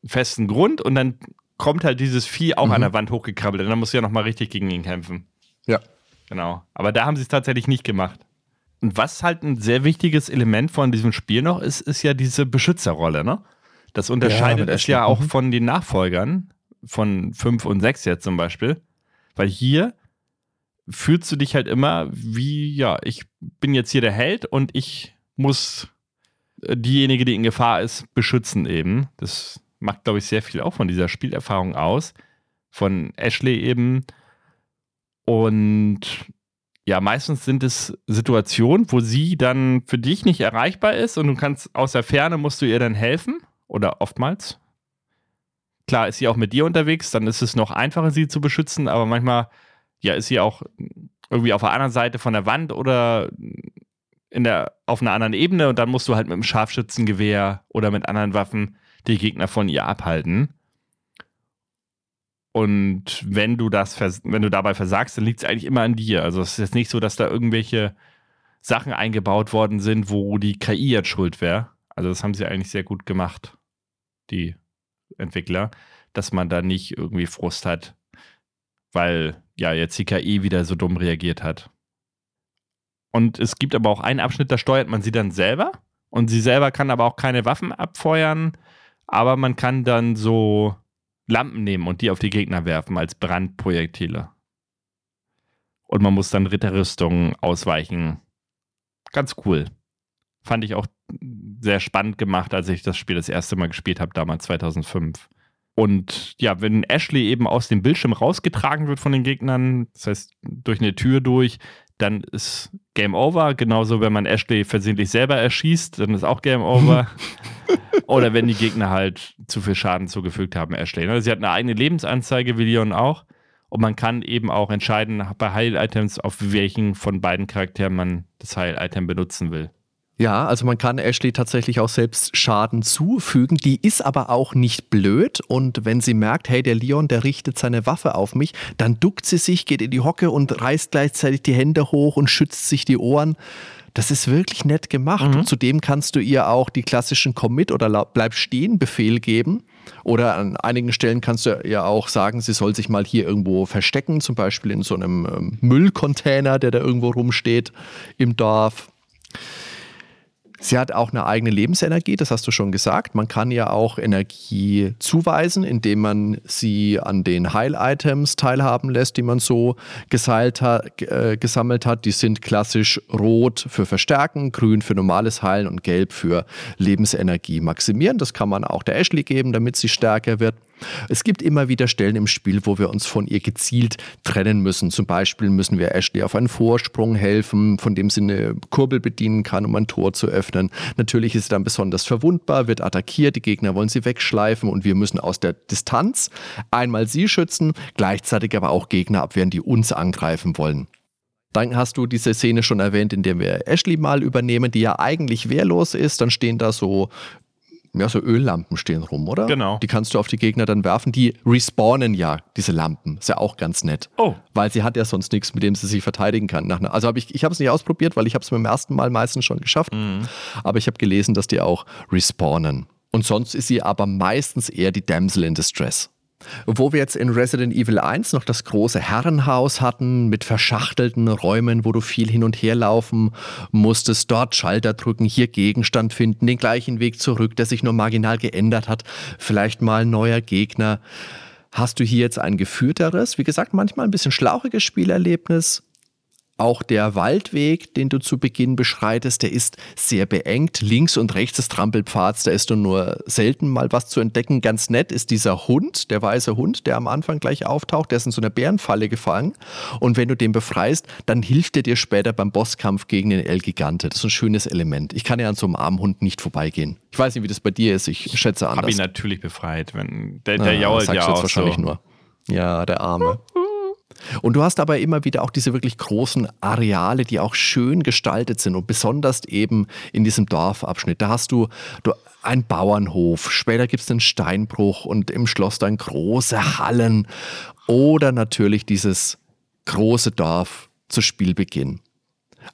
festen Grund und dann kommt halt dieses Vieh auch an der Wand hochgekrabbelt. Und dann musst du ja nochmal richtig gegen ihn kämpfen. Ja. Genau. Aber da haben sie es tatsächlich nicht gemacht. Und was halt ein sehr wichtiges Element von diesem Spiel noch ist, ist ja diese Beschützerrolle, ne? Das unterscheidet mit es ja auch Mhm. von den Nachfolgern, von 5 und 6 jetzt zum Beispiel. Weil hier fühlst du dich halt immer wie, ja, ich bin jetzt hier der Held und ich muss diejenige, die in Gefahr ist, beschützen eben. Das macht, glaube ich, sehr viel auch von dieser Spielerfahrung aus. Von Ashley eben. Und ja, meistens sind es Situationen, wo sie dann für dich nicht erreichbar ist und du kannst aus der Ferne musst du ihr dann helfen oder oftmals. Klar ist sie auch mit dir unterwegs, dann ist es noch einfacher, sie zu beschützen, aber manchmal ja, ist sie auch irgendwie auf der anderen Seite von der Wand oder in der, auf einer anderen Ebene und dann musst du halt mit dem Scharfschützengewehr oder mit anderen Waffen die Gegner von ihr abhalten. Und wenn du das, wenn du dabei versagst, dann liegt es eigentlich immer an dir. Also es ist jetzt nicht so, dass da irgendwelche Sachen eingebaut worden sind, wo die KI jetzt schuld wäre. Also das haben sie eigentlich sehr gut gemacht, die Entwickler, dass man da nicht irgendwie Frust hat, weil ja jetzt die KI wieder so dumm reagiert hat. Und es gibt aber auch einen Abschnitt, da steuert man sie dann selber. Und sie selber kann aber auch keine Waffen abfeuern, aber man kann dann so Lampen nehmen und die auf die Gegner werfen als Brandprojektile. Und man muss dann Ritterrüstungen ausweichen. Ganz cool. Fand ich auch sehr spannend gemacht, als ich das Spiel das erste Mal gespielt habe, damals 2005. Und ja, wenn Ashley eben aus dem Bildschirm rausgetragen wird von den Gegnern, das heißt durch eine Tür durch, dann ist Game Over. Genauso, wenn man Ashley versehentlich selber erschießt, dann ist auch Game Over. Oder wenn die Gegner halt zu viel Schaden zugefügt haben, Ashley. ne? Sie hat eine eigene Lebensanzeige, wie Leon auch. Und man kann eben auch entscheiden bei Heil-Items, auf welchen von beiden Charakteren man das Heil-Item benutzen will. Ja, also man kann Ashley tatsächlich auch selbst Schaden zufügen. Die ist aber auch nicht blöd. Und wenn sie merkt, hey, der Leon, der richtet seine Waffe auf mich, dann duckt sie sich, geht in die Hocke und reißt gleichzeitig die Hände hoch und schützt sich die Ohren. Das ist wirklich nett gemacht. Mhm. Und zudem kannst du ihr auch die klassischen Commit oder Bleib stehen Befehl geben. Oder an einigen Stellen kannst du ja auch sagen, sie soll sich mal hier irgendwo verstecken, zum Beispiel in so einem ähm, Müllcontainer, der da irgendwo rumsteht im Dorf. Sie hat auch eine eigene Lebensenergie, das hast du schon gesagt. Man kann ja auch Energie zuweisen, indem man sie an den Heil-Items teilhaben lässt, die man so hat, äh, gesammelt hat. Die sind klassisch rot für Verstärken, grün für normales Heilen und gelb für Lebensenergie maximieren. Das kann man auch der Ashley geben, damit sie stärker wird. Es gibt immer wieder Stellen im Spiel, wo wir uns von ihr gezielt trennen müssen. Zum Beispiel müssen wir Ashley auf einen Vorsprung helfen, von dem sie eine Kurbel bedienen kann, um ein Tor zu öffnen. Natürlich ist sie dann besonders verwundbar, wird attackiert, die Gegner wollen sie wegschleifen und wir müssen aus der Distanz einmal sie schützen, gleichzeitig aber auch Gegner abwehren, die uns angreifen wollen. Dann hast du diese Szene schon erwähnt, in der wir Ashley mal übernehmen, die ja eigentlich wehrlos ist. Dann stehen da so ja, so Öllampen stehen rum, oder? Genau. Die kannst du auf die Gegner dann werfen. Die respawnen ja, diese Lampen. Ist ja auch ganz nett. Oh. Weil sie hat ja sonst nichts, mit dem sie sich verteidigen kann. Also habe ich, ich habe es nicht ausprobiert, weil ich habe es beim ersten Mal meistens schon geschafft. Mhm. Aber ich habe gelesen, dass die auch respawnen. Und sonst ist sie aber meistens eher die Damsel in Distress. Wo wir jetzt in Resident Evil 1 noch das große Herrenhaus hatten mit verschachtelten Räumen, wo du viel hin und her laufen musstest, dort Schalter drücken, hier Gegenstand finden, den gleichen Weg zurück, der sich nur marginal geändert hat, vielleicht mal ein neuer Gegner. Hast du hier jetzt ein geführteres, wie gesagt, manchmal ein bisschen schlauchiges Spielerlebnis, auch der Waldweg, den du zu Beginn beschreitest, der ist sehr beengt. Links und rechts des Trampelpfads, da ist nur selten mal was zu entdecken. Ganz nett ist dieser Hund, der weiße Hund, der am Anfang gleich auftaucht. Der ist in so einer Bärenfalle gefangen. Und wenn du den befreist, dann hilft er dir später beim Bosskampf gegen den El Gigante. Das ist ein schönes Element. Ich kann ja an so einem armen Hund nicht vorbeigehen. Ich weiß nicht, wie das bei dir ist. Ich schätze anders. Hab ihn natürlich befreit. Wenn, der der Ah, jault ja auch wahrscheinlich so. nur. Ja, der Arme. Und du hast aber immer wieder auch diese wirklich großen Areale, die auch schön gestaltet sind und besonders eben in diesem Dorfabschnitt. Da hast du, du einen Bauernhof, später gibt es den Steinbruch und im Schloss dann große Hallen oder natürlich dieses große Dorf zu Spielbeginn.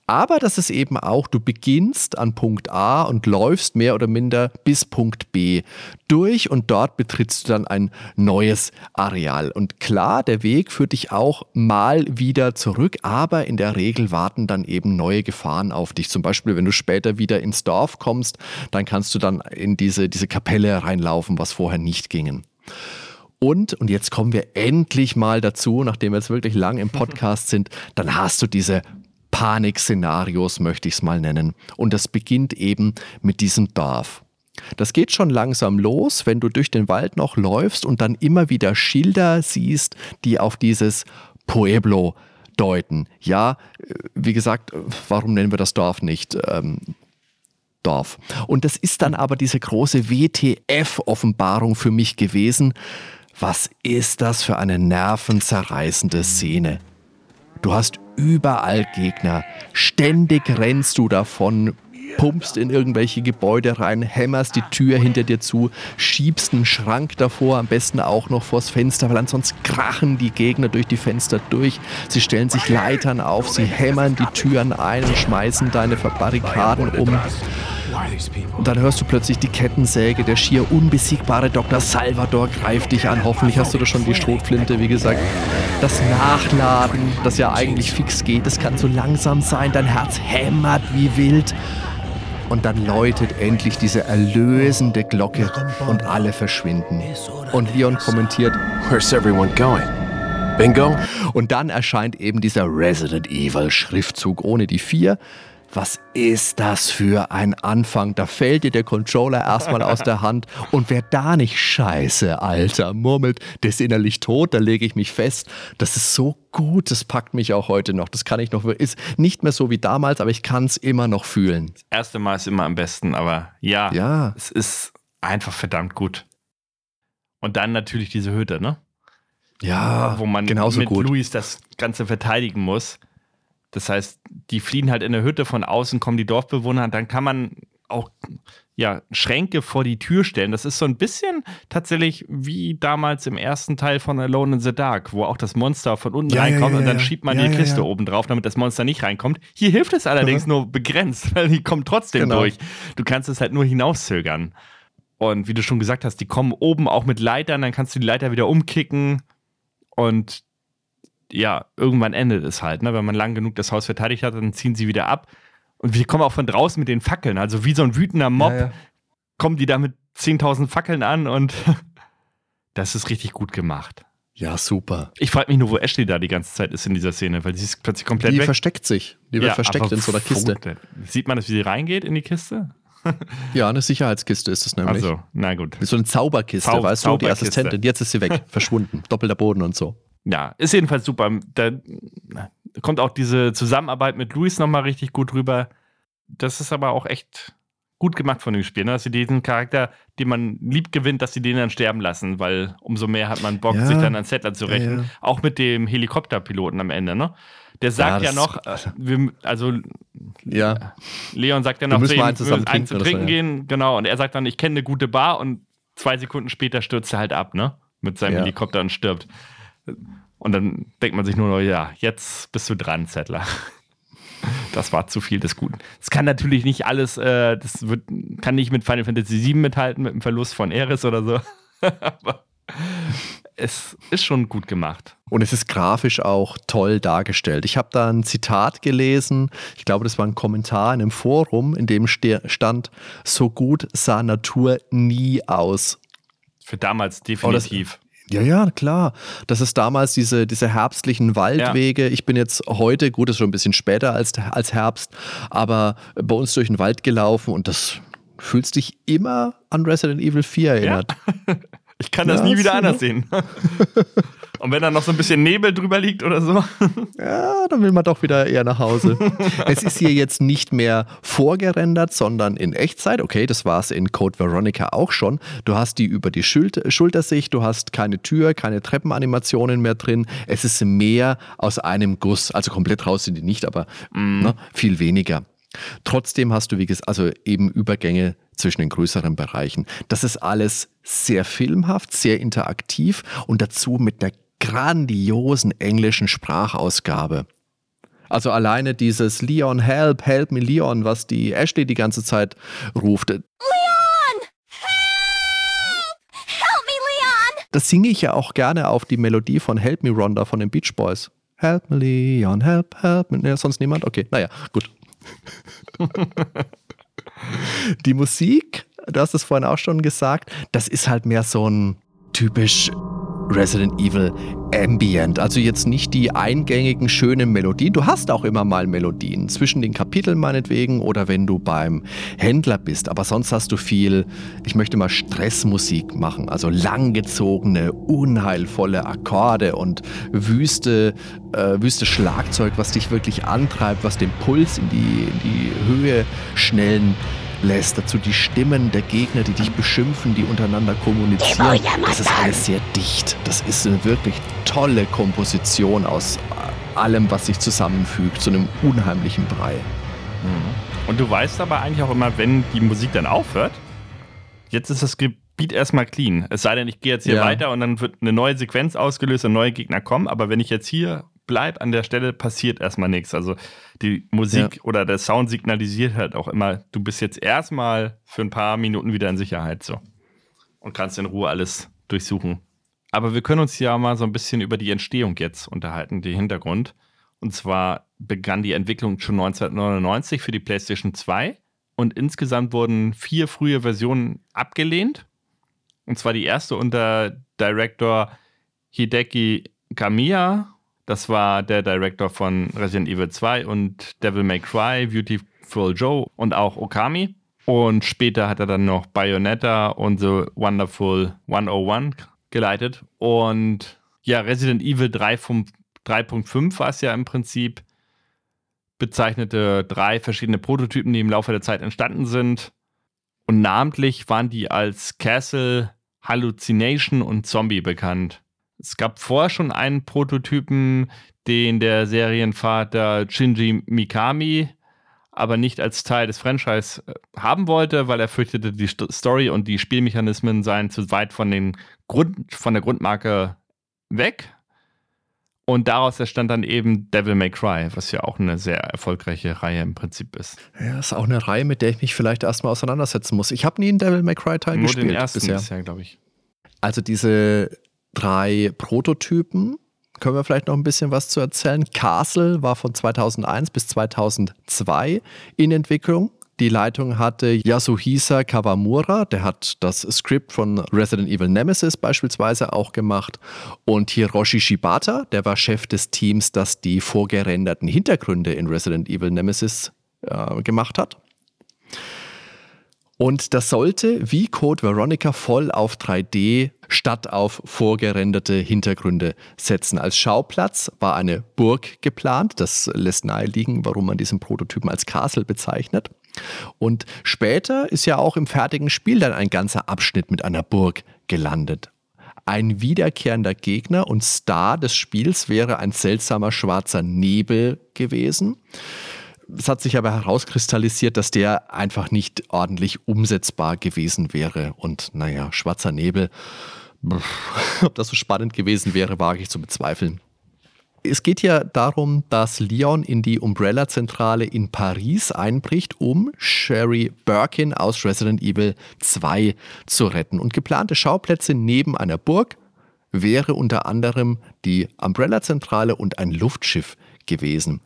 Aber das ist eben auch, du beginnst an Punkt A und läufst mehr oder minder bis Punkt B durch und dort betrittst du dann ein neues Areal. Und klar, der Weg führt dich auch mal wieder zurück, aber in der Regel warten dann eben neue Gefahren auf dich. Zum Beispiel, wenn du später wieder ins Dorf kommst, dann kannst du dann in diese, diese Kapelle reinlaufen, was vorher nicht gingen. Und, und jetzt kommen wir endlich mal dazu, nachdem wir jetzt wirklich lang im Podcast sind, dann hast du diese Panikszenarios, möchte ich es mal nennen. Und das beginnt eben mit diesem Dorf. Das geht schon langsam los, wenn du durch den Wald noch läufst und dann immer wieder Schilder siehst, die auf dieses Pueblo deuten. Ja, äh, wie gesagt, äh, warum nennen wir das Dorf nicht? Ähm, Dorf. Und das ist dann aber diese große WTF-Offenbarung für mich gewesen. Was ist das für eine nervenzerreißende Szene? Du hast überall Gegner. Ständig rennst du davon, pumpst in irgendwelche Gebäude rein, hämmerst die Tür hinter dir zu, schiebst einen Schrank davor, am besten auch noch vors Fenster, weil ansonsten krachen die Gegner durch die Fenster durch. Sie stellen sich Leitern auf, sie hämmern die Türen ein und schmeißen deine Barrikaden um. Und dann hörst du plötzlich die Kettensäge, der schier unbesiegbare Dr. Salvador greift dich an. Hoffentlich hast du da schon die Schrotflinte, wie gesagt. Das Nachladen, das ja eigentlich fix geht, das kann so langsam sein. Dein Herz hämmert wie wild. Und dann läutet endlich diese erlösende Glocke und alle verschwinden. Und Leon kommentiert, Where's everyone going? Bingo? und dann erscheint eben dieser Resident Evil Schriftzug ohne die vier. Was ist das für ein Anfang? Da fällt dir der Controller erstmal aus der Hand. Und wer da nicht scheiße, Alter, murmelt, der ist innerlich tot, da lege ich mich fest. Das ist so gut, das packt mich auch heute noch. Das kann ich noch, ist nicht mehr so wie damals, aber ich kann es immer noch fühlen. Erste Mal ist immer am besten, aber ja, Ja. es ist einfach verdammt gut. Und dann natürlich diese Hütte, ne? Ja, Wo man genauso mit gut. Luis das Ganze verteidigen muss. Das heißt, die fliehen halt in der Hütte, von außen kommen die Dorfbewohner, dann kann man auch ja, Schränke vor die Tür stellen. Das ist so ein bisschen tatsächlich wie damals im ersten Teil von Alone in the Dark, wo auch das Monster von unten Ja, ja, reinkommt ja, und dann ja. schiebt man Ja, die ja, Kiste ja. oben drauf, damit das Monster nicht reinkommt. Hier hilft es allerdings nur begrenzt, weil die kommt trotzdem Genau. durch. Du kannst es halt nur hinauszögern. Und wie du schon gesagt hast, die kommen oben auch mit Leitern, dann kannst du die Leiter wieder umkicken. Und ja, irgendwann endet es halt. Ne? Wenn man lang genug das Haus verteidigt hat, dann ziehen sie wieder ab. Und wir kommen auch von draußen mit den Fackeln. Also wie so ein wütender Mob Ja, ja. kommen die da mit 10.000 Fackeln an und das ist richtig gut gemacht. Ja, super. Ich frage mich nur, wo Ashley da die ganze Zeit ist in dieser Szene, weil sie ist plötzlich komplett Die weg. versteckt sich. Die wird Ja, versteckt in so einer Kiste. denn? Sieht man das, wie sie reingeht in die Kiste? Ja, eine Sicherheitskiste ist es nämlich. Also, na gut. So eine Zauberkiste, Zau- weißt du, die Zauberkiste. Assistentin. Jetzt ist sie weg, verschwunden. Doppelter Boden und so. Ja, ist jedenfalls super. Da kommt auch diese Zusammenarbeit mit Luis nochmal richtig gut rüber. Das ist aber auch echt gut gemacht von dem Spiel, ne? dass sie diesen Charakter, den man lieb gewinnt, dass sie den dann sterben lassen, weil umso mehr hat man Bock, Ja. sich dann an Settler zu Ja, rächen. ja. Auch mit dem Helikopterpiloten am Ende, ne? Der sagt ja, das- noch, wir, also Ja, Leon sagt Wir noch müssen zusammen wir müssen eins zu trinken ja. gehen, genau. Und er sagt dann, ich kenne eine gute Bar und zwei Sekunden später stürzt er halt ab, ne? Mit seinem Ja. Helikopter und stirbt. Und dann denkt man sich nur noch, ja, jetzt bist du dran, Zettler. Das war zu viel des Guten. Das kann natürlich nicht alles, äh, das wird, kann nicht mit Final Fantasy VII mithalten, mit dem Verlust von Eris oder so. Aber es ist schon gut gemacht. Und es ist grafisch auch toll dargestellt. Ich habe da ein Zitat gelesen, ich glaube, das war ein Kommentar in einem Forum, in dem stand, so gut sah Natur nie aus. Für damals definitiv. Ja, ja, klar. Das ist damals diese, diese herbstlichen Waldwege. Ich bin jetzt heute, gut, ist schon ein bisschen später als, als Herbst, aber bei uns durch den Wald gelaufen und das fühlst dich immer an Resident Evil 4 erinnert. Ich kann das Ja, nie wieder anders sehen. Und wenn da noch so ein bisschen Nebel drüber liegt oder so. Ja, dann will man doch wieder eher nach Hause. es ist hier jetzt nicht mehr vorgerendert, sondern in Echtzeit. Okay, das war es in Code Veronica auch schon. Du hast die über die Schul- Schultersicht, du hast keine Tür, keine Treppenanimationen mehr drin. Es ist mehr aus einem Guss. Also komplett raus sind die nicht, aber ne, viel weniger. Trotzdem hast du, wie gesagt, also eben Übergänge zwischen den größeren Bereichen. Das ist alles sehr filmhaft, sehr interaktiv und dazu mit einer grandiosen englischen Sprachausgabe. Also alleine dieses Leon, help, help me Leon, was die Ashley die ganze Zeit ruft. Leon! Help! Help me, Leon! Das singe ich ja auch gerne auf die Melodie von Help Me Rhonda von den Beach Boys. Help me, Leon, help, help me. Ja, sonst niemand? Okay, naja, gut. die Musik, du hast es vorhin auch schon gesagt, das ist halt mehr so ein typisch Resident Evil Ambient. Also jetzt nicht die eingängigen schönen Melodien. Du hast auch immer mal Melodien zwischen den Kapiteln meinetwegen oder wenn du beim Händler bist. Aber sonst hast du viel, ich möchte mal Stressmusik machen. Also langgezogene, unheilvolle Akkorde und wüste, äh, wüste Schlagzeug, was dich wirklich antreibt, was den Puls in die, in die Höhe schnellen lässt. Dazu die Stimmen der Gegner, die dich beschimpfen, die untereinander kommunizieren. Das ist alles sehr dicht. Das ist eine wirklich tolle Komposition aus allem, was sich zusammenfügt, zu einem unheimlichen Brei. Und du weißt aber eigentlich auch immer, wenn die Musik dann aufhört, jetzt ist das Gebiet erstmal clean. Es sei denn, ich gehe jetzt hier Ja. weiter und dann wird eine neue Sequenz ausgelöst und neue Gegner kommen. Aber wenn ich jetzt hier bleibe an der Stelle, passiert erstmal nichts. Also die Musik oder der Sound signalisiert halt auch immer, du bist jetzt erstmal für ein paar Minuten wieder in Sicherheit so. Und kannst in Ruhe alles durchsuchen. Aber wir können uns ja mal so ein bisschen über die Entstehung jetzt unterhalten, den Hintergrund. Und zwar begann die Entwicklung schon 1999 für die PlayStation 2 und insgesamt wurden vier frühe Versionen abgelehnt. Und zwar die erste unter Director Hideki Kamiya. Das war der Director von Resident Evil 2 und Devil May Cry, Beautiful Joe und auch Okami. Und später hat er dann noch Bayonetta und The Wonderful 101 geleitet. Und ja, Resident Evil 3 vom 3.5 war es ja im Prinzip. Bezeichnete drei verschiedene Prototypen, die im Laufe der Zeit entstanden sind. Und namentlich waren die als Castle, Hallucination und Zombie bekannt. Es gab vorher schon einen Prototypen, den der Serienvater Shinji Mikami aber nicht als Teil des Franchise äh, haben wollte, weil er fürchtete, die Sto Story und die Spielmechanismen seien zu weit von, den Grund, von der Grundmarke weg. Und daraus entstand dann eben Devil May Cry, was ja auch eine sehr erfolgreiche Reihe im Prinzip ist. Ja, ist auch eine Reihe, mit der ich mich vielleicht erstmal auseinandersetzen muss. Ich habe nie einen Devil May Cry Teil Nur gespielt den ersten bisher. bisher, glaube ich. Also diese drei Prototypen, können wir vielleicht noch ein bisschen was zu erzählen. Castle war von 2001 bis 2002 in Entwicklung. Die Leitung hatte Yasuhisa Kawamura, der hat das Skript von Resident Evil Nemesis beispielsweise auch gemacht. Und Hiroshi Shibata, der war Chef des Teams, das die vorgerenderten Hintergründe in Resident Evil Nemesis äh, gemacht hat. Und das sollte wie Code Veronica voll auf 3D statt auf vorgerenderte Hintergründe setzen. Als Schauplatz war eine Burg geplant. Das lässt naheliegen, warum man diesen Prototypen als Castle bezeichnet. Und später ist ja auch im fertigen Spiel dann ein ganzer Abschnitt mit einer Burg gelandet. Ein wiederkehrender Gegner und Star des Spiels wäre ein seltsamer schwarzer Nebel gewesen. Es hat sich aber herauskristallisiert, dass der einfach nicht ordentlich umsetzbar gewesen wäre. Und naja, schwarzer Nebel, ob das so spannend gewesen wäre, wage ich zu bezweifeln. Es geht ja darum, dass Leon in die Umbrella-Zentrale in Paris einbricht, um Sherry Birkin aus Resident Evil 2 zu retten. Und geplante Schauplätze neben einer Burg wäre unter anderem die Umbrella-Zentrale und ein Luftschiff gewesen.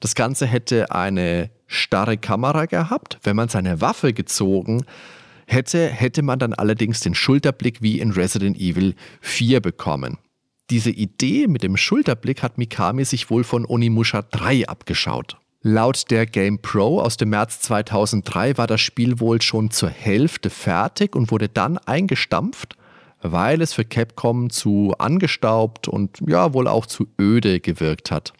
Das Ganze hätte eine starre Kamera gehabt. Wenn man seine Waffe gezogen hätte, hätte man dann allerdings den Schulterblick wie in Resident Evil 4 bekommen. Diese Idee mit dem Schulterblick hat Mikami sich wohl von Onimusha 3 abgeschaut. Laut der Game Pro aus dem März 2003 war das Spiel wohl schon zur Hälfte fertig und wurde dann eingestampft, weil es für Capcom zu angestaubt und ja wohl auch zu öde gewirkt hat.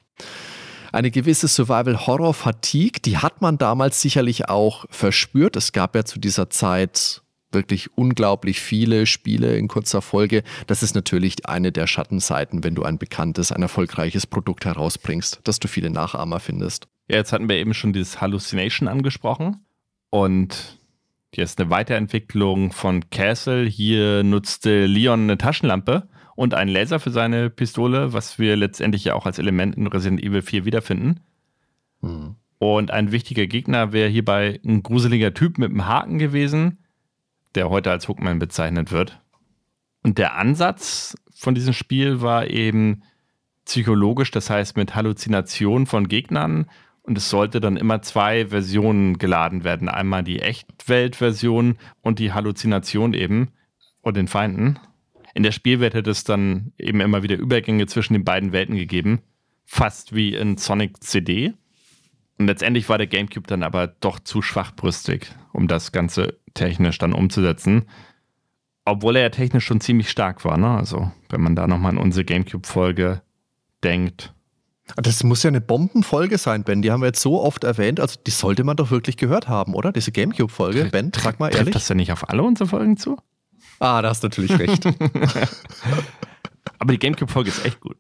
Eine gewisse Survival-Horror-Fatigue, die hat man damals sicherlich auch verspürt. Es gab ja zu dieser Zeit wirklich unglaublich viele Spiele in kurzer Folge. Das ist natürlich eine der Schattenseiten, wenn du ein bekanntes, ein erfolgreiches Produkt herausbringst, dass du viele Nachahmer findest. Ja, jetzt hatten wir eben schon dieses Hallucination angesprochen. Und ist eine Weiterentwicklung von Castle. Hier nutzte Leon eine Taschenlampe und einen Laser für seine Pistole, was wir letztendlich ja auch als Element in Resident Evil 4 wiederfinden. Mhm. Und ein wichtiger Gegner wäre hierbei ein gruseliger Typ mit einem Haken gewesen, der heute als Hookman bezeichnet wird. Und der Ansatz von diesem Spiel war eben psychologisch, das heißt mit Halluzinationen von Gegnern. Und es sollte dann immer zwei Versionen geladen werden. Einmal die Echtwelt-Version und die Halluzination eben und den Feinden. In der Spielwelt hätte es dann eben immer wieder Übergänge zwischen den beiden Welten gegeben. Fast wie in Sonic CD. Und letztendlich war der GameCube dann aber doch zu schwachbrüstig, um das Ganze technisch dann umzusetzen. Obwohl er ja technisch schon ziemlich stark war, ne? Also, wenn man da nochmal an unsere GameCube-Folge denkt. Das muss ja eine Bombenfolge sein, Ben. Die haben wir jetzt so oft erwähnt. Also, die sollte man doch wirklich gehört haben, oder? Diese GameCube-Folge. Ben, sag mal Trifft ehrlich. das denn nicht auf alle unsere Folgen zu? Ah, da hast du natürlich recht. Aber die GameCube-Folge ist echt gut.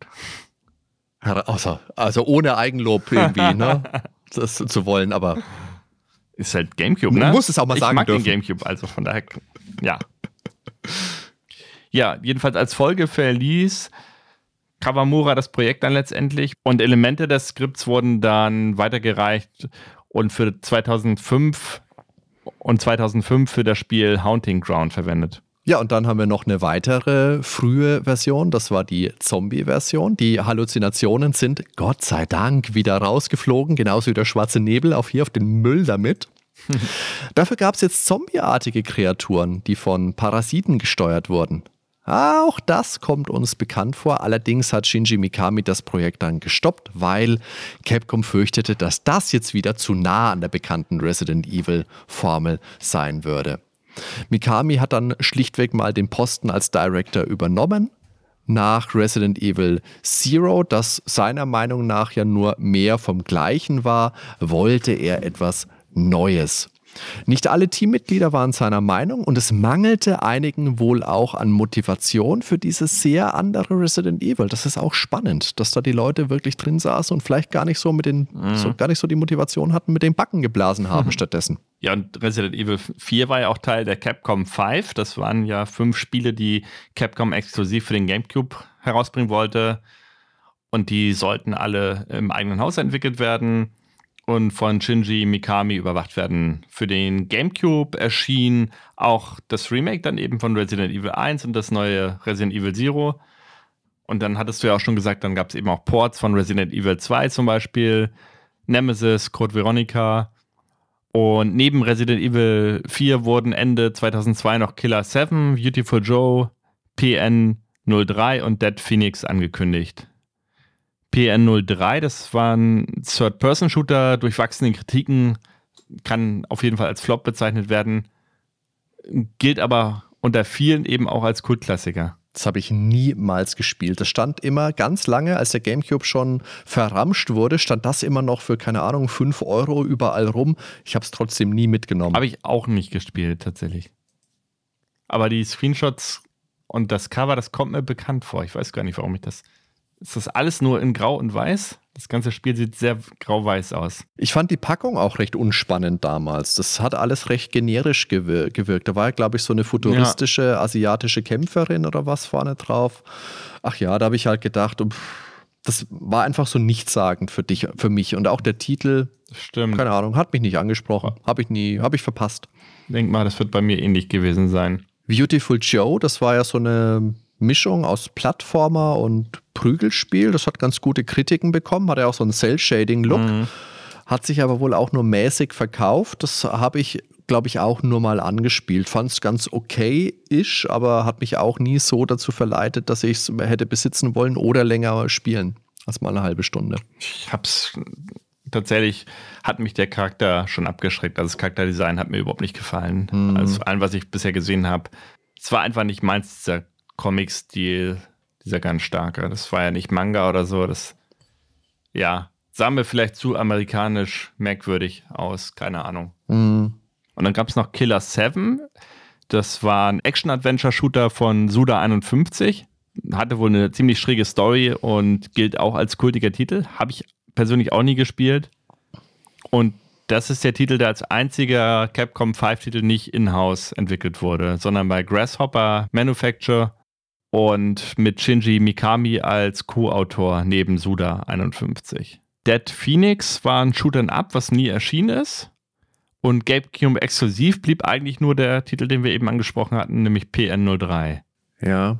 also, also ohne Eigenlob irgendwie, ne? Das zu wollen, aber Ist halt GameCube, Man ne? muss es auch mal ich sagen mag dürfen. den GameCube, also von daher, ja. Ja, jedenfalls als Folge verließ Kawamura das Projekt dann letztendlich und Elemente des Skripts wurden dann weitergereicht und für 2005 und 2005 für das Spiel Haunting Ground verwendet. Ja, und dann haben wir noch eine weitere frühe Version, das war die Zombie-Version. Die Halluzinationen sind Gott sei Dank wieder rausgeflogen, genauso wie der schwarze Nebel auf hier auf den Müll damit. Dafür gab es jetzt zombieartige Kreaturen, die von Parasiten gesteuert wurden. Auch das kommt uns bekannt vor. Allerdings hat Shinji Mikami das Projekt dann gestoppt, weil Capcom fürchtete, dass das jetzt wieder zu nah an der bekannten Resident Evil Formel sein würde. Mikami hat dann schlichtweg mal den Posten als Director übernommen. Nach Resident Evil Zero, das seiner Meinung nach ja nur mehr vom Gleichen war, wollte er etwas Neues. Nicht alle Teammitglieder waren seiner Meinung und es mangelte einigen wohl auch an Motivation für dieses sehr andere Resident Evil. Das ist auch spannend, dass da die Leute wirklich drin saßen und vielleicht gar nicht so mit den, so, gar nicht so die Motivation hatten, mit den Backen geblasen haben stattdessen. Ja, und Resident Evil 4 war ja auch Teil der Capcom 5. Das waren ja fünf Spiele, die Capcom exklusiv für den GameCube herausbringen wollte. Und die sollten alle im eigenen Haus entwickelt werden und von Shinji Mikami überwacht werden. Für den GameCube erschien auch das Remake dann eben von Resident Evil 1 und das neue Resident Evil Zero. Und dann hattest du ja auch schon gesagt, dann gab es eben auch Ports von Resident Evil 2 zum Beispiel, Nemesis, Code Veronica. Und neben Resident Evil 4 wurden Ende 2002 noch Killer 7, Beautiful Joe, PN 03 und Dead Phoenix angekündigt. PN03, das war ein Third-Person-Shooter, durchwachsene Kritiken, kann auf jeden Fall als Flop bezeichnet werden, gilt aber unter vielen eben auch als Kultklassiker. Das habe ich niemals gespielt. Das stand immer ganz lange, als der GameCube schon verramscht wurde, stand das immer noch für, keine Ahnung, 5 Euro überall rum. Ich habe es trotzdem nie mitgenommen. Habe ich auch nicht gespielt, tatsächlich. Aber die Screenshots und das Cover, das kommt mir bekannt vor. Ich weiß gar nicht, warum ich das ist das alles nur in Grau und Weiß? Das ganze Spiel sieht sehr grau-weiß aus. Ich fand die Packung auch recht unspannend damals. Das hat alles recht generisch gewir gewirkt. Da war, glaube ich, so eine futuristische ja. asiatische Kämpferin oder was vorne drauf. Ach ja, da habe ich halt gedacht, das war einfach so nichtssagend für dich, für mich. Und auch der Titel, Stimmt. keine Ahnung, hat mich nicht angesprochen. Habe ich nie, habe ich verpasst. Denk mal, das wird bei mir ähnlich gewesen sein. Beautiful Joe, das war ja so eine Mischung aus Plattformer und Prügelspiel. Das hat ganz gute Kritiken bekommen, hat ja auch so einen Cell-Shading-Look. Mhm. Hat sich aber wohl auch nur mäßig verkauft. Das habe ich, glaube ich, auch nur mal angespielt. Fand es ganz okay-ish, aber hat mich auch nie so dazu verleitet, dass ich es hätte besitzen wollen oder länger spielen als mal eine halbe Stunde. Ich hab's tatsächlich hat mich der Charakter schon abgeschreckt. Also das Charakterdesign hat mir überhaupt nicht gefallen. Mhm. Also allem, was ich bisher gesehen habe. Es war einfach nicht meins, dieser Comic-Stil, dieser ganz starke. Das war ja nicht Manga oder so. Das, ja, sah mir vielleicht zu amerikanisch merkwürdig aus. Keine Ahnung. Mhm. Und dann gab es noch Killer 7. Das war ein Action-Adventure-Shooter von Suda 51. Hatte wohl eine ziemlich schräge Story und gilt auch als kultiger Titel. Habe ich persönlich auch nie gespielt. Und das ist der Titel, der als einziger Capcom 5-Titel nicht in-house entwickelt wurde, sondern bei Grasshopper Manufacture und mit Shinji Mikami als Co-Autor neben Suda 51. Dead Phoenix war ein Shoot'em Up, was nie erschienen ist. Und GameCube exklusiv blieb eigentlich nur der Titel, den wir eben angesprochen hatten, nämlich PN03. Ja.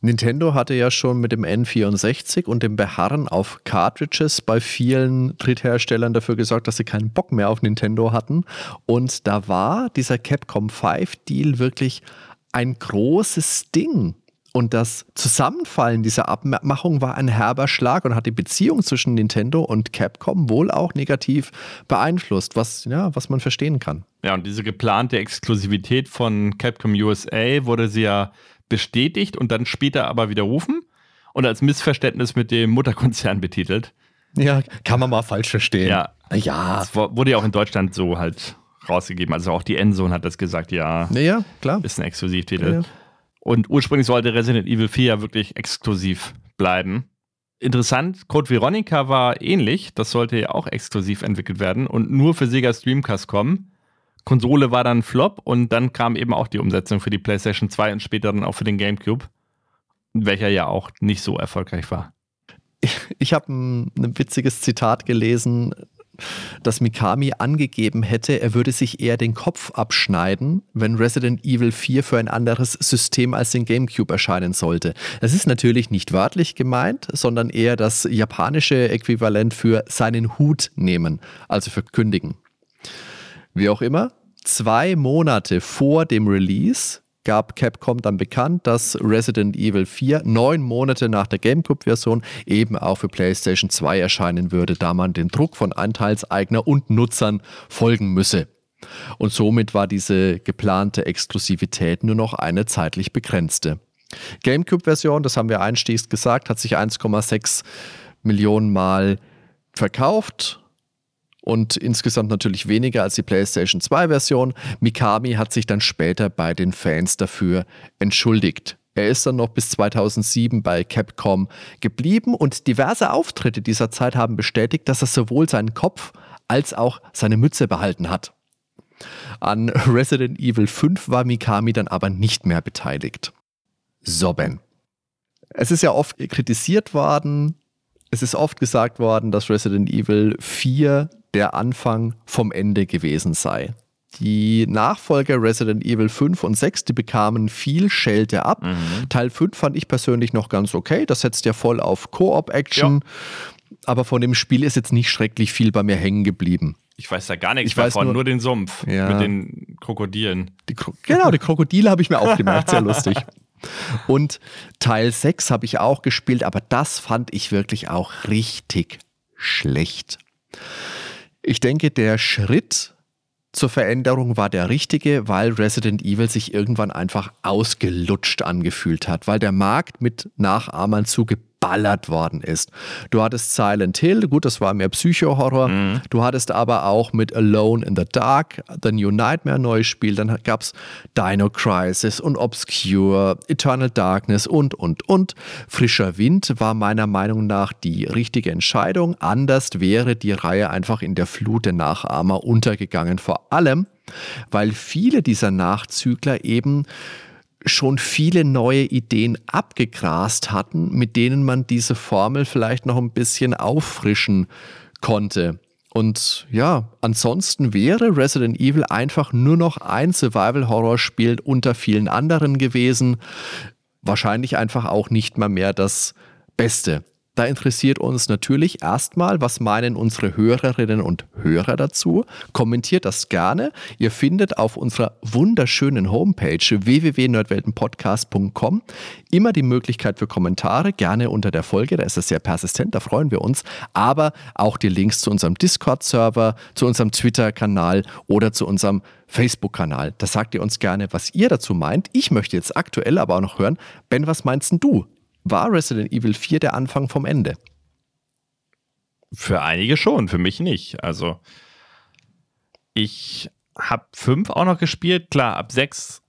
Nintendo hatte ja schon mit dem N64 und dem Beharren auf Cartridges bei vielen Drittherstellern dafür gesorgt, dass sie keinen Bock mehr auf Nintendo hatten. Und da war dieser Capcom 5 Deal wirklich ein großes Ding. Und das Zusammenfallen dieser Abmachung war ein herber Schlag und hat die Beziehung zwischen Nintendo und Capcom wohl auch negativ beeinflusst, was, ja, was man verstehen kann. Ja, und diese geplante Exklusivität von Capcom USA wurde sie ja bestätigt und dann später aber widerrufen und als Missverständnis mit dem Mutterkonzern betitelt. Ja, kann man mal falsch verstehen. Ja. Ja. Das wurde ja auch in Deutschland so halt rausgegeben. Also auch die Endzone hat das gesagt, ja. Ja, klar. Ist ein Exklusivtitel. Ja, ja. Und ursprünglich sollte Resident Evil 4 ja wirklich exklusiv bleiben. Interessant, Code Veronica war ähnlich. Das sollte ja auch exklusiv entwickelt werden und nur für Sega Streamcast kommen. Konsole war dann Flop und dann kam eben auch die Umsetzung für die PlayStation 2 und später dann auch für den GameCube, welcher ja auch nicht so erfolgreich war. Ich habe ein, ein witziges Zitat gelesen dass Mikami angegeben hätte, er würde sich eher den Kopf abschneiden, wenn Resident Evil 4 für ein anderes System als den GameCube erscheinen sollte. Das ist natürlich nicht wörtlich gemeint, sondern eher das japanische Äquivalent für seinen Hut nehmen, also für kündigen. Wie auch immer, zwei Monate vor dem Release gab Capcom dann bekannt, dass Resident Evil 4 neun Monate nach der GameCube-Version eben auch für PlayStation 2 erscheinen würde, da man den Druck von Anteilseigner und Nutzern folgen müsse. Und somit war diese geplante Exklusivität nur noch eine zeitlich begrenzte. GameCube-Version, das haben wir einstiegs gesagt, hat sich 1,6 Millionen Mal verkauft und insgesamt natürlich weniger als die PlayStation 2-Version. Mikami hat sich dann später bei den Fans dafür entschuldigt. Er ist dann noch bis 2007 bei Capcom geblieben und diverse Auftritte dieser Zeit haben bestätigt, dass er sowohl seinen Kopf als auch seine Mütze behalten hat. An Resident Evil 5 war Mikami dann aber nicht mehr beteiligt. Soben. Es ist ja oft kritisiert worden, Es ist oft gesagt worden, dass Resident Evil 4 der Anfang vom Ende gewesen sei. Die Nachfolger Resident Evil 5 und 6, die bekamen viel Schelte ab. Teil 5 fand ich persönlich noch ganz okay. Das setzt ja voll auf Koop-Action. Aber von dem Spiel ist jetzt nicht schrecklich viel bei mir hängen geblieben. Ich weiß da gar nichts Ich weiß davon, nur- nur, den Sumpf Ja. mit den Krokodilen. Die Kro genau, die Krokodile habe ich mir auch gemerkt, sehr lustig. Und Teil 6 habe ich auch gespielt, aber das fand ich wirklich auch richtig schlecht. Ich denke, der Schritt zur Veränderung war der richtige, weil Resident Evil sich irgendwann einfach ausgelutscht angefühlt hat, weil der Markt mit Nachahmern zugeballert worden ist. Du hattest Silent Hill, gut, das war mehr Psycho-Horror. Du hattest aber auch mit Alone in the Dark, The New Nightmare neues Spiel. Dann gab es Dino Crisis und Obscure, Eternal Darkness und, und, und. Frischer Wind war meiner Meinung nach die richtige Entscheidung. Anders wäre die Reihe einfach in der Flut der Nachahmer untergegangen. Vor allem, weil viele dieser Nachzügler eben schon viele neue Ideen abgegrast hatten, mit denen man diese Formel vielleicht noch ein bisschen auffrischen konnte. Und ja, ansonsten wäre Resident Evil einfach nur noch ein Survival-Horror-Spiel unter vielen anderen gewesen. Wahrscheinlich einfach auch nicht mal mehr das Beste. Da interessiert uns natürlich erstmal, was meinen unsere Hörerinnen und Hörer dazu. Kommentiert das gerne. Ihr findet auf unserer wunderschönen Homepage www.nerdweltenpodcast.com immer die Möglichkeit für Kommentare, gerne unter der Folge. Da ist es sehr persistent, da freuen wir uns. Aber auch die Links zu unserem Discord-Server, zu unserem Twitter-Kanal oder zu unserem Facebook-Kanal. Da sagt ihr uns gerne, was ihr dazu meint. Ich möchte jetzt aktuell aber auch noch hören, Ben, was meinst denn du? War Resident Evil 4 der Anfang vom Ende? Für einige schon, für mich nicht. Also ich habe fünf auch noch gespielt. Klar, ab sechs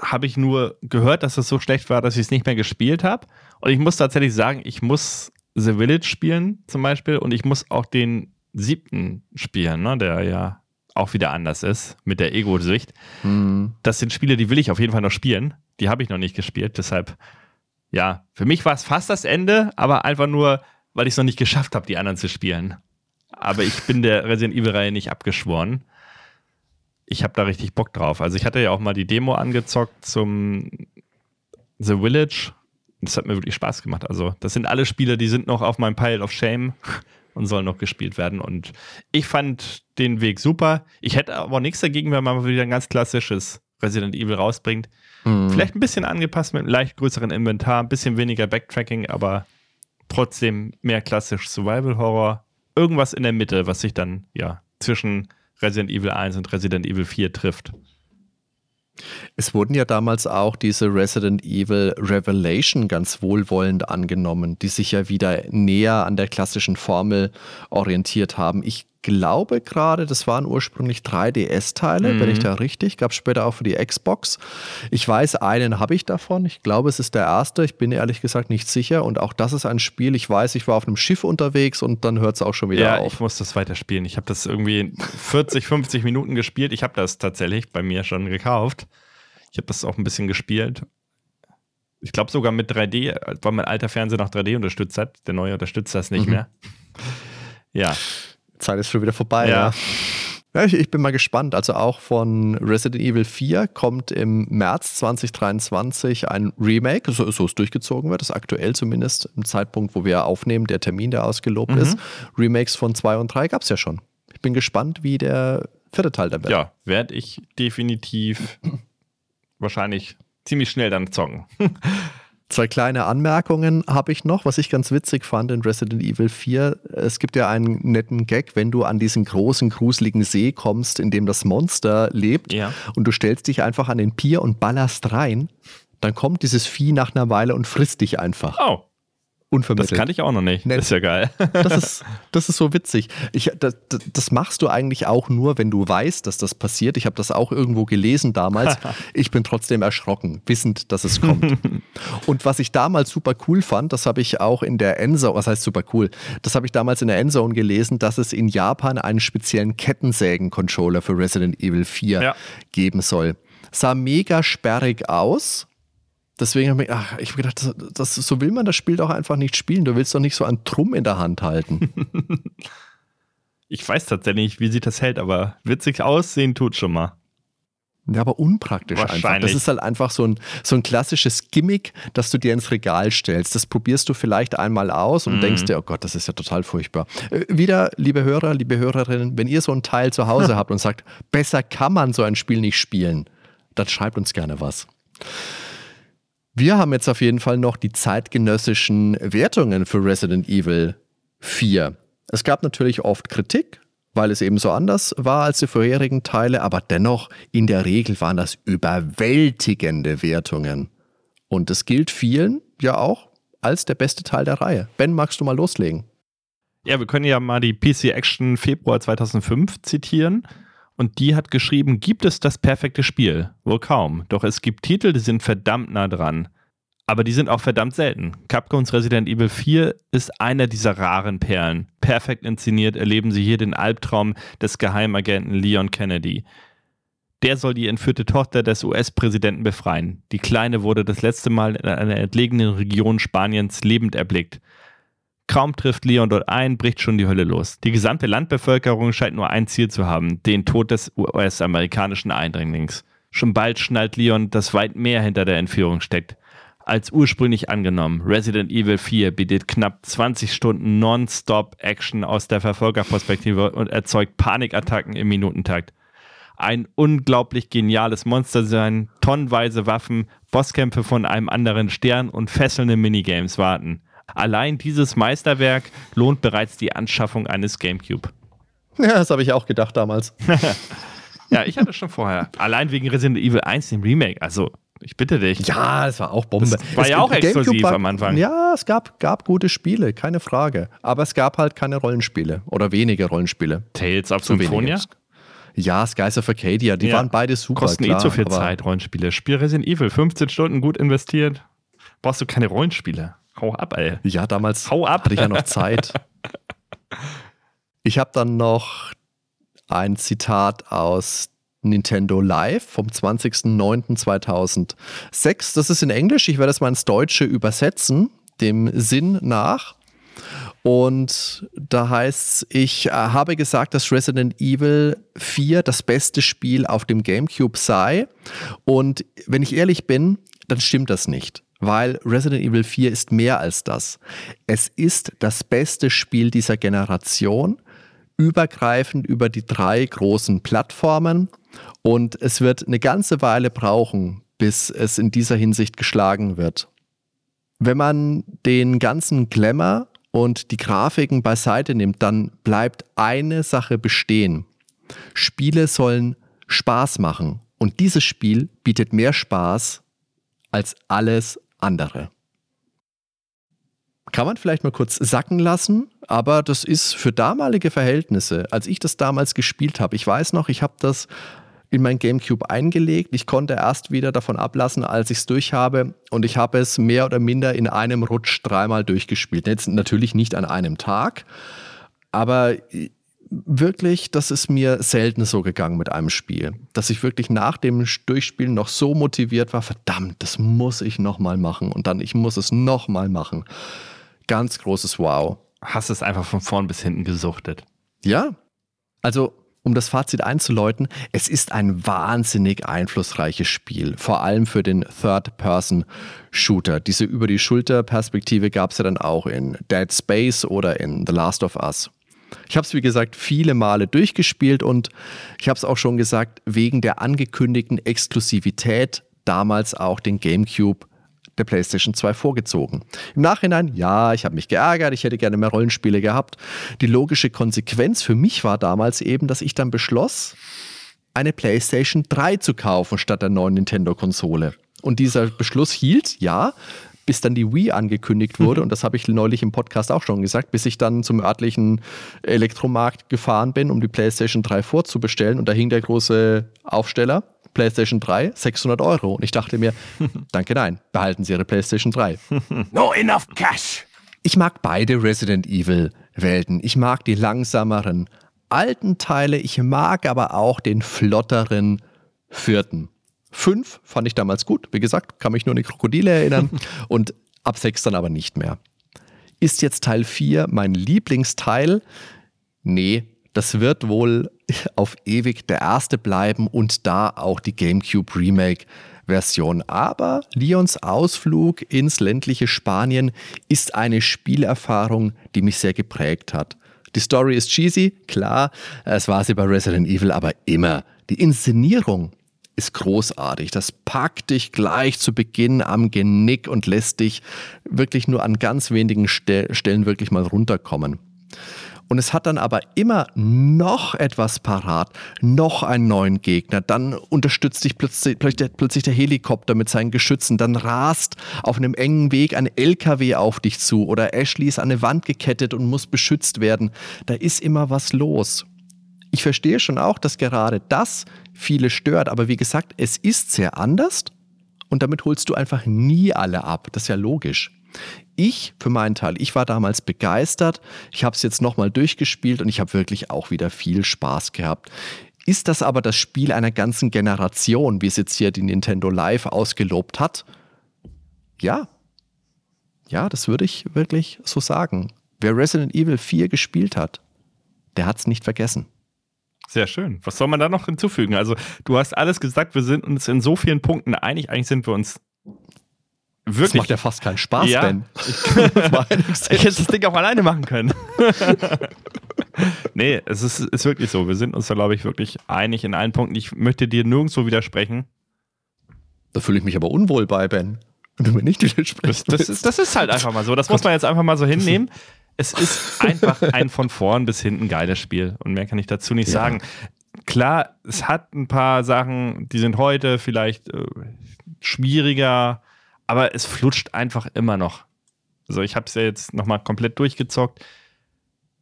habe ich nur gehört, dass es so schlecht war, dass ich es nicht mehr gespielt habe. Und ich muss tatsächlich sagen, ich muss The Village spielen zum Beispiel und ich muss auch den siebten spielen, ne, der ja auch wieder anders ist mit der Ego-Sicht. Das sind Spiele, die will ich auf jeden Fall noch spielen. Die habe ich noch nicht gespielt, deshalb ja, für mich war es fast das Ende, aber einfach nur, weil ich es noch nicht geschafft habe, die anderen zu spielen. Aber ich bin der Resident Evil-Reihe nicht abgeschworen. Ich habe da richtig Bock drauf. Also ich hatte ja auch mal die Demo angezockt zum The Village. Das hat mir wirklich Spaß gemacht. Also das sind alle Spiele, die sind noch auf meinem Pile of Shame und sollen noch gespielt werden. Und ich fand den Weg super. Ich hätte aber nichts dagegen, wenn man wieder ein ganz klassisches Resident Evil rausbringt. Vielleicht ein bisschen angepasst mit einem leicht größeren Inventar, ein bisschen weniger Backtracking, aber trotzdem mehr klassisch Survival Horror. Irgendwas in der Mitte, was sich dann ja zwischen Resident Evil 1 und Resident Evil 4 trifft. Es wurden ja damals auch diese Resident Evil Revelation ganz wohlwollend angenommen, die sich ja wieder näher an der klassischen Formel orientiert haben. Ich glaube gerade, das waren ursprünglich 3DS-Teile, wenn ich da richtig, gab es später auch für die Xbox. Ich weiß, einen habe ich davon. Ich glaube, es ist der erste. Ich bin ehrlich gesagt nicht sicher. Und auch das ist ein Spiel. Ich weiß, ich war auf einem Schiff unterwegs und dann hört es auch schon wieder Ja, auf. ich muss das weiterspielen. Ich habe das irgendwie in 40, 50 Minuten gespielt. Ich habe das tatsächlich bei mir schon gekauft. Ich habe das auch ein bisschen gespielt. Ich glaube sogar mit 3D, weil mein alter Fernseher noch 3D unterstützt hat. Der neue unterstützt das nicht mehr. Ja, Zeit ist schon wieder vorbei. Ja. Ja. Ja, ich, ich bin mal gespannt. Also auch von Resident Evil 4 kommt im März 2023 ein Remake, so, so es durchgezogen wird, das ist aktuell zumindest im Zeitpunkt, wo wir aufnehmen, der Termin, der ausgelobt ist. Remakes von 2 und 3 gab es ja schon. Ich bin gespannt, wie der vierte Teil da wird. ja werde ich definitiv wahrscheinlich ziemlich schnell dann zocken. Zwei kleine Anmerkungen habe ich noch, was ich ganz witzig fand in Resident Evil 4. Es gibt ja einen netten Gag, wenn du an diesen großen, gruseligen See kommst, in dem das Monster lebt Ja. und du stellst dich einfach an den Pier und ballerst rein, dann kommt dieses Vieh nach einer Weile und frisst dich einfach. Oh, das Unvermittelt. kannte ich auch noch nicht. Nett. Das ist ja geil. Das ist, das ist so witzig. Ich, das, das- das machst du eigentlich auch nur, wenn du weißt, dass das passiert. Ich habe das auch irgendwo gelesen damals. Ich bin trotzdem erschrocken, wissend, dass es kommt. Und was ich damals super cool fand, das habe ich auch in der Endzone, was heißt super cool? Das habe ich damals in der Endzone gelesen, dass es in Japan einen speziellen Kettensägen-Controller für Resident Evil 4 Ja. geben soll. Sah mega sperrig aus. Deswegen habe ich, ach, ich hab gedacht, das, das, so will man das Spiel doch einfach nicht spielen. Du willst doch nicht so einen Trumm in der Hand halten. Ich weiß tatsächlich nicht, wie sich das hält, aber witzig aussehen tut schon mal. Ja, aber unpraktisch einfach. Das ist halt einfach so ein, so ein klassisches Gimmick, das du dir ins Regal stellst. Das probierst du vielleicht einmal aus und denkst dir, oh Gott, das ist ja total furchtbar. Äh, Wieder, liebe Hörer, liebe Hörerinnen, wenn ihr so ein Teil zu Hause habt und sagt, besser kann man so ein Spiel nicht spielen, dann schreibt uns gerne was. Wir haben jetzt auf jeden Fall noch die zeitgenössischen Wertungen für Resident Evil 4. Es gab natürlich oft Kritik, weil es eben so anders war als die vorherigen Teile, aber dennoch in der Regel waren das überwältigende Wertungen. Und es gilt vielen ja auch als der beste Teil der Reihe. Ben, magst du mal loslegen? Ja, wir können ja mal die PC Action Februar 2005 zitieren. Und die hat geschrieben, gibt es das perfekte Spiel? Wohl kaum. Doch es gibt Titel, die sind verdammt nah dran. Aber die sind auch verdammt selten. Capcoms Resident Evil 4 ist einer dieser raren Perlen. Perfekt inszeniert erleben Sie hier den Albtraum des Geheimagenten Leon Kennedy. Der soll die entführte Tochter des US-Präsidenten befreien. Die Kleine wurde das letzte Mal in einer entlegenen Region Spaniens lebend erblickt. Kaum trifft Leon dort ein, bricht schon die Hölle los. Die gesamte Landbevölkerung scheint nur ein Ziel zu haben, den Tod des US-amerikanischen Eindringlings. Schon bald schnallt Leon, dass weit mehr hinter der Entführung steckt. Als ursprünglich angenommen, Resident Evil 4 bietet knapp 20 Stunden Non-Stop-Action aus der Verfolgerperspektive und erzeugt Panikattacken im Minutentakt. Ein unglaublich geniales Monsterdesign, tonnenweise Waffen, Bosskämpfe von einem anderen Stern und fesselnde Minigames warten. Allein dieses Meisterwerk lohnt bereits die Anschaffung eines GameCube. Ja, das habe ich auch gedacht damals. Ja, ich hatte schon vorher. Allein wegen Resident Evil 1, dem Remake. Also, ich bitte dich. Ja, es war auch Bombe. Das war Es- ja auch exklusiv war- am Anfang. Ja, es gab, gab gute Spiele, keine Frage. Aber es gab halt keine Rollenspiele oder wenige Rollenspiele. Tales of. Symphonia? Ja, Skies of Arcadia, die Ja. waren beide super. Kosten klar, eh zu viel Zeit, Rollenspiele. Spiel Resident Evil, 15 Stunden gut investiert. Brauchst du keine Rollenspiele. Hau ab, ey. Ja, damals Hau ab. hatte ich ja noch Zeit. Ich habe dann noch ein Zitat aus Nintendo Live vom 20.09.2006. Das ist in Englisch. Ich werde es mal ins Deutsche übersetzen, dem Sinn nach. Und da heißt es, ich äh, habe gesagt, dass Resident Evil 4 das beste Spiel auf dem GameCube sei. Und wenn ich ehrlich bin, dann stimmt das nicht. Weil Resident Evil 4 ist mehr als das. Es ist das beste Spiel dieser Generation, übergreifend über die drei großen Plattformen. Und es wird eine ganze Weile brauchen, bis es in dieser Hinsicht geschlagen wird. Wenn man den ganzen Glamour und die Grafiken beiseite nimmt, dann bleibt eine Sache bestehen. Spiele sollen Spaß machen. Und dieses Spiel bietet mehr Spaß als alles andere. Kann man vielleicht mal kurz sacken lassen, aber das ist für damalige Verhältnisse, als ich das damals gespielt habe, ich weiß noch, ich habe das in mein GameCube eingelegt. Ich konnte erst wieder davon ablassen, als ich es durch habe. Und ich habe es mehr oder minder in einem Rutsch dreimal durchgespielt. Jetzt natürlich nicht an einem Tag, aber wirklich, das ist mir selten so gegangen mit einem Spiel, dass ich wirklich nach dem Durchspielen noch so motiviert war, verdammt, das muss ich nochmal machen und dann ich muss es nochmal machen. Ganz großes Wow. Hast es einfach von vorn bis hinten gesuchtet. Ja, also um das Fazit einzuläuten, es ist ein wahnsinnig einflussreiches Spiel, vor allem für den Third-Person-Shooter. Diese über die Schulter-Perspektive gab es ja dann auch in Dead Space oder in The Last of Us. Ich habe es, wie gesagt, viele Male durchgespielt und ich habe es auch schon gesagt, wegen der angekündigten Exklusivität damals auch den GameCube der PlayStation 2 vorgezogen. Im Nachhinein, ja, ich habe mich geärgert, ich hätte gerne mehr Rollenspiele gehabt. Die logische Konsequenz für mich war damals eben, dass ich dann beschloss, eine PlayStation 3 zu kaufen statt der neuen Nintendo-Konsole. Und dieser Beschluss hielt, ja, bis dann die Wii angekündigt wurde, und das habe ich neulich im Podcast auch schon gesagt, bis ich dann zum örtlichen Elektromarkt gefahren bin, um die PlayStation 3 vorzubestellen. Und da hing der große Aufsteller, PlayStation 3, 600 Euro. Und ich dachte mir, danke, nein, behalten Sie Ihre PlayStation 3. Not enough cash. Ich mag beide Resident Evil Welten. Ich mag die langsameren alten Teile. Ich mag aber auch den flotteren vierten. Fünf fand ich damals gut. Wie gesagt, kann mich nur an die Krokodile erinnern. und ab sechs dann aber nicht mehr. Ist jetzt Teil 4 mein Lieblingsteil? Nee, das wird wohl auf ewig der erste bleiben und da auch die GameCube Remake Version. Aber Leons Ausflug ins ländliche Spanien ist eine Spielerfahrung, die mich sehr geprägt hat. Die Story ist cheesy, klar, es war sie bei Resident Evil aber immer. Die Inszenierung ist großartig. Das packt dich gleich zu Beginn am Genick und lässt dich wirklich nur an ganz wenigen Stellen wirklich mal runterkommen. Und es hat dann aber immer noch etwas parat, noch einen neuen Gegner. Dann unterstützt dich plötzlich, plötzlich der Helikopter mit seinen Geschützen. Dann rast auf einem engen Weg ein LKW auf dich zu oder Ashley ist an eine Wand gekettet und muss beschützt werden. Da ist immer was los. Ich verstehe schon auch, dass gerade das viele stört, aber wie gesagt, es ist sehr anders und damit holst du einfach nie alle ab. Das ist ja logisch. Ich für meinen Teil, ich war damals begeistert. Ich habe es jetzt nochmal durchgespielt und ich habe wirklich auch wieder viel Spaß gehabt. Ist das aber das Spiel einer ganzen Generation, wie es jetzt hier die Nintendo Live ausgelobt hat? Ja. Ja, das würde ich wirklich so sagen. Wer Resident Evil 4 gespielt hat, der hat es nicht vergessen. Sehr schön. Was soll man da noch hinzufügen? Also, du hast alles gesagt, wir sind uns in so vielen Punkten einig. Eigentlich sind wir uns Wirklich? Das macht ja fast keinen Spaß, ja. Ben. Ich, hätte das Ding auch alleine machen können. nee, es ist, ist wirklich so. Wir sind uns da, glaube ich, wirklich einig in allen Punkten. Ich möchte dir nirgendwo widersprechen. Da fühle ich mich aber unwohl bei, Ben. Wenn du mir nicht widersprichst. Das, das, ist, das ist halt einfach mal so. Das muss man jetzt einfach mal so hinnehmen. Es ist einfach ein von vorn bis hinten geiles Spiel. Und mehr kann ich dazu nicht ja. sagen. Klar, es hat ein paar Sachen, die sind heute vielleicht äh, schwieriger aber es flutscht einfach immer noch. Also ich habe es ja jetzt nochmal komplett durchgezockt.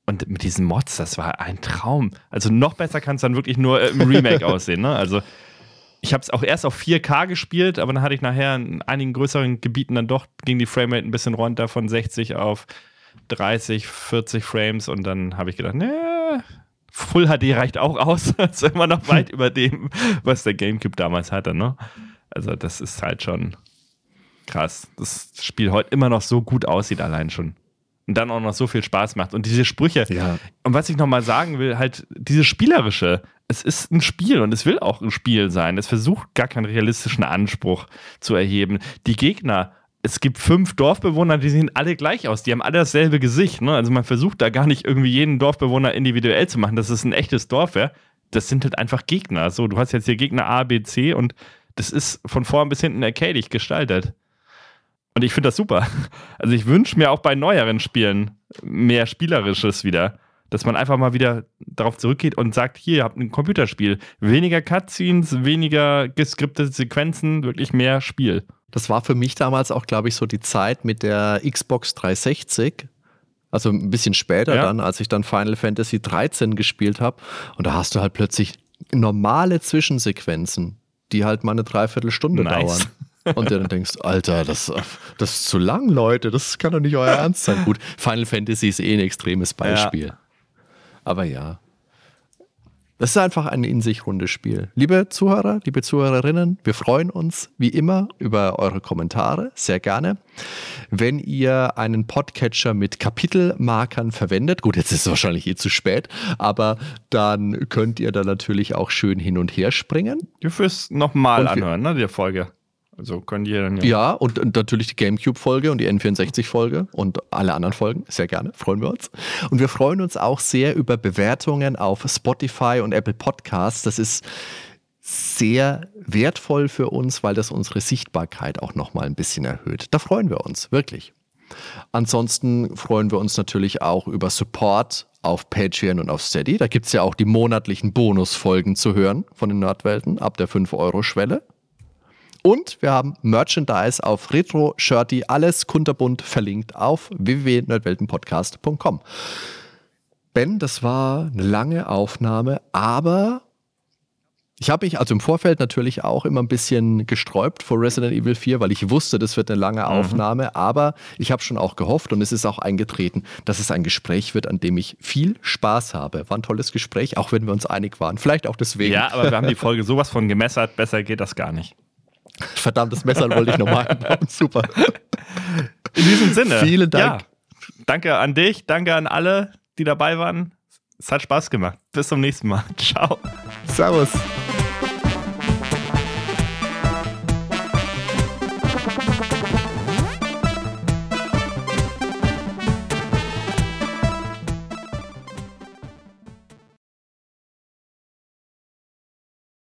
Und mit diesen Mods, das war ein Traum. Also noch besser kann es dann wirklich nur im Remake aussehen. Ne? Also ich habe es auch erst auf 4K gespielt, aber dann hatte ich nachher in einigen größeren Gebieten dann doch, ging die Framerate ein bisschen runter von 60 auf 30, 40 Frames und dann habe ich gedacht, ne, Full HD reicht auch aus. das ist immer noch weit über dem, was der GameCube damals hatte. Ne? Also das ist halt schon krass. Das Spiel heute immer noch so gut aussieht, allein schon. Und dann auch noch so viel Spaß macht. Und diese Sprüche. Ja. Und was ich nochmal sagen will, halt, diese spielerische, es ist ein Spiel und es will auch ein Spiel sein. Es versucht gar keinen realistischen Anspruch zu erheben. Die Gegner, es gibt fünf Dorfbewohner, die sehen alle gleich aus. Die haben alle dasselbe Gesicht. Ne? Also man versucht da gar nicht irgendwie jeden Dorfbewohner individuell zu machen, dass es ein echtes Dorf wäre. Das sind halt einfach Gegner. So, du hast jetzt hier Gegner A, B, C und das ist von vorn bis hinten arcadig gestaltet. Und ich finde das super. Also ich wünsche mir auch bei neueren Spielen mehr Spielerisches wieder. Dass man einfach mal wieder darauf zurückgeht und sagt, hier, ihr habt ein Computerspiel. Weniger Cutscenes, weniger geskriptete Sequenzen, wirklich mehr Spiel. Das war für mich damals auch, glaube ich, so die Zeit mit der Xbox 360. Also ein bisschen später ja. dann, als ich dann Final Fantasy 13 gespielt habe. Und da hast du halt plötzlich normale Zwischensequenzen, die halt mal eine Dreiviertelstunde nice. dauern. Und du dann denkst, Alter, das, das ist zu lang, Leute, das kann doch nicht euer Ernst sein. Gut, Final Fantasy ist eh ein extremes Beispiel. Ja. Aber ja. Das ist einfach ein in sich rundes Spiel. Liebe Zuhörer, liebe Zuhörerinnen, wir freuen uns wie immer über eure Kommentare, sehr gerne. Wenn ihr einen Podcatcher mit Kapitelmarkern verwendet, gut, jetzt ist es wahrscheinlich eh zu spät, aber dann könnt ihr da natürlich auch schön hin und her springen. Du fürs nochmal anhören, ne, die Folge. Also können die dann ja. Ja, und, und natürlich die GameCube-Folge und die N64-Folge und alle anderen Folgen. Sehr gerne, freuen wir uns. Und wir freuen uns auch sehr über Bewertungen auf Spotify und Apple Podcasts. Das ist sehr wertvoll für uns, weil das unsere Sichtbarkeit auch nochmal ein bisschen erhöht. Da freuen wir uns, wirklich. Ansonsten freuen wir uns natürlich auch über Support auf Patreon und auf Steady. Da gibt es ja auch die monatlichen Bonusfolgen zu hören von den Nerdwelten ab der 5-Euro-Schwelle. Und wir haben Merchandise auf Retro Shirty, alles kunterbunt verlinkt auf www.nerdweltenpodcast.com. Ben, das war eine lange Aufnahme, aber Ich habe mich also im Vorfeld natürlich auch immer ein bisschen gesträubt vor Resident Evil 4, weil ich wusste, das wird eine lange Aufnahme, aber ich habe schon auch gehofft und es ist auch eingetreten, dass es ein Gespräch wird, an dem ich viel Spaß habe. War ein tolles Gespräch, auch wenn wir uns einig waren. Vielleicht auch deswegen. Ja, aber wir haben die Folge sowas von gemessert, besser geht das gar nicht. Verdammtes Messer wollte ich nochmal einbauen. Super. In diesem Sinne. Vielen Dank. Ja, danke an dich, danke an alle, die dabei waren. Es hat Spaß gemacht. Bis zum nächsten Mal. Ciao. Servus.